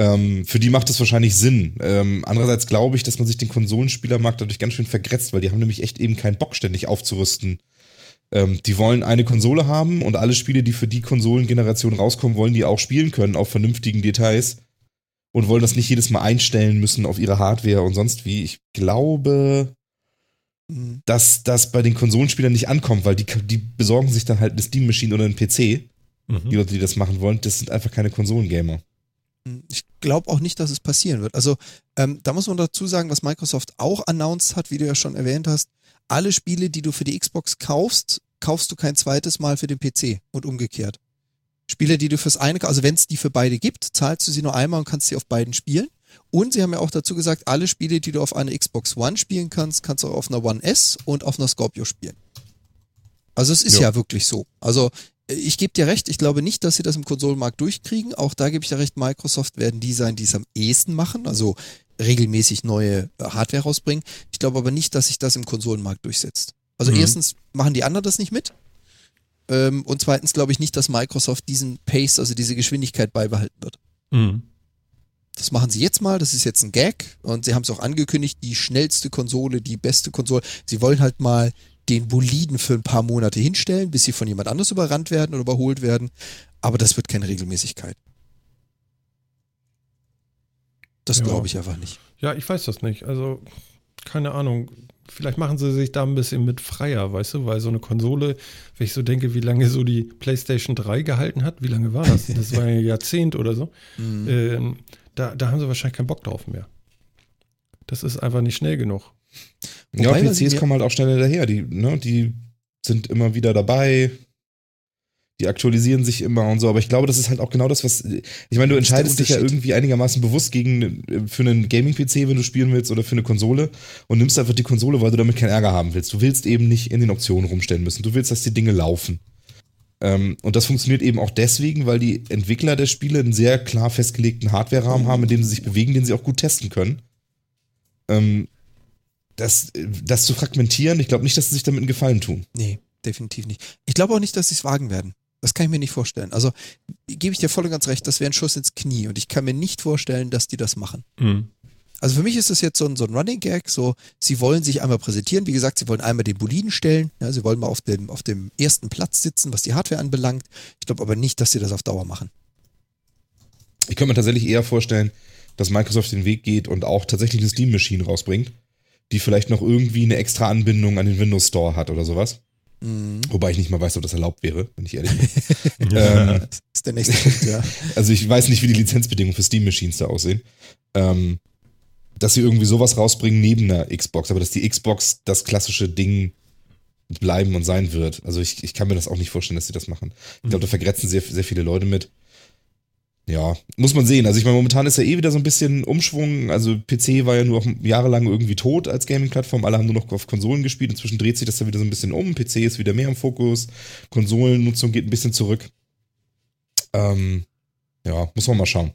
Ähm, für die macht das wahrscheinlich Sinn. Ähm, andererseits glaube ich, dass man sich den Konsolenspielermarkt dadurch ganz schön vergrätzt, weil die haben nämlich echt eben keinen Bock, ständig aufzurüsten. Ähm, die wollen eine Konsole haben und alle Spiele, die für die Konsolengeneration rauskommen, wollen die auch spielen können auf vernünftigen Details und wollen das nicht jedes Mal einstellen müssen auf ihre Hardware und sonst wie. Ich glaube, Hm. dass das bei den Konsolenspielern nicht ankommt, weil die, die besorgen sich dann halt eine Steam Machine oder einen PC, die Mhm. Leute, die das machen wollen. Das sind einfach keine Konsolengamer. Ich glaube auch nicht, dass es passieren wird. Also ähm, da muss man dazu sagen, was Microsoft auch announced hat, wie du ja schon erwähnt hast, alle Spiele, die du für die Xbox kaufst, kaufst du kein zweites Mal für den PC und umgekehrt. Spiele, die du fürs eine, also wenn es die für beide gibt, zahlst du sie nur einmal und kannst sie auf beiden spielen. Und sie haben ja auch dazu gesagt, alle Spiele, die du auf einer Xbox One spielen kannst, kannst du auch auf einer One S und auf einer Scorpio spielen. Also es ist Ja. ja, wirklich so. Also ich gebe dir recht, ich glaube nicht, dass sie das im Konsolenmarkt durchkriegen. Auch da gebe ich dir recht, Microsoft werden die sein, die es am ehesten machen, also regelmäßig neue Hardware rausbringen. Ich glaube aber nicht, dass sich das im Konsolenmarkt durchsetzt. Also mhm. erstens machen die anderen das nicht mit. Ähm, und zweitens glaube ich nicht, dass Microsoft diesen Pace, also diese Geschwindigkeit beibehalten wird. Mhm. Das machen sie jetzt mal, das ist jetzt ein Gag und sie haben es auch angekündigt, die schnellste Konsole, die beste Konsole. Sie wollen halt mal den Boliden für ein paar Monate hinstellen, bis sie von jemand anders überrannt werden oder überholt werden. Aber das wird keine Regelmäßigkeit. Das ja. glaube ich einfach nicht. Ja, ich weiß das nicht. Also, keine Ahnung. Vielleicht machen sie sich da ein bisschen mit freier, weißt du, weil so eine Konsole, wenn ich so denke, wie lange so die PlayStation 3 gehalten hat, wie lange war das? Das war ein Jahrzehnt oder so. Mhm. Ähm, da, da haben sie wahrscheinlich keinen Bock drauf mehr. Das ist einfach nicht schnell genug. Ja, Wobei, PCs kommen halt auch schneller daher. Die, ne, die sind immer wieder dabei. Die aktualisieren sich immer und so, aber ich glaube, das ist halt auch genau das, was. Ich meine, du entscheidest dich ja irgendwie einigermaßen bewusst gegen für einen Gaming-PC, wenn du spielen willst, oder für eine Konsole und nimmst einfach die Konsole, weil du damit keinen Ärger haben willst. Du willst eben nicht in den Optionen rumstellen müssen. Du willst, dass die Dinge laufen. Ähm, und das funktioniert eben auch deswegen, weil die Entwickler der Spiele einen sehr klar festgelegten Hardware-Rahmen haben, in dem sie sich bewegen, den sie auch gut testen können. Das, das zu fragmentieren, ich glaube nicht, dass sie sich damit einen Gefallen tun. Nee, definitiv nicht. Ich glaube auch nicht, dass sie es wagen werden. Das kann ich mir nicht vorstellen. Also gebe ich dir voll und ganz recht, das wäre ein Schuss ins Knie und ich kann mir nicht vorstellen, dass die das machen. Mhm. Also für mich ist das jetzt so ein, so ein Running Gag, so sie wollen sich einmal präsentieren, wie gesagt, sie wollen einmal den Boliden stellen, ja, sie wollen mal auf dem, auf dem ersten Platz sitzen, was die Hardware anbelangt. Ich glaube aber nicht, dass sie das auf Dauer machen. Ich könnte mir tatsächlich eher vorstellen, dass Microsoft den Weg geht und auch tatsächlich eine Steam Machine rausbringt die vielleicht noch irgendwie eine extra Anbindung an den Windows Store hat oder sowas. Mhm. Wobei ich nicht mal weiß, ob das erlaubt wäre, wenn ich ehrlich bin. ähm, das ist der nächste Punkt, ja. Also ich weiß nicht, wie die Lizenzbedingungen für Steam Machines da aussehen. Ähm, dass sie irgendwie sowas rausbringen neben der Xbox, aber dass die Xbox das klassische Ding bleiben und sein wird. Also ich, ich kann mir das auch nicht vorstellen, dass sie das machen. Ich glaube, da vergrätzen sehr, sehr viele Leute mit. Ja, muss man sehen. Also ich meine, momentan ist ja eh wieder so ein bisschen Umschwung. Also PC war ja nur auch jahrelang irgendwie tot als Gaming-Plattform. Alle haben nur noch auf Konsolen gespielt. Inzwischen dreht sich das ja wieder so ein bisschen um. PC ist wieder mehr im Fokus. Konsolennutzung geht ein bisschen zurück. Ähm, ja, muss man mal schauen.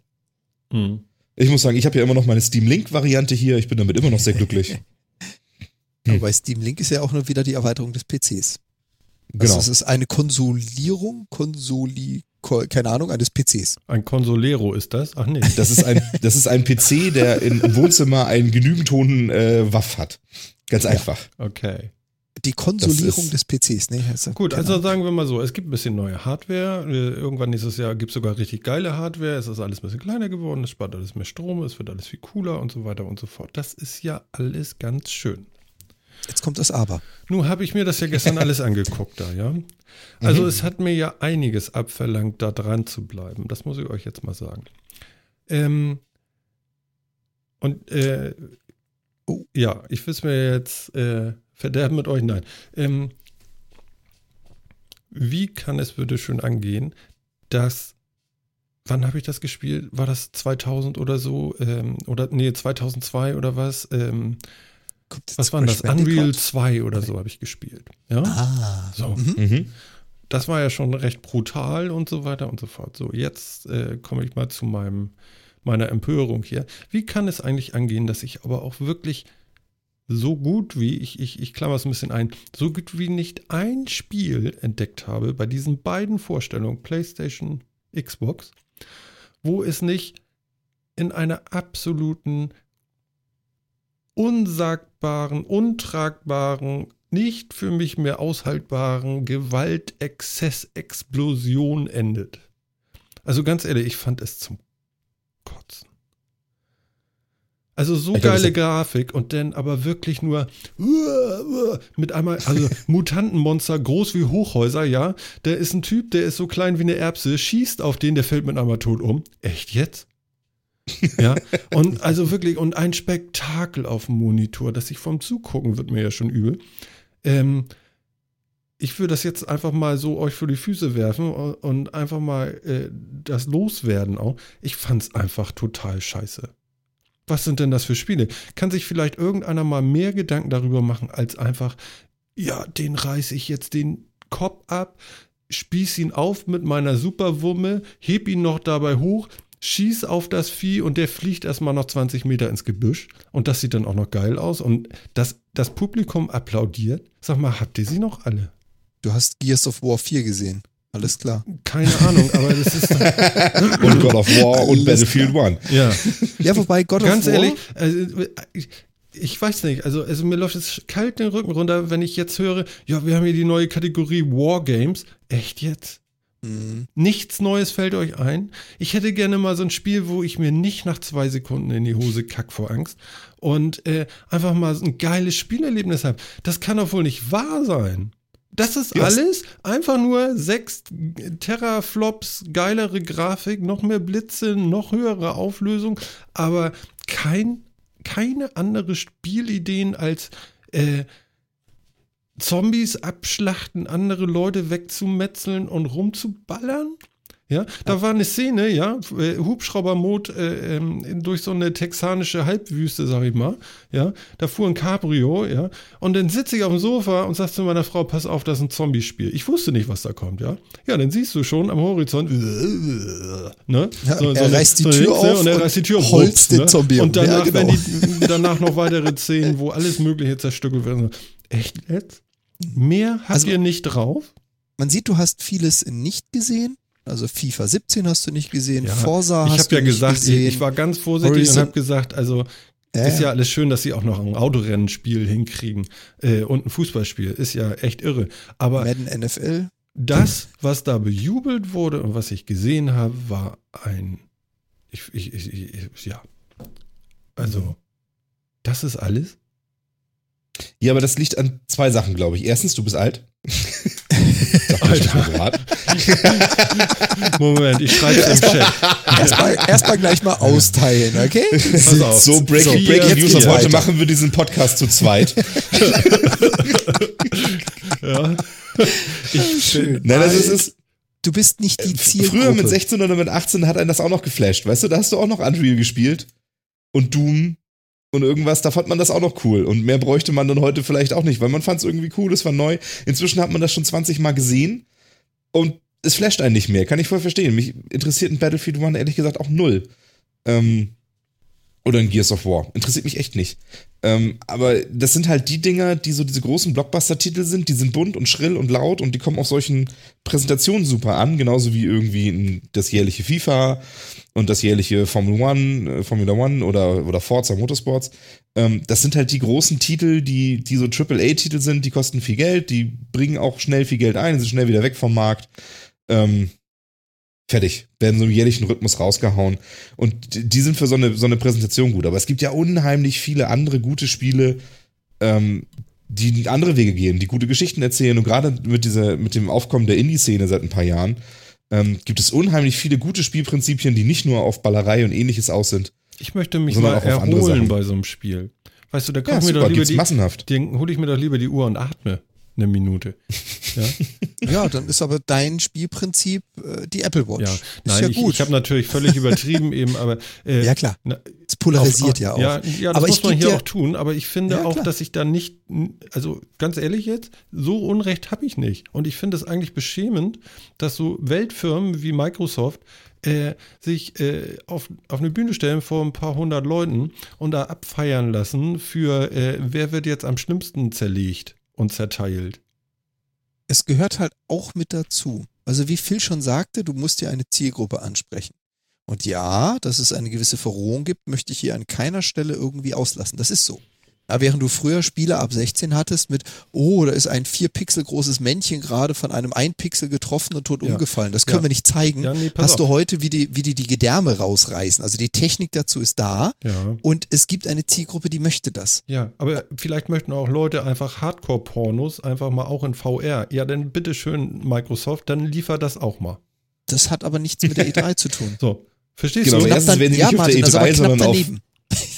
Mhm. Ich muss sagen, ich habe ja immer noch meine Steam Link-Variante hier. Ich bin damit immer noch sehr glücklich. hm. Aber Steam Link ist ja auch nur wieder die Erweiterung des PCs. Also genau. Also es ist eine Konsolierung, Konsoli, keine Ahnung, eines PCs. Ein Consolero ist das? Ach nee. Das ist ein, das ist ein PC, der im Wohnzimmer einen genügend hohen äh, Waff hat. Ganz einfach. Ja. Okay. Die Konsolierung des PCs, ne? Also, Gut, also sagen wir mal so, es gibt ein bisschen neue Hardware. Äh, irgendwann nächstes Jahr gibt es sogar richtig geile Hardware. Es ist alles ein bisschen kleiner geworden, es spart alles mehr Strom, es wird alles viel cooler und so weiter und so fort. Das ist ja alles ganz schön. Jetzt kommt das Aber. Nun habe ich mir das ja gestern alles angeguckt da, ja. Also mhm. es hat mir ja einiges abverlangt, da dran zu bleiben. Das muss ich euch jetzt mal sagen. Ähm, und äh, oh, ja, ich will es mir jetzt äh, verderben mit euch. Nein. Ähm, wie kann es bitte schön angehen, dass wann habe ich das gespielt? War das 2000 oder so? Ähm, oder nee, 2002 oder was? Ähm, was war das? Unreal 2 oder so habe ich gespielt. Ja. Ah. So. Mhm. mhm. Das war ja schon recht brutal und so weiter und so fort. So, jetzt äh, komme ich mal zu meinem, meiner Empörung hier. Wie kann es eigentlich angehen, dass ich aber auch wirklich so gut wie, ich, ich, ich klammer es ein bisschen ein, so gut wie nicht ein Spiel entdeckt habe bei diesen beiden Vorstellungen, PlayStation, Xbox, wo es nicht in einer absoluten unsagbaren, untragbaren, nicht für mich mehr aushaltbaren Gewaltexzess-Explosion endet. Also ganz ehrlich, ich fand es zum Kotzen. Also so ich geile Grafik und dann aber wirklich nur mit einmal, also Mutantenmonster groß wie Hochhäuser, ja. Der ist ein Typ, der ist so klein wie eine Erbse, schießt auf den, der fällt mit einmal tot um. Echt jetzt? Ja, und also wirklich, und ein Spektakel auf dem Monitor, dass ich vom Zugucken wird mir ja schon übel. Ähm, ich würde das jetzt einfach mal so euch für die Füße werfen und einfach mal äh, das loswerden auch. Ich fand es einfach total scheiße. Was sind denn das für Spiele? Kann sich vielleicht irgendeiner mal mehr Gedanken darüber machen, als einfach, ja, den reiße ich jetzt den Kopf ab, spieß ihn auf mit meiner Superwumme, heb ihn noch dabei hoch, schieß auf das Vieh und der fliegt erstmal noch 20 Meter ins Gebüsch. Und das sieht dann auch noch geil aus. Und das, das Publikum applaudiert. Sag mal, habt ihr sie noch alle? Du hast Gears of War 4 gesehen. Alles klar. Keine Ahnung, aber das ist. und God of War und Alles Battlefield One. ja. Ja, wobei God Ganz of War. ehrlich, also, ich, ich weiß nicht, also, also mir läuft es kalt den Rücken runter, wenn ich jetzt höre, ja, wir haben hier die neue Kategorie Wargames. Echt jetzt? Mhm. Nichts Neues fällt euch ein? Ich hätte gerne mal so ein Spiel, wo ich mir nicht nach zwei Sekunden in die Hose kack vor Angst und äh, einfach mal so ein geiles Spielerlebnis habe. Das kann doch wohl nicht wahr sein. Das ist Ja. alles einfach nur sechs Teraflops, geilere Grafik, noch mehr Blitze, noch höhere Auflösung, aber kein, keine andere Spielideen als äh, Zombies abschlachten, andere Leute wegzumetzeln und rumzuballern. Ja, da war eine Szene, ja, äh, Hubschraubermod äh, ähm, durch so eine texanische Halbwüste, sag ich mal. Ja, da fuhr ein Cabrio, ja, und dann sitze ich auf dem Sofa und sag zu meiner Frau, pass auf, das ist ein Zombiespiel. Ich wusste nicht, was da kommt, ja. Ja, dann siehst du schon am Horizont, ne? Ja, er reißt die Tür auf und er reißt die Tür auf, holzt den Zombie um. Und danach Ja, werden genau. die, danach noch weitere Szenen, wo alles Mögliche zerstückelt wird. Echt jetzt? Mehr habt Also- ihr nicht drauf? Man sieht, du hast vieles nicht gesehen. Also FIFA 17 hast du nicht gesehen, Forsa ich hast habe du ja nicht gesagt, gesehen. ich, ich war ganz vorsichtig Horizon- und habe gesagt, also Ja, ist ja ja. alles schön, dass sie auch noch ein Autorennenspiel hinkriegen äh, und ein Fußballspiel. Ist ja echt irre. Aber Madden NFL. das, was da bejubelt wurde und was ich gesehen habe, war ein, ich, ich, ich ja, also das ist alles. Ja, aber das liegt an zwei Sachen, glaube ich. Erstens, du bist alt. Gerade. Moment, ich schreibe im Chat. Erstmal erst gleich mal austeilen, okay? Pass auf. So, Breaking, So, Breaking News. Ab heute weiter. machen wir diesen Podcast zu zweit. Ja. Ich Schön. Nein, das ist, ist Du bist nicht die Zielgruppe. früher mit 16 oder mit 18 hat einen das auch noch geflasht. Weißt du, da hast du auch noch Unreal gespielt und Doom und irgendwas, da fand man das auch noch cool. Und mehr bräuchte man dann heute vielleicht auch nicht, weil man fand es irgendwie cool, es war neu. Inzwischen hat man das schon 20 Mal gesehen und es flasht einen nicht mehr. Kann ich voll verstehen. Mich interessiert ein Battlefield One ehrlich gesagt auch null. Ähm, oder ein Gears of War. Interessiert mich echt nicht. Ähm, aber das sind halt die Dinger, die so diese großen Blockbuster-Titel sind, die sind bunt und schrill und laut und die kommen auf solchen Präsentationen super an, genauso wie irgendwie das jährliche FIFA und das jährliche Formula One, äh, Formula One oder, oder Forza Motorsports. Ähm, das sind halt die großen Titel, die, die so AAA-Titel sind, die kosten viel Geld, die bringen auch schnell viel Geld ein, sind schnell wieder weg vom Markt. Ähm, fertig. Werden so im jährlichen Rhythmus rausgehauen. Und die- sind für so eine, so eine Präsentation gut. Aber es gibt ja unheimlich viele andere gute Spiele, ähm, die andere Wege gehen, die gute Geschichten erzählen. Und gerade mit, dieser, mit dem Aufkommen der Indie-Szene seit ein paar Jahren ähm, gibt es unheimlich viele gute Spielprinzipien, die nicht nur auf Ballerei und ähnliches aus sind. Ich möchte mich mal auch erholen bei so einem Spiel. Weißt du, da Ja, kaufe ich mir super, doch lieber die, massenhaft. den hole ich mir doch lieber die Uhr und atme eine Minute. Ja, Ja, dann ist aber dein Spielprinzip äh, die Apple Watch. ja. Ist Nein, ja ich, gut. ich habe natürlich völlig übertrieben eben, aber äh, ja, klar. na, Es polarisiert auf- ja auch. Ja, ja das Aber muss ich man hier dir- auch tun, aber ich finde Ja, auch, klar. dass ich da nicht, also ganz ehrlich jetzt, so Unrecht habe ich nicht. Und ich finde es eigentlich beschämend, dass so Weltfirmen wie Microsoft äh, sich äh, auf, auf eine Bühne stellen vor ein paar hundert Leuten und da abfeiern lassen für, äh, wer wird jetzt am schlimmsten zerlegt und zerteilt. es gehört halt auch mit dazu. Also wie Phil schon sagte, du musst ja eine Zielgruppe ansprechen. Und ja, dass es eine gewisse Verrohung gibt, möchte ich hier an keiner Stelle irgendwie auslassen. Das ist so. Ja, während du früher Spiele ab 16 hattest mit, oh, da ist ein vier Pixel großes Männchen gerade von einem ein Pixel getroffen und tot Ja. umgefallen. Das können Ja. wir nicht zeigen. Ja, nee, Hast auf. du heute, wie die, wie die die Gedärme rausreißen. Also die Technik dazu ist da. Ja. Und es gibt eine Zielgruppe, die möchte das. Ja, aber vielleicht möchten auch Leute einfach Hardcore-Pornos einfach mal auch in VR. Ja, dann bitteschön, Microsoft, dann liefer das auch mal. Das hat aber nichts mit der E3 zu tun. So, verstehst Genau, du? aber Knapp erstens dann- werden die ja, nicht auf Martin, der also aber E3, knapp sondern auf.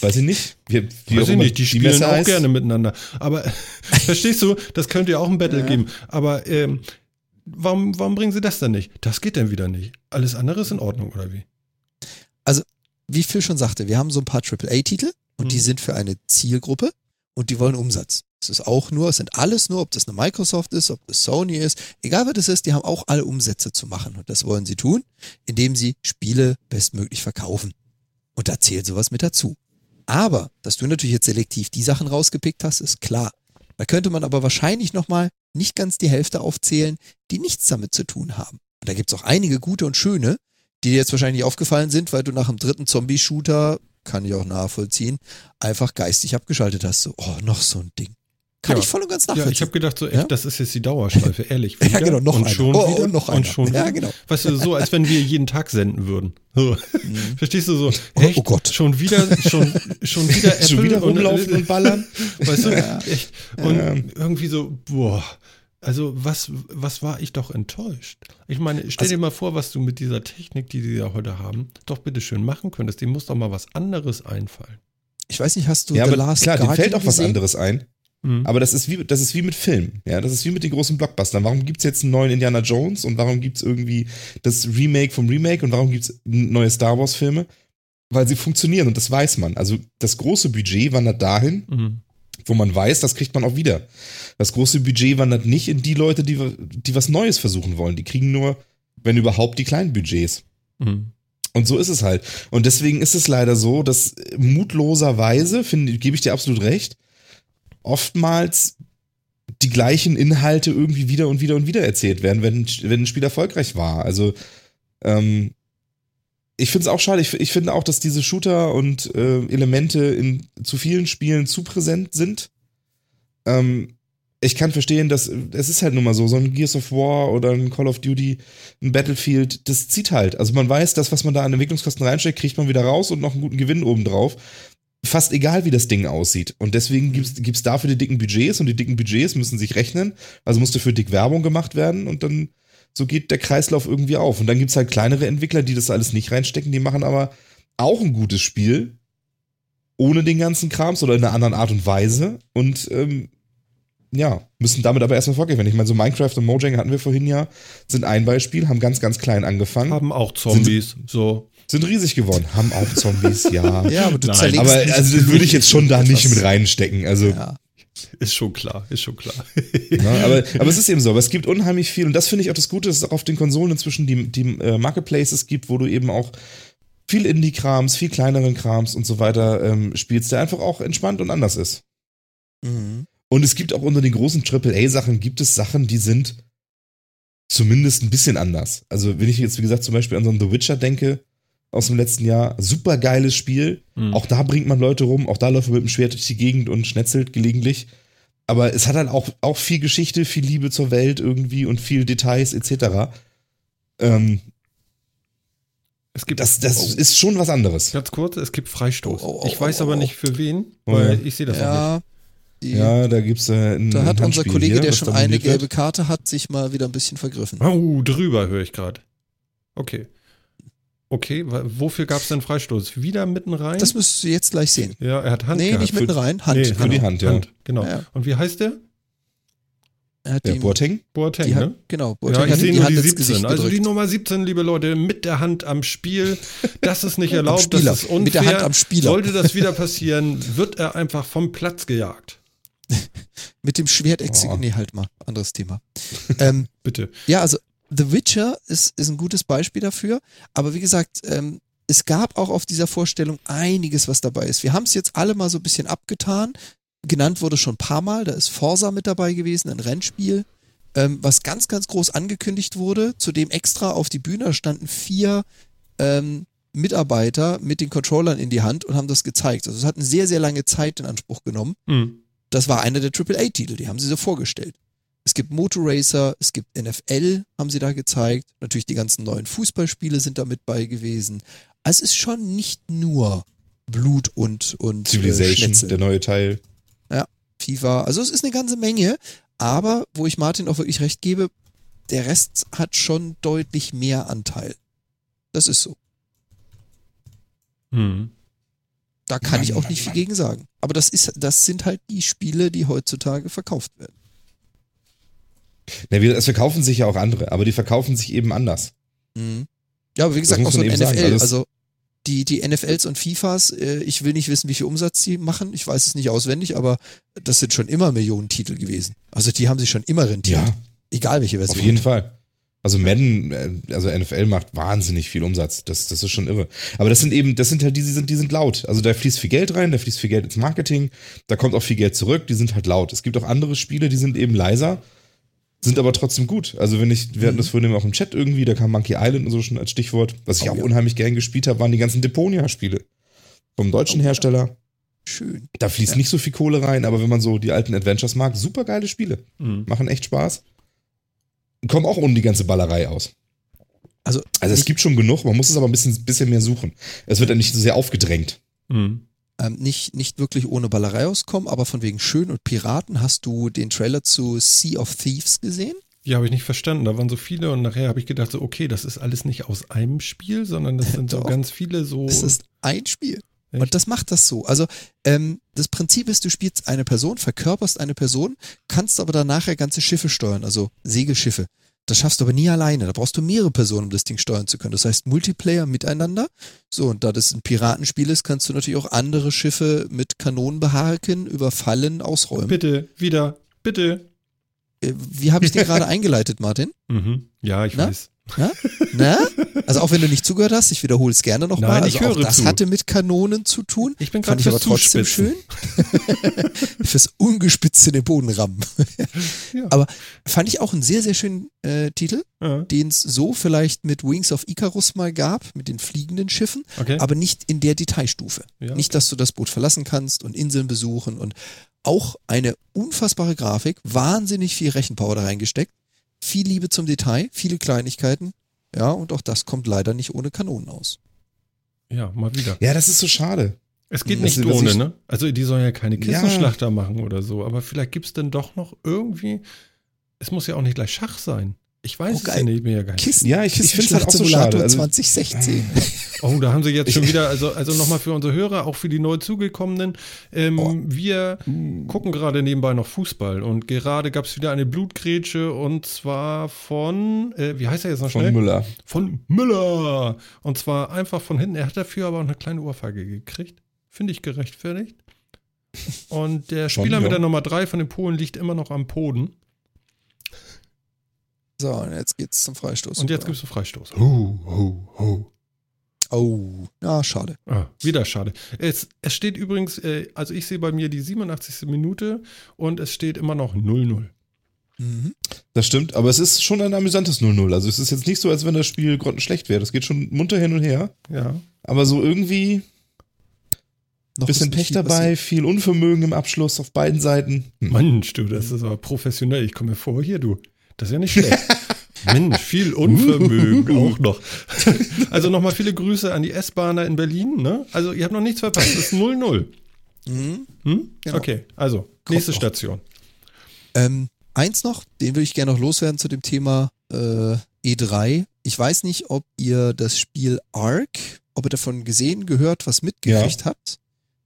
Weiß ich nicht, wie, wie Weiß auch ich nicht, die die spielen auch heißt. gerne miteinander. Aber verstehst du, das könnte ja auch ein Battle geben. Aber ähm, warum, warum bringen sie das denn nicht? Das geht dann wieder nicht. Alles andere ist in Ordnung, oder wie? wie Phil schon sagte, wir haben so ein paar AAA-Titel und die Mhm. sind für eine Zielgruppe und die wollen Umsatz. Es ist auch nur, es sind alles nur, ob das eine Microsoft ist, ob das Sony ist, egal was das ist, die haben auch alle Umsätze zu machen. Und das wollen sie tun, indem sie Spiele bestmöglich verkaufen. Und da zählt sowas mit dazu. Aber, dass du natürlich jetzt selektiv die Sachen rausgepickt hast, ist klar. Da könnte man aber wahrscheinlich nochmal nicht ganz die Hälfte aufzählen, die nichts damit zu tun haben. Und da gibt's auch einige gute und schöne, die dir jetzt wahrscheinlich aufgefallen sind, weil du nach dem dritten Zombie-Shooter, kann ich auch nachvollziehen, einfach geistig abgeschaltet hast. So, oh, noch so ein Ding. Kann Ja. ich voll und ganz Ja, nachvollziehen. ich habe gedacht, so echt, Ja? das ist jetzt die Dauerschleife, ehrlich. Ja, genau, noch und einer. schon Oh, wieder und noch und schon Ja, wieder. genau. Weißt du, so als wenn wir jeden Tag senden würden. So. Verstehst du so? Echt? oh Gott. Schon wieder, schon, schon wieder Apple Schon wieder und- rumlaufen und ballern. Weißt du? Echt. Und irgendwie so, boah. Also was, was war ich doch enttäuscht? Ich meine, stell Also dir mal vor, was du mit dieser Technik, die die da heute haben, doch bitte schön machen könntest. Dem muss doch mal was anderes einfallen. Ich weiß nicht, hast du Ja, The aber Last klar, dem Guardian fällt auch was gesehen? anderes ein. Mhm. Aber das ist wie, das ist wie mit Film. Ja, das ist wie mit den großen Blockbustern. Warum gibt's jetzt einen neuen Indiana Jones und warum gibt's irgendwie das Remake vom Remake und warum gibt's neue Star Wars Filme? Weil sie funktionieren und das weiß man. Also das große Budget wandert dahin, Mhm. wo man weiß, das kriegt man auch wieder. Das große Budget wandert nicht in die Leute, die, die was Neues versuchen wollen. Die kriegen nur, wenn überhaupt, die kleinen Budgets. Mhm. Und so ist es halt. Und deswegen ist es leider so, dass mutloserweise, finde, gebe ich dir absolut recht, oftmals die gleichen Inhalte irgendwie wieder und wieder und wieder erzählt werden, wenn, wenn ein Spiel erfolgreich war. Also, ähm, ich finde es auch schade. Ich, ich finde auch, dass diese Shooter und äh, Elemente in zu vielen Spielen zu präsent sind. Ähm, ich kann verstehen, dass es ist halt nun mal so, so ein Gears of War oder ein Call of Duty, ein Battlefield, das zieht halt. Also man weiß, das, was man da an Entwicklungskosten reinsteckt, kriegt man wieder raus und noch einen guten Gewinn obendrauf. Fast egal, wie das Ding aussieht. Und deswegen gibt's gibt's dafür die dicken Budgets und die dicken Budgets müssen sich rechnen. Also muss dafür dick Werbung gemacht werden und dann so geht der Kreislauf irgendwie auf. Und dann gibt's halt kleinere Entwickler, die das alles nicht reinstecken, die machen aber auch ein gutes Spiel ohne den ganzen Krams oder in einer anderen Art und Weise und ähm, ja, müssen damit aber erstmal vorgehen. Ich meine, so Minecraft und Mojang hatten wir vorhin ja, sind ein Beispiel, haben ganz, ganz klein angefangen, Haben auch Zombies. So. Sind riesig geworden, haben auch Zombies, ja. Ja, aber du Nein. zerlegst aber also das würde ich jetzt schon da nicht mit reinstecken. Also, Ja. Ist schon klar, ist schon klar. ne, aber, aber es ist eben so, aber es gibt unheimlich viel und das finde ich auch das Gute, dass es auch auf den Konsolen inzwischen die, die äh, Marketplaces gibt, wo du eben auch viel Indie-Krams, viel kleineren Krams und so weiter ähm, spielst, der einfach auch entspannt und anders ist. Mhm. Und es gibt auch unter den großen AAA-Sachen, gibt es Sachen, die sind zumindest ein bisschen anders. Also wenn ich jetzt, wie gesagt, zum Beispiel an so einen The Witcher denke, aus dem letzten Jahr, super geiles Spiel. Mhm. Auch da bringt man Leute rum, auch da läuft man mit dem Schwert durch die Gegend und schnetzelt gelegentlich. Aber es hat halt auch, auch viel Geschichte, viel Liebe zur Welt irgendwie und viel Details etc. Ähm, Es gibt das das ist schon was anderes. ganz kurz, es gibt Freistoß. Oh, oh, ich weiß oh, aber oh. nicht für wen, Oh, weil ich sehe das auch Ja, die, Ja, da gibt's äh, ein da hat ein unser Handspiel Kollege, hier, der schon eine moniert wird. gelbe Karte hat, sich mal wieder ein bisschen vergriffen. nicht. Oh, drüber höre ich gerade. Okay. Okay, wofür gab es denn Freistoß? Wieder mitten rein? Das müsstest du jetzt gleich sehen. ja, er hat Hand nee, gehabt. nicht mitten rein, Hand. Nee, für genau. die Hand, ja. genau. Ja. Und wie heißt der? Er hat Der Boateng? Boateng, die ne? Hand, genau, Ja, Boateng ich hat ihm sehe die nur Hand die ins 17. Gesicht Also die. Nummer 17, liebe Leute, mit der Hand am Spiel. Das ist nicht erlaubt, das Spieler. ist unfair. Mit der Hand am Spieler. Sollte das wieder passieren, wird er einfach vom Platz gejagt. Mit dem Schwert. Oh. Nee, halt mal, anderes Thema. ähm, Bitte. ja, also The Witcher ist, ist ein gutes Beispiel dafür. Aber wie gesagt, ähm, es gab auch auf dieser Vorstellung einiges, was dabei ist. Wir haben es jetzt alle mal so ein bisschen abgetan. Genannt wurde schon ein paar Mal. Da ist Forsa mit dabei gewesen, ein Rennspiel, ähm, was ganz, ganz groß angekündigt wurde. Zudem extra auf die Bühne standen vier ähm, Mitarbeiter mit den Controllern in die Hand und haben das gezeigt. Also es hat eine sehr, sehr lange Zeit in Anspruch genommen. Hm. Das war einer der AAA-Titel, die haben sie so vorgestellt. Es gibt Motorracer, es gibt NFL, haben sie da gezeigt. Natürlich die ganzen neuen Fußballspiele sind da mit bei gewesen. Also es ist schon nicht nur Blut und, und äh, Civilization, Schnetzel. der neue Teil. FIFA. Also es ist eine ganze Menge, aber wo ich Martin auch wirklich recht gebe, der Rest hat schon deutlich mehr Anteil. Das ist so. Hm. Da kann ich auch nicht viel gegen sagen. Aber das ist, das sind halt die Spiele, die heutzutage verkauft werden. Na, es verkaufen sich ja auch andere, aber die verkaufen sich eben anders. Mhm. Ja, aber wie gesagt, auch so ein NFL, sagen, das- also die, die NFLs und FIFAs, äh, ich will nicht wissen, wie viel Umsatz sie machen. Ich weiß es nicht auswendig, aber das sind schon immer Millionentitel gewesen. Also die haben sich schon immer rentiert. Ja. Egal welche Version. Auf jeden Fall. Also Madden, äh, also NFL macht wahnsinnig viel Umsatz. Das, das ist schon irre. Aber das sind eben, das sind halt die, die sind, die sind laut. Also da fließt viel Geld rein, da fließt viel Geld ins Marketing, da kommt auch viel Geld zurück, die sind halt laut. Es gibt auch andere Spiele, die sind eben leiser, sind aber trotzdem gut. Also wenn ich, wir hatten das vorhin auch im Chat irgendwie, da kam Monkey Island und so schon als Stichwort. Was ich Oh, auch ja. unheimlich gern gespielt habe, waren die ganzen Deponia-Spiele. Vom deutschen Hersteller. Schön. Da fließt nicht so viel Kohle rein, aber wenn man so die alten Adventures mag, super geile Spiele. Mhm. Machen echt Spaß. Kommen auch ohne die ganze Ballerei aus. Also, Also es gibt schon genug, man muss es aber ein bisschen, bisschen mehr suchen. Es wird dann nicht so sehr aufgedrängt. Mhm. Ähm, nicht, nicht wirklich ohne Ballerei auskommen, aber von wegen Schön und Piraten hast du den Trailer zu Sea of Thieves gesehen? Ja, habe ich nicht verstanden. Da waren so viele und nachher habe ich gedacht, so, okay, das ist alles nicht aus einem Spiel, sondern das sind so ganz viele so. Es ist ein Spiel. Echt? Und das macht das so. Also ähm, das Prinzip ist, du spielst eine Person, verkörperst eine Person, kannst aber dann nachher ganze Schiffe steuern, also Segelschiffe. Das schaffst du aber nie alleine. Da brauchst du mehrere Personen, um das Ding steuern zu können. Das heißt Multiplayer miteinander. So, und da das ein Piratenspiel ist, kannst du natürlich auch andere Schiffe mit Kanonen beharken, überfallen, ausräumen. bitte, wieder, bitte. Äh, Wie habe ich dir gerade eingeleitet, Martin? Mhm. Ja, ich Na? weiß. Na? Na? Also auch wenn du nicht zugehört hast, ich wiederhole es gerne nochmal. Also ich auch höre das zu. hatte mit Kanonen zu tun. Ich bin Fand gerade ich aber trotzdem schön. Fürs Ungespitzte in den Boden rammen. Ja. Aber fand ich auch einen sehr, sehr schönen äh, Titel, Ja, den es so vielleicht mit Wings of Icarus mal gab, mit den fliegenden Schiffen, okay. aber nicht in der Detailstufe. Ja. Nicht, dass du das Boot verlassen kannst und Inseln besuchen und auch eine unfassbare Grafik, wahnsinnig viel Rechenpower da reingesteckt, viel Liebe zum Detail, viele Kleinigkeiten. Ja, und auch das kommt leider nicht ohne Kanonen aus. ja, mal wieder. Ja, das ist so schade. Es geht nicht was ohne, ne? Also die sollen ja keine Ja. Kissenschlachter machen oder so, aber vielleicht gibt es denn doch noch irgendwie. Es muss ja auch nicht gleich Schach sein. Ich weiß Oh, es geil. ja nicht mehr nicht. Kissen, Ja, ich- ich find's halt auch so schade. Also- 2016. Oh, da haben sie jetzt schon wieder, also, also nochmal für unsere Hörer, auch für die neu zugekommenen. Ähm, Oh. Wir gucken gerade nebenbei noch Fußball und gerade gab es wieder eine Blutgrätsche und zwar von, äh, wie heißt er jetzt noch Von schnell? Müller. Von Müller. Und zwar einfach von hinten. Er hat dafür aber auch eine kleine Ohrfeige gekriegt. Finde ich gerechtfertigt. Und der Schon, Spieler ja. mit der Nummer 3 von den Polen liegt immer noch am Boden. So, und jetzt geht's zum Freistoß. Und jetzt gibt es einen Freistoß. Ho, ho, ho. Oh, ja, schade. Ah, wieder schade. Es, es steht übrigens, äh, also ich sehe bei mir die 87. Minute und es steht immer noch 0-0. Mhm. Das stimmt, aber es ist schon ein amüsantes 0-0. Also es ist jetzt nicht so, als wenn das Spiel grottenschlecht wäre. Das geht schon munter hin und her. Ja. Aber so irgendwie Noch bisschen Pech viel dabei, passiert. viel Unvermögen im Abschluss auf beiden Seiten. Hm. Mensch, du, das ist aber professionell. Ich komme mir vor, hier, du. Das ist ja nicht schlecht. Mensch, viel Unvermögen auch noch. Also nochmal viele Grüße an die S-Bahner in Berlin. Ne? Also ihr habt noch nichts verpasst. Es ist 0-0. Mhm. Hm? Genau. Okay, also nächste noch. Station. Ähm, eins noch, den würde ich gerne noch loswerden zu dem Thema äh, E3. Ich weiß nicht, ob ihr das Spiel Ark, ob ihr davon gesehen, gehört, was mitgekriegt habt.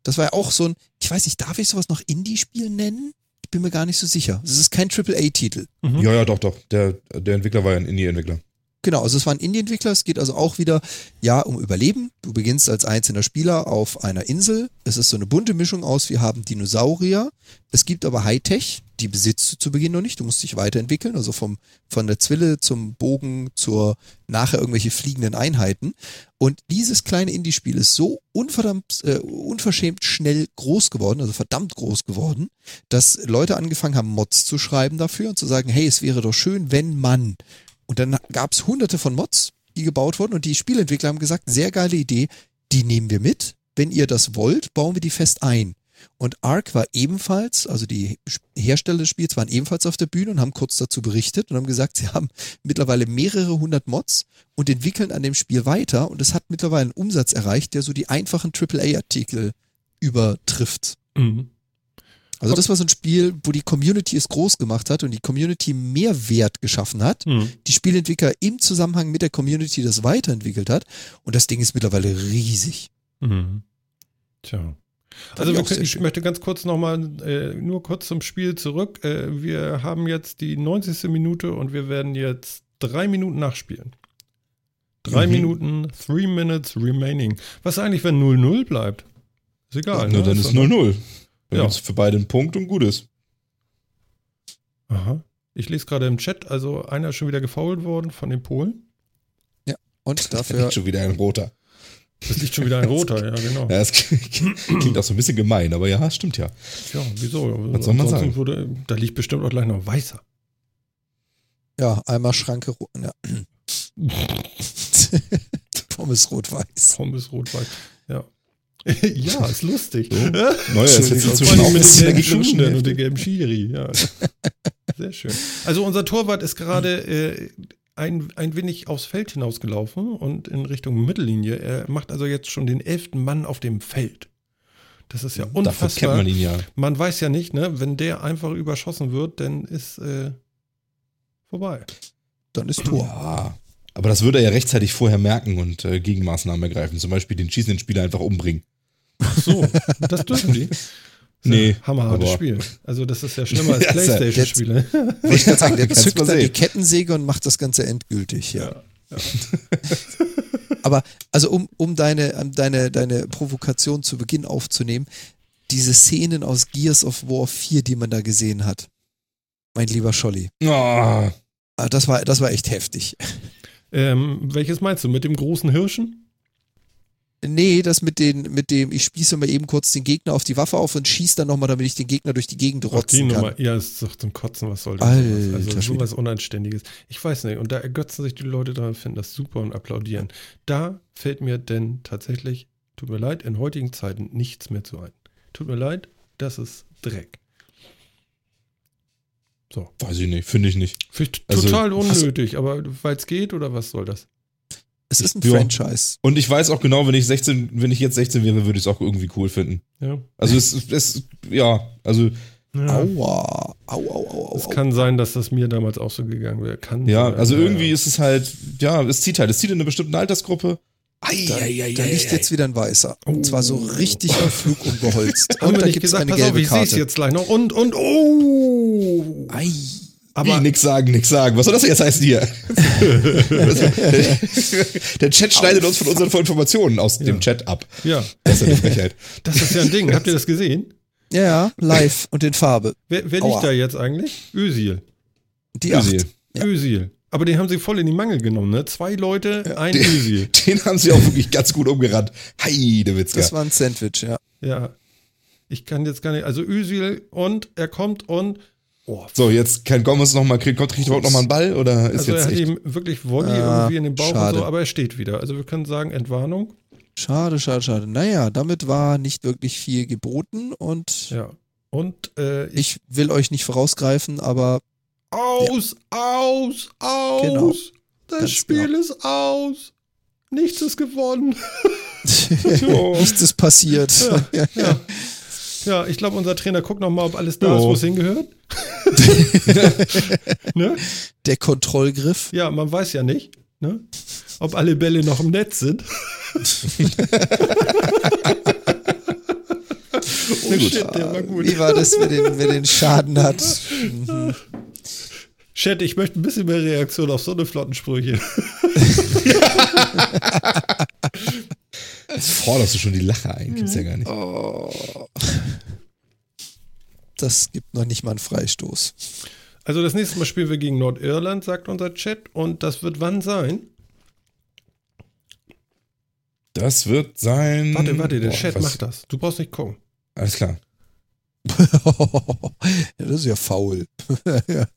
Das war ja auch so ein, ich weiß nicht, darf ich sowas noch Indie-Spiel nennen? Ich bin mir gar nicht so sicher. Es ist kein AAA-Titel. Mhm. Ja, ja, doch, doch. Der, der Entwickler war ja ein Indie-Entwickler. Genau, also es war ein Indie-Entwickler. Es geht also auch wieder, ja, um Überleben. Du beginnst als einzelner Spieler auf einer Insel. Es ist so eine bunte Mischung aus. Wir haben Dinosaurier. Es gibt aber Hightech. Die besitzt du zu Beginn noch nicht. Du musst dich weiterentwickeln. Also vom, von der Zwille zum Bogen zur nachher irgendwelche fliegenden Einheiten. Und dieses kleine Indie-Spiel ist so unverdammt, äh, unverschämt schnell groß geworden, also verdammt groß geworden, dass Leute angefangen haben, Mods zu schreiben dafür und zu sagen, hey, es wäre doch schön, wenn man und dann gab es hunderte von Mods, die gebaut wurden und die Spielentwickler haben gesagt, sehr geile Idee, die nehmen wir mit. Wenn ihr das wollt, bauen wir die fest ein. Und Ark war ebenfalls, also die Hersteller des Spiels waren ebenfalls auf der Bühne und haben kurz dazu berichtet und haben gesagt, sie haben mittlerweile mehrere hundert Mods und entwickeln an dem Spiel weiter und es hat mittlerweile einen Umsatz erreicht, der so die einfachen AAA-Artikel übertrifft. Mhm. Also das war so ein Spiel, wo die Community es groß gemacht hat und die Community Mehrwert geschaffen hat Mhm. die Spielentwickler im Zusammenhang mit der Community das weiterentwickelt hat. Und das Ding ist mittlerweile riesig. Mhm. Tja. Also können, ich möchte ganz kurz nochmal, äh, nur kurz zum Spiel zurück. Äh, wir haben jetzt die 90. Minute und wir werden jetzt drei Minuten nachspielen. Drei Mhm. Minuten, three minutes remaining. Was eigentlich, wenn 0-0 bleibt? Ist egal. Na, ne? dann ist doch- 0-0. Dann Ja. für beide einen Punkt und gut ist. Aha. Ich lese gerade im Chat, also einer ist schon wieder gefault worden von den Polen. Und Da dafür liegt schon wieder ein roter. Das liegt schon wieder ein roter, ja, genau. Ja, das klingt auch so ein bisschen gemein, aber ja, stimmt ja. Ja, wieso? Was soll man sagen? Wurde, da liegt bestimmt auch gleich noch ein weißer. Ja, einmal Schranke ja. Pommes rot-weiß. Pommes rot-weiß. Ja. ja, ist lustig. So. Neuer ist jetzt inzwischen auch mit bisschen den gelben Schuhen und dem gelben Schiri. Ja. Sehr schön. Also unser Torwart ist gerade äh, ein, ein wenig aufs Feld hinausgelaufen und in Richtung Mittellinie. Er macht also jetzt schon den elften Mann auf dem Feld. Das ist ja Dafür unfassbar. kennt man ihn ja. Man weiß ja nicht, ne, wenn der einfach überschossen wird, dann ist äh, vorbei. Dann ist Tor. Ja. Aber das würde er ja rechtzeitig vorher merken und äh, Gegenmaßnahmen ergreifen. Zum Beispiel den schießenden Spieler einfach umbringen. Ach so, das dürfen die. Nee, Hammerhartes aber- Spiel. Also das ist ja schlimmer als Ja, ja- Playstation-Spiele. Wollte ich gerade sagen, der zückt dann die. Kettensäge und macht das Ganze endgültig, ja. Ja. Aber also um, um deine, um deine, deine Provokation zu Beginn aufzunehmen, diese Szenen aus Gears of War 4, die man da gesehen hat, mein lieber Scholli, Ah, ah, das war, das war echt heftig. Ähm, welches meinst du? Mit dem großen Hirschen? Nee, das mit, den, mit dem, ich spieße mal eben kurz den Gegner auf die Waffe auf und schieße dann nochmal, damit ich den Gegner durch die Gegend Ach, die rotzen kann. Nummer. Ja, ist doch zum Kotzen, was soll das? Alter also sowas Unanständiges. Ich weiß nicht. Und da ergötzen sich die Leute dran, finden das super und applaudieren. Da fällt mir denn tatsächlich, tut mir leid, in heutigen Zeiten nichts mehr zu ein. Tut mir leid, das ist Dreck. So. weiß ich nicht, finde ich nicht. Finde ich Also, total unnötig, aber weil es geht oder was soll das? Es ist ein Ja. Franchise. Und ich weiß auch genau, wenn ich 16, wenn ich jetzt 16 wäre, würde ich es auch irgendwie cool finden. Ja. Also es, es ja, also ja. Aua. Au, au, au, au. Es kann sein, dass das mir damals auch so gegangen wäre. Kann ja, sein. also irgendwie ja. ist es halt, ja, es zieht halt, es zieht in einer bestimmten Altersgruppe. Da, da liegt jetzt wieder ein Weißer. Und zwar so Oh. richtig auf Flug umgeholzt. Und da gibt es gesagt, eine pass auf, gelbe ich sehe es Karte. jetzt gleich noch. Und, und, oh! Ei. Aber Wie, nix sagen, nix sagen. Was soll das jetzt heißen hier? Der Chat schneidet uns von unseren Informationen aus dem Chat ab. ja, Das ist ja eine Frechheit. das ist ja ein Ding. Habt ihr das gesehen? Ja, ja, live und in Farbe. Wer, wer liegt da jetzt eigentlich? Ösil. Die acht. Özil. Ja. Ösil. Aber den haben sie voll in die Mangel genommen, ne? Zwei Leute, ein Ösil. Den haben sie auch wirklich ganz gut umgerannt. Heidewitzka. Das war ein Sandwich, ja. Ja. Ich kann jetzt gar nicht. Also Ösil und er kommt und. Oh, So, jetzt kann Gomez nochmal, kriegt, kriegt er überhaupt nochmal einen Ball oder ist also er jetzt hat echt? ihm wirklich Volley Ah, irgendwie in den Bauch schade. und so, aber er steht wieder. Also wir können sagen, Entwarnung. Schade, schade, schade. Naja, damit war nicht wirklich viel geboten und Ja. Und äh, ich. ich will euch nicht vorausgreifen, aber Aus, aus, aus. Genau. Das Ganz Spiel genau. ist aus. Nichts ist gewonnen. nichts ist passiert. Ja, Ja. Ja, ich glaube, unser Trainer guckt noch mal, ob alles da ist, Jo. wo es hingehört. ne? Der Kontrollgriff. Ja, man weiß ja nicht, ne? ob alle Bälle noch im Netz sind. oh shit, der war gut. Wie war das, wer den, wer den Schaden hat? Chat, ich möchte ein bisschen mehr Reaktion auf so eine flotten Sprüche. Jetzt forderst du schon die Lache ein, gibt's ja gar nicht. Oh. Das gibt noch nicht mal einen Freistoß. Also das nächste Mal spielen wir gegen Nordirland, sagt unser Chat. Und das wird wann sein? Das wird sein. Warte, warte, der Boah, Chat was- macht das. Du brauchst nicht gucken. Alles klar. ja, das ist ja faul.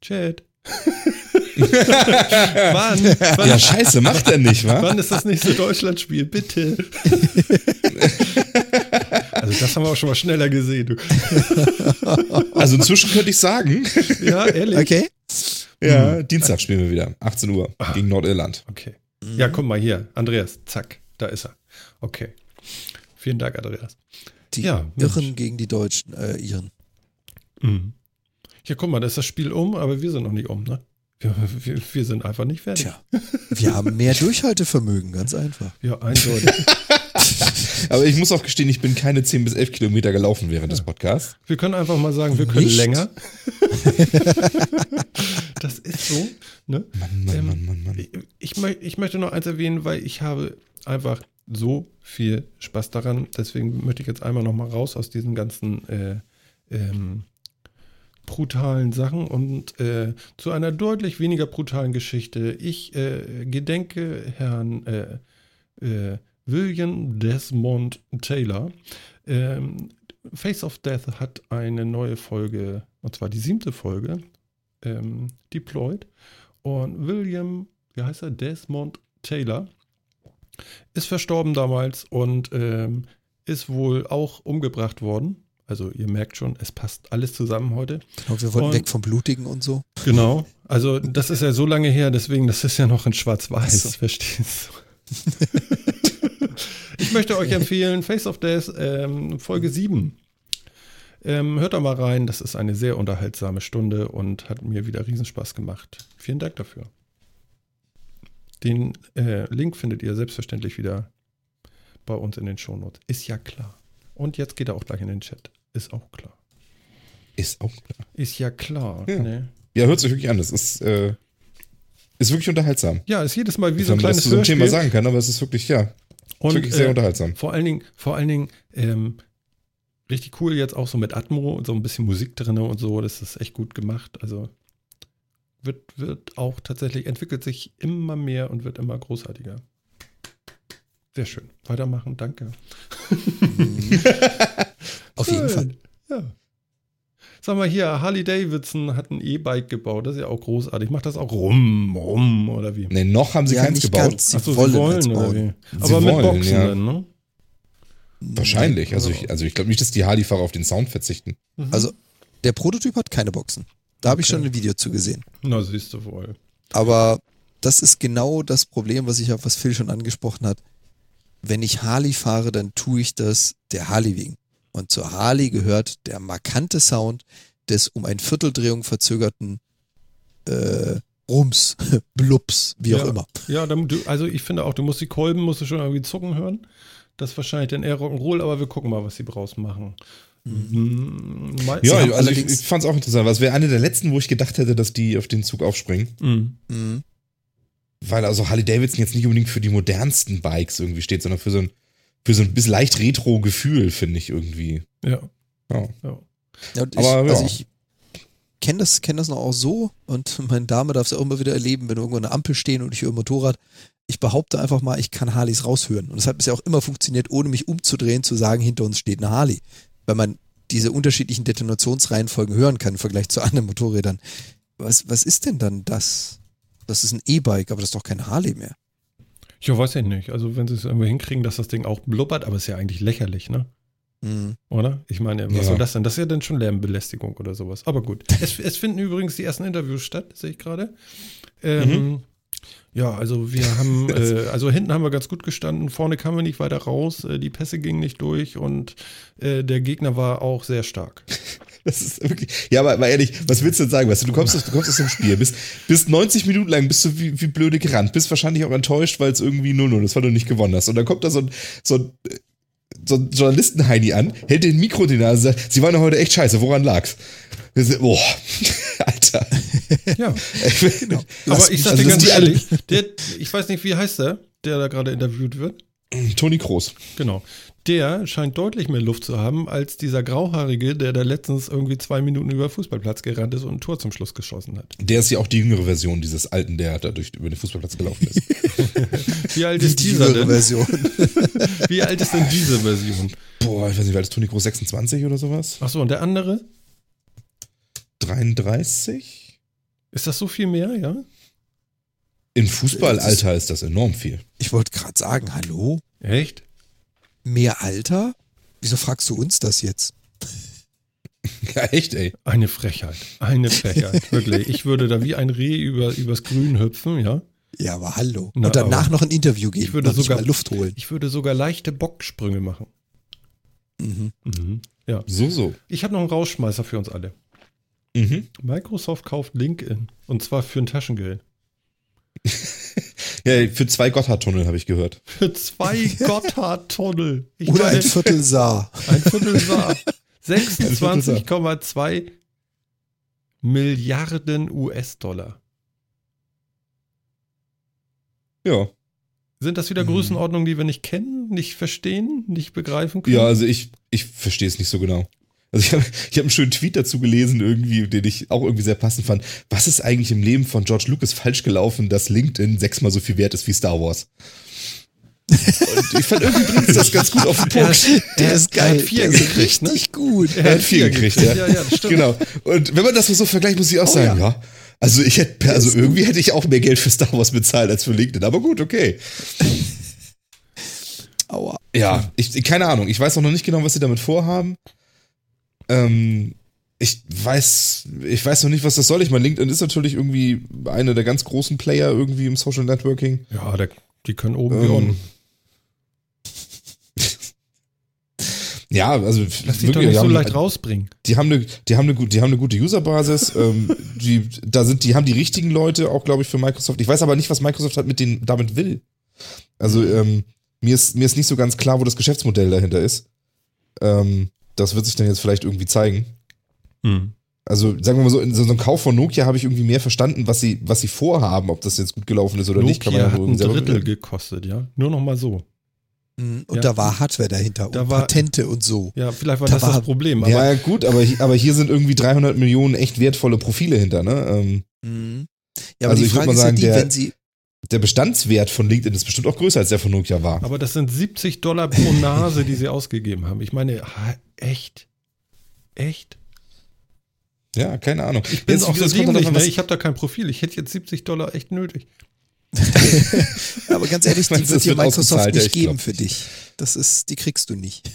Chat. wann? Wann, Ja, scheiße, macht er nicht, wa? wann ist das nächste Deutschlandspiel? Bitte. also das haben wir auch schon mal schneller gesehen. Du. Also inzwischen könnte ich sagen, Ja, ehrlich. Okay. ja, Dienstag spielen wir wieder, 18 Uhr, gegen Nordirland. Okay. Ja, guck mal hier. Andreas, zack, da ist er. Okay. Vielen Dank, Andreas. Die Ja, Mensch. Irren gegen die Deutschen, äh, Iren. Mhm. Ja, guck mal, da ist das Spiel um, aber wir sind noch nicht um, ne? Wir, wir, wir sind einfach nicht fertig. Tja, wir haben mehr Durchhaltevermögen, ganz einfach. Ja, eindeutig. Aber ich muss auch gestehen, ich bin keine 10 bis 11 Kilometer gelaufen während des Podcasts. Wir können einfach mal sagen, wir können Nicht? länger. das ist so. Ne? Mann, Mann, Ähm, Mann, Mann, Mann. Ich, ich, mö- ich möchte noch eins erwähnen, weil ich habe einfach so viel Spaß daran. Deswegen möchte ich jetzt einmal noch mal raus aus diesen ganzen äh, ähm, brutalen Sachen und äh, zu einer deutlich weniger brutalen Geschichte. Ich äh, gedenke Herrn äh, äh, William Desmond Taylor. Ähm, Face of Death hat eine neue Folge, und zwar die siebte Folge, ähm, deployed. Und William, wie heißt er? Desmond Taylor ist verstorben damals und ähm, ist wohl auch umgebracht worden. Also ihr merkt schon, es passt alles zusammen heute. Genau, wir wollten Und- weg vom Blutigen und so. Genau. Also das ist ja so lange her, deswegen, das ist ja noch in Schwarz-Weiß, so. verstehst du? ich möchte euch empfehlen, Face of Death, ähm, Folge 7. Ähm, hört da mal rein, das ist eine sehr unterhaltsame Stunde und hat mir wieder Riesenspaß gemacht. Vielen Dank dafür. Den äh, Link findet ihr selbstverständlich wieder bei uns in den Shownotes. Ist ja klar. Und jetzt geht er auch gleich in den Chat. Ist auch klar. Ist auch klar. Ist ja klar. Ja. Ne? Ja, hört sich wirklich an. Das ist, äh, ist wirklich unterhaltsam. Ja, ist jedes Mal wie Wie so ein kleines zu so einem Thema sagen kann, aber es ist wirklich, ja, Und, wirklich sehr äh, unterhaltsam. Vor allen Dingen, vor allen Dingen, ähm, richtig cool jetzt auch so mit Atmo und so ein bisschen Musik drin und so. Das ist echt gut gemacht. Also wird, wird auch tatsächlich, entwickelt sich immer mehr und wird immer großartiger. Sehr schön. Weitermachen, danke. Auf jeden Fall. Ja. Sag mal hier, Harley Davidson hat ein E-Bike gebaut. Das ist ja auch großartig. Macht das auch rum, rum oder wie? Nee, noch haben sie Ja, keins nicht gebaut. ganz. Sie Achso, wollen, sie wollen oder wie? Sie Aber mit wollen, Boxen ja. dann, ne? Wahrscheinlich. Also ich, also ich glaube nicht, dass die Harley-Fahrer auf den Sound verzichten. Also der Prototyp hat keine Boxen. Da habe ich Okay. schon ein Video zu gesehen. Na, siehst du wohl. Aber das ist genau das Problem, was ich auch, was Phil schon angesprochen hat. Wenn ich Harley fahre, dann tue ich das der Harley wegen. Und zur Harley gehört der markante Sound des um ein Vierteldrehung verzögerten äh, Rums, Blups, wie auch Ja. immer. Ja, dann, du, also ich finde auch, du musst die Kolben, musst du schon irgendwie zucken hören. Das ist wahrscheinlich dann eher Rock'n'Roll, aber wir gucken mal, was sie draus machen. Mhm. Ja, also ich, ich fand es auch interessant. es wäre eine der letzten, wo ich gedacht hätte, dass die auf den Zug aufspringen. Mhm. Mhm. Weil also Harley Davidson jetzt nicht unbedingt für die modernsten Bikes irgendwie steht, sondern für so ein, für so ein bisschen leicht Retro-Gefühl, finde ich irgendwie. Ja, Ja. ja. Ja, und ich, Aber ja. also ich kenne das, kenn das noch auch so und meine Dame darf es ja auch immer wieder erleben, wenn irgendwo eine Ampel stehen und ich höre ein Motorrad. Ich behaupte einfach mal, ich kann Harleys raushören. Und das hat bisher auch immer funktioniert, ohne mich umzudrehen, zu sagen, hinter uns steht eine Harley. Weil man diese unterschiedlichen Detonationsreihenfolgen hören kann im Vergleich zu anderen Motorrädern. Was, was ist denn dann das? Das ist ein E-Bike, aber das ist doch kein Harley mehr. Ich weiß ja nicht. Also, wenn sie es irgendwie hinkriegen, dass das Ding auch blubbert, aber ist ja eigentlich lächerlich, ne? Mhm. Oder? Ich meine, was Ja. soll das denn? Das ist ja dann schon Lärmbelästigung oder sowas. Aber gut. Es, es finden übrigens die ersten Interviews statt, sehe ich gerade. Ähm, Ja, also wir haben, äh, also hinten haben wir ganz gut gestanden, vorne kamen wir nicht weiter raus, äh, die Pässe gingen nicht durch und äh, der Gegner war auch sehr stark. Das ist wirklich. Ja, aber, aber ehrlich, was willst du denn sagen? Weißt du, du kommst aus, du kommst aus dem Spiel, bist, bist 90 Minuten lang, bist du wie, wie blöde gerannt, bist wahrscheinlich auch enttäuscht, weil es irgendwie 0-0 ist, weil du nicht gewonnen hast. Und dann kommt da so ein, so ein, so ein Journalistenheini an, hält den Mikro in die Nase und sagt, sie waren ja heute echt scheiße, woran lag's? Wir sind, Boah, Alter. Ja, Genau. aber ich sag also dir ganz ehrlich, der, ich weiß nicht, wie heißt der, der da gerade interviewt wird. Toni Kroos. Genau. Der scheint deutlich mehr Luft zu haben als dieser Grauhaarige, der da letztens irgendwie zwei Minuten über den Fußballplatz gerannt ist und ein Tor zum Schluss geschossen hat. Der ist ja auch die jüngere Version dieses Alten, der da durch, über den Fußballplatz gelaufen ist. Wie alt ist die dieser jüngere denn? Version. Wie alt ist denn diese Version? Boah, ich weiß nicht, wie alt ist Toni Kroos? 26 oder sowas? Achso, und der andere? 33? Ist das so viel mehr, ja? In Fußballalter ist das enorm viel. Ich wollte gerade sagen, hallo? Echt? Mehr Alter? Wieso fragst du uns das jetzt? Ja, echt, ey. Eine Frechheit. Eine Frechheit. Wirklich. Ich würde da wie ein Reh über, übers Grün hüpfen, ja? Ja, aber hallo. Na, und danach noch ein Interview geben. Ich würde sogar- mal Luft holen. Ich würde sogar leichte Bocksprünge machen. Mhm. Mhm. Ja. So, so. Ich habe noch einen Rausschmeißer für uns alle. Mhm. Microsoft kauft LinkedIn. Und zwar für ein Taschengeld. Ja, für zwei Gotthardtunnel habe ich gehört. Für zwei Gotthardtunnel. Oder meine, ein Viertel Saar. ein Viertel Saar. 26,2 Milliarden US-Dollar. Ja. Sind das wieder Mhm. Größenordnungen, die wir nicht kennen, nicht verstehen, nicht begreifen können? Ja, also ich, ich verstehe es nicht so genau. Also ich habe ich hab einen schönen Tweet dazu gelesen, irgendwie, den ich auch irgendwie sehr passend fand. Was ist eigentlich im Leben von George Lucas falsch gelaufen, dass LinkedIn sechsmal so viel wert ist wie Star Wars? Und ich fand irgendwie bringt das ganz gut auf den Punkt. Der er- ist geil. vier der gekriegt, ne? richtig gut. Er hat vier gekriegt, ja. Ja, ja, stimmt. Genau. Und wenn man das so vergleicht, muss ich auch sagen, ja. Also ich hätte, also irgendwie hätte ich auch mehr Geld für Star Wars bezahlt als für LinkedIn, aber gut, okay. Aua. Ja, ich, keine Ahnung. Ich weiß auch noch nicht genau, was sie damit vorhaben. Ähm, ich weiß, ich weiß noch nicht, was das soll. Ich meine, LinkedIn ist natürlich irgendwie einer der ganz großen Player irgendwie im Social Networking. Ja, der, die können oben wie Ähm, unten. Ja, also Lass dich doch wirklich, nicht so haben- leicht rausbringen. Die haben eine, die haben eine, die haben eine gute Userbasis. ähm, die, da sind, die haben die richtigen Leute auch, glaube ich, für Microsoft. Ich weiß aber nicht, was Microsoft hat mit denen damit will. Also ähm, mir ist mir ist nicht so ganz klar, wo das Geschäftsmodell dahinter ist. Ähm, das wird sich dann jetzt vielleicht irgendwie zeigen. Hm. Also sagen wir mal so, in so einem Kauf von Nokia habe ich irgendwie mehr verstanden, was sie was sie vorhaben, ob das jetzt gut gelaufen ist oder nicht. Kann man Nokia ja hat nur ein Drittel bewerten. gekostet, ja. Nur noch mal so. Mhm. Und Ja. da war Hardware dahinter Da und war- Patente und so. Ja, vielleicht war Da das war- das Problem. Aber Ja gut, aber aber hier sind irgendwie 300 Millionen echt wertvolle Profile hinter. Ne? Ähm, Mhm. Ja, aber Also die ich würd Frage mal ist sagen, ja die, der- wenn sie, der Bestandswert von LinkedIn ist bestimmt auch größer als der von Nokia war. Aber das sind 70 Dollar pro Nase, die sie ausgegeben haben. Ich meine, echt? Echt? Ja, keine Ahnung. Ich bin Jetzt, auch so dämlich, ne? Ich habe da kein Profil. Ich hätte jetzt 70 Dollar echt nötig. aber ganz ehrlich, die wird das dir Microsoft nicht ich geben für dich. Das ist, die kriegst du nicht.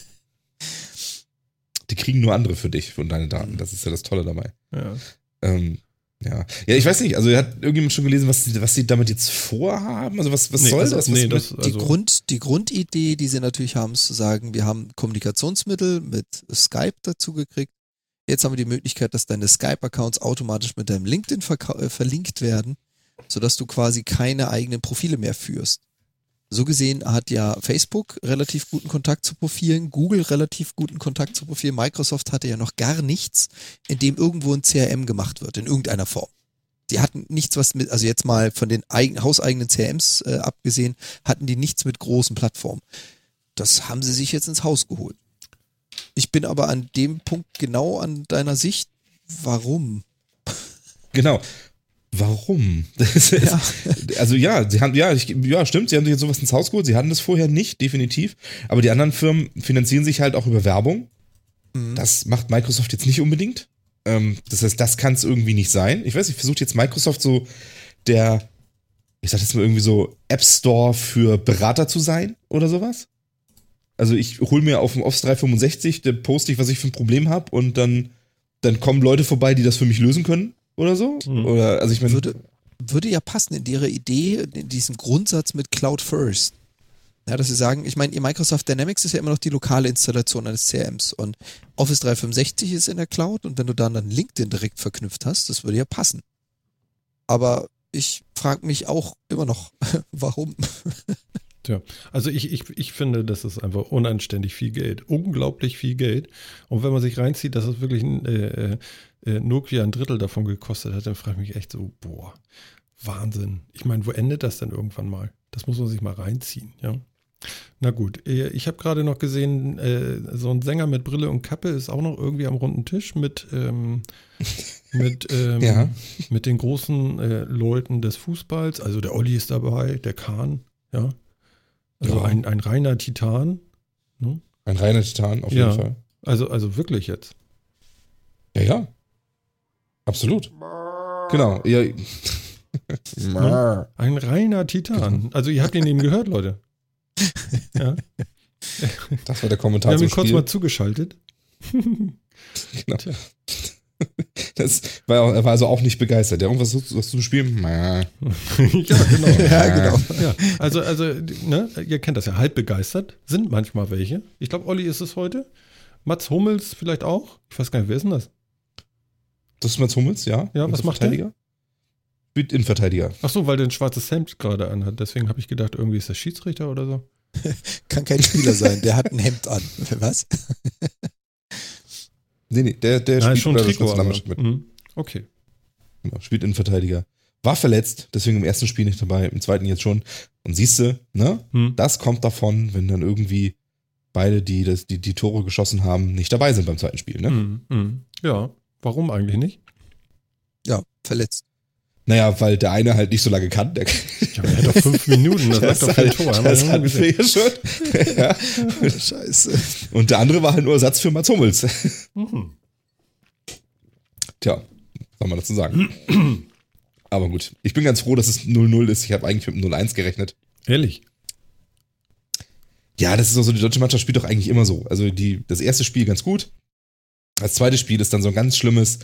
Die kriegen nur andere für dich und deine Daten. Das ist ja das Tolle dabei. Ja. Ähm, ja. ja, ich weiß nicht. Also, hat irgendjemand schon gelesen, was sie, was sie damit jetzt vorhaben? Also, was, was Nee, soll also, das? Was, nee, das Die, also, Grund, die Grundidee, die sie natürlich haben, ist zu sagen, wir haben Kommunikationsmittel mit Skype dazu gekriegt. Jetzt haben wir die Möglichkeit, dass deine Skype-Accounts automatisch mit deinem LinkedIn äh, verlinkt werden, sodass du quasi keine eigenen Profile mehr führst. So gesehen hat ja Facebook relativ guten Kontakt zu Profilen, Google relativ guten Kontakt zu Profilen, Microsoft hatte ja noch gar nichts, in dem irgendwo ein CRM gemacht wird, in irgendeiner Form. Die hatten nichts, was mit, also jetzt mal von den eigen, hauseigenen CRMs äh, abgesehen, hatten die nichts mit großen Plattformen. Das haben sie sich jetzt ins Haus geholt. Ich bin aber an dem Punkt genau an deiner Sicht. Warum? genau. Warum? Ist, Ja. Also ja, sie haben, ja, ich, ja, stimmt, sie haben sich jetzt sowas ins Haus geholt. Sie hatten das vorher nicht, definitiv. Aber die anderen Firmen finanzieren sich halt auch über Werbung. Mhm. Das macht Microsoft jetzt nicht unbedingt. Ähm, das heißt, das kann es irgendwie nicht sein. Ich weiß nicht, versucht jetzt Microsoft so der, ich sag jetzt mal irgendwie so App Store für Berater zu sein oder sowas? Also ich hole mir auf dem Office 365, da poste ich, was ich für ein Problem habe und dann, dann kommen Leute vorbei, die das für mich lösen können oder so. Mhm. Oder also ich meine, Würde, würde ja passen in ihre Idee, in diesen Grundsatz mit Cloud First. Ja, dass sie sagen, ich meine, ihr Microsoft Dynamics ist ja immer noch die lokale Installation eines CRMs und Office 365 ist in der Cloud und wenn du dann dann LinkedIn direkt verknüpft hast, das würde ja passen. Aber ich frage mich auch immer noch, warum? Tja, also ich, ich, ich finde, das ist einfach unanständig viel Geld. Unglaublich viel Geld. Und wenn man sich reinzieht, dass es wirklich ein, äh, äh, Nokia ein Drittel davon gekostet hat, dann frage ich mich echt so, boah, Wahnsinn. Ich meine, wo endet das denn irgendwann mal? Das muss man sich mal reinziehen, ja. Na gut, äh, ich habe gerade noch gesehen, äh, so ein Sänger mit Brille und Kappe ist auch noch irgendwie am runden Tisch mit, ähm, mit, ähm, Ja. mit den großen äh, Leuten des Fußballs. Also der Olli ist dabei, der Kahn, ja. Also Ja. ein, ein reiner Titan. Ne? ein reiner Titan auf Ja. jeden Fall. Also, also wirklich jetzt. Ja, ja. Absolut. Genau. Ja. Ein reiner Titan. Also ihr habt ihn eben gehört, Leute. Ja. Das war der Wir Kommentar haben zum ihn kurz mal zugeschaltet. Genau. Tja. Das war, er war also auch nicht begeistert. Ja, irgendwas hast du spielen? ja, genau. ja, genau. Ja, also, also, ne, ihr kennt das ja, halb begeistert. Sind manchmal welche. Ich glaube, Olli ist es heute. Mats Hummels vielleicht auch. Ich weiß gar nicht, wer ist denn das? Das ist Mats Hummels, ja. Ja, was macht der? Innenverteidiger. Ach so, weil der ein schwarzes Hemd gerade anhat. Deswegen habe ich gedacht, irgendwie ist der Schiedsrichter oder so. Kann kein Spieler sein, der hat ein Hemd an. Was? Nee, nee, der, der Nein, spielt schon Trikot. Nationalmannschaft mit. Mhm. Okay. Genau, spielt Innenverteidiger. War verletzt, deswegen im ersten Spiel nicht dabei, im zweiten jetzt schon. Und siehst du, ne? Hm. Das kommt davon, wenn dann irgendwie beide, die, das, die die Tore geschossen haben, nicht dabei sind beim zweiten Spiel, ne? Mhm. Mhm. Ja, warum eigentlich nicht? Ja, verletzt. Naja, weil der eine halt nicht so lange kann. Der, Ja, er hat doch fünf Minuten, das reicht doch für ein Tor. Das hatten wir ja schon. ja. Scheiße. Und der andere war halt nur Ersatz für Mats Hummels. Mhm. Tja, soll man dazu sagen. Aber gut, ich bin ganz froh, dass es 0-0 ist. Ich habe eigentlich mit dem 0-1 gerechnet. Ehrlich. Ja, das ist auch so, die deutsche Mannschaft spielt doch eigentlich immer so. Also die, das erste Spiel ganz gut. Das zweite Spiel ist dann so ein ganz schlimmes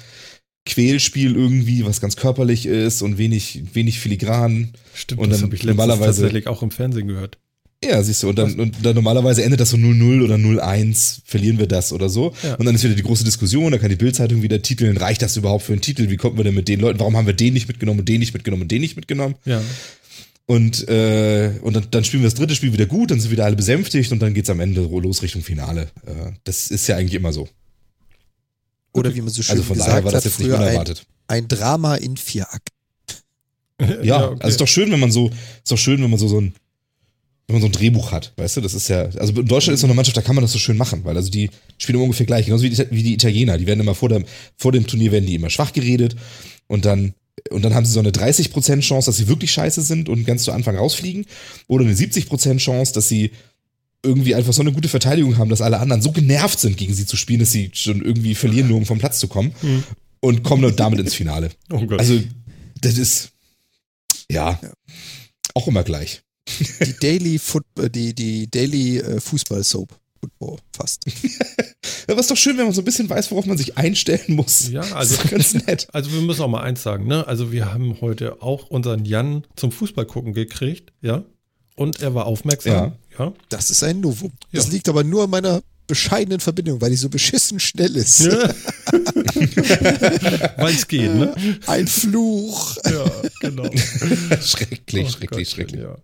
Quälspiel irgendwie, was ganz körperlich ist und wenig, wenig filigran. Stimmt, Und das dann habe ich normalerweise- tatsächlich auch im Fernsehen gehört. Ja, siehst du, und dann, und dann normalerweise endet das so 0-0 oder 0-1, verlieren wir das oder so. Ja. Und dann ist wieder die große Diskussion, da kann die Bildzeitung wieder titeln, reicht das überhaupt für einen Titel? Wie kommen wir denn mit den Leuten? Warum haben wir den nicht mitgenommen und den nicht mitgenommen und den nicht mitgenommen? Ja. Und, äh, und dann, dann spielen wir das dritte Spiel wieder gut, dann sind wieder alle besänftigt und dann geht's am Ende los Richtung Finale. Äh, das ist ja eigentlich immer so. Oder wie man so schön Also von gesagt daher war das hat, jetzt nicht früher ein, unerwartet. ein Drama in vier Akten. Ja, okay. also ist doch schön, wenn man so, ist doch schön, wenn man so, so ein, wenn man so ein Drehbuch hat, weißt du, das ist ja, also in Deutschland ist so eine Mannschaft, da kann man das so schön machen, weil also die spielen immer ungefähr gleich, genauso wie die, wie die Italiener, die werden immer vor dem, vor dem Turnier werden die immer schwach geredet und dann, und dann haben sie so eine 30% Chance, dass sie wirklich scheiße sind und ganz zu Anfang rausfliegen oder eine 70% Chance, dass sie irgendwie einfach so eine gute Verteidigung haben, dass alle anderen so genervt sind, gegen sie zu spielen, dass sie schon irgendwie verlieren, nur um vom Platz zu kommen Mhm. und kommen dann damit ins Finale. Oh Gott. Also, das ist, ja, Ja. auch immer gleich. Die Daily Foot, äh, die, die Daily äh, Fußball Soap. Football fast. Aber ist doch schön, wenn man so ein bisschen weiß, worauf man sich einstellen muss. Ja, Das also ganz nett. Also wir müssen auch mal eins sagen, ne? Also wir haben heute auch unseren Jan zum Fußball gucken gekriegt, ja? Und er war aufmerksam, ja? Das ist ein Novum. Das Ja. liegt aber nur an meiner bescheidenen Verbindung, weil die so beschissen schnell ist. Ja. Weil es geht, ne? Ein Fluch. Ja, genau. schrecklich, Oh schrecklich, Gottchen, schrecklich. Ja.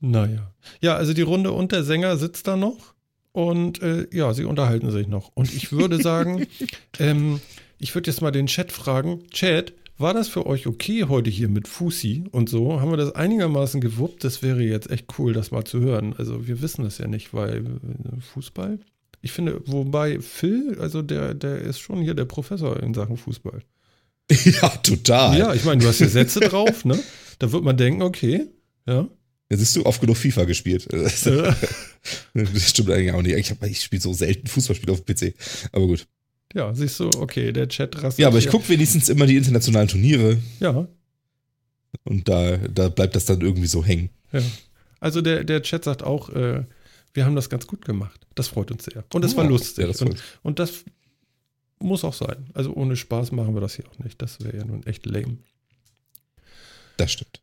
Naja. Ja, also die Runde und der Sänger sitzt da noch und äh, ja, sie unterhalten sich noch. Und ich würde sagen, ähm, ich würde jetzt mal den Chat fragen, Chat, war das für euch okay heute hier mit Fusi und so? Haben wir das einigermaßen gewuppt? Das wäre jetzt echt cool, das mal zu hören. Also wir wissen das ja nicht, weil äh, Fußball. Ich finde, wobei Phil, also der, der ist schon hier der Professor in Sachen Fußball. Ja, total. Ja, ich meine, du hast ja Sätze drauf, ne? Da wird man denken, okay, ja. Jetzt hast du oft genug FIFA gespielt. Das stimmt eigentlich auch nicht. Ich, ich spiele so selten Fußballspiele auf dem PC. Aber gut. Ja, siehst du, okay, der Chat rastet. Ja, aber ich gucke wenigstens immer die internationalen Turniere Ja, und da, da bleibt das dann irgendwie so hängen. ja. Also der, der Chat sagt auch, äh, wir haben das ganz gut gemacht. Das freut uns sehr. Und es war Ja, lustig. ja, das und, und das muss auch sein. Also ohne Spaß machen wir das hier auch nicht. Das wäre ja nun echt lame. Das stimmt.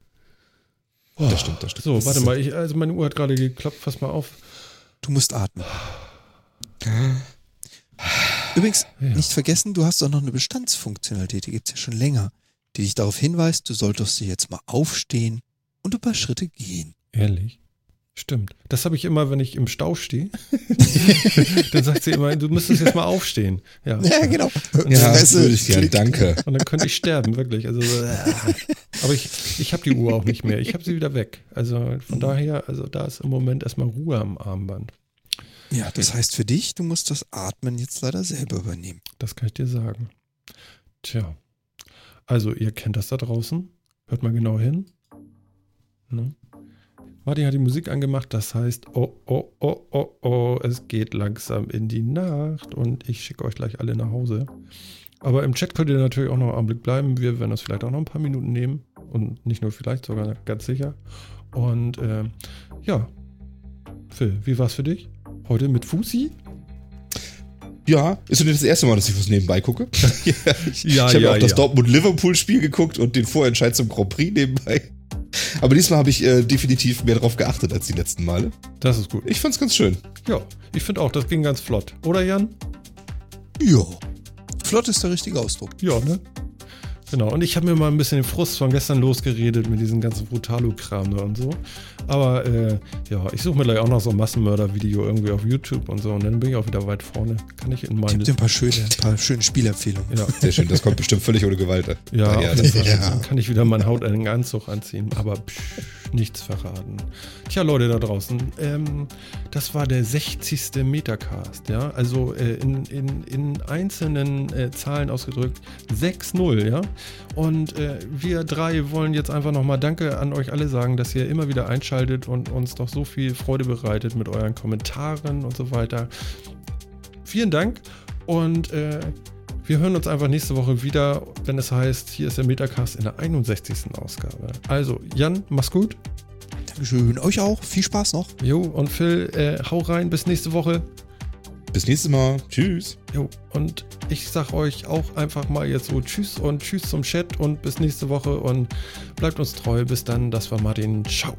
Das stimmt, das stimmt. So, Das warte mal, ich, also meine Uhr hat gerade geklappt, pass mal auf. Du musst atmen. Übrigens, Ja. nicht vergessen, du hast doch noch eine Bestandsfunktionalität, die gibt es ja schon länger, die dich darauf hinweist, du solltest dir jetzt mal aufstehen und ein paar Schritte gehen. Ehrlich? Stimmt. Das habe ich immer, wenn ich im Stau stehe. dann sagt sie immer, du müsstest jetzt mal aufstehen. Ja. Ja, genau. Ja, Fresse, würde ich gern, Klick. danke. Und dann könnte ich sterben, wirklich. Also, so, äh. aber ich, ich habe die Uhr auch nicht mehr. Ich habe sie wieder weg. Also von daher, also da ist im Moment erstmal Ruhe am Armband. Ja, das heißt für dich, du musst das Atmen jetzt leider selber übernehmen. Das kann ich dir sagen. Tja. Also, ihr kennt das da draußen. Hört mal genau hin. Ne? Martin hat die Musik angemacht, das heißt, oh, oh, oh, oh, oh, es geht langsam in die Nacht und ich schicke euch gleich alle nach Hause. Aber im Chat könnt ihr natürlich auch noch einen Augenblick bleiben. Wir werden uns vielleicht auch noch ein paar Minuten nehmen und nicht nur vielleicht, sogar ganz sicher. Und ähm, ja, Phil, wie war's für dich? Heute mit Fusi? Ja, ist nicht das erste Mal, dass ich was nebenbei gucke. ja, ich Ja, ich habe ja, auch das ja. Dortmund-Liverpool-Spiel geguckt und den Vorentscheid zum Grand Prix nebenbei. Aber diesmal habe ich äh, definitiv mehr drauf geachtet als die letzten Male. Das ist gut. Ich fand's ganz schön. Ja, ich finde auch, das ging ganz flott. Oder Jan? Ja. Flott ist der richtige Ausdruck. Ja, ne? Genau, und ich habe mir mal ein bisschen den Frust von gestern losgeredet mit diesem ganzen Brutalo-Kram und so. Aber äh, ja, ich suche mir gleich auch noch so ein Massenmörder-Video irgendwie auf YouTube und so und dann bin ich auch wieder weit vorne. Kann ich in meine. Gibt ein paar schöne, ein paar schöne Spielempfehlungen. Ja. Sehr schön, das kommt bestimmt völlig ohne Gewalt. Ja, ja, ja. Dann kann ich wieder meinen hautengen Anzug anziehen, aber psch, nichts verraten. Tja, Leute da draußen, ähm, das war der 60. Metacast, ja, also äh, in, in, in einzelnen äh, Zahlen ausgedrückt 6-0, ja. Und äh, wir drei wollen jetzt einfach nochmal Danke an euch alle sagen, dass ihr immer wieder einschaltet und uns doch so viel Freude bereitet mit euren Kommentaren und so weiter. Vielen Dank und äh, wir hören uns einfach nächste Woche wieder, wenn es heißt, hier ist der Metacast in der 61. Ausgabe. Also, Jan, mach's gut. Dankeschön. Euch auch. Viel Spaß noch. Jo, und Phil, äh, hau rein. Bis nächste Woche. Bis nächstes Mal. Tschüss. Jo, und ich sag euch auch einfach mal jetzt so Tschüss und Tschüss zum Chat und bis nächste Woche und bleibt uns treu. Bis dann. Das war Martin. Ciao.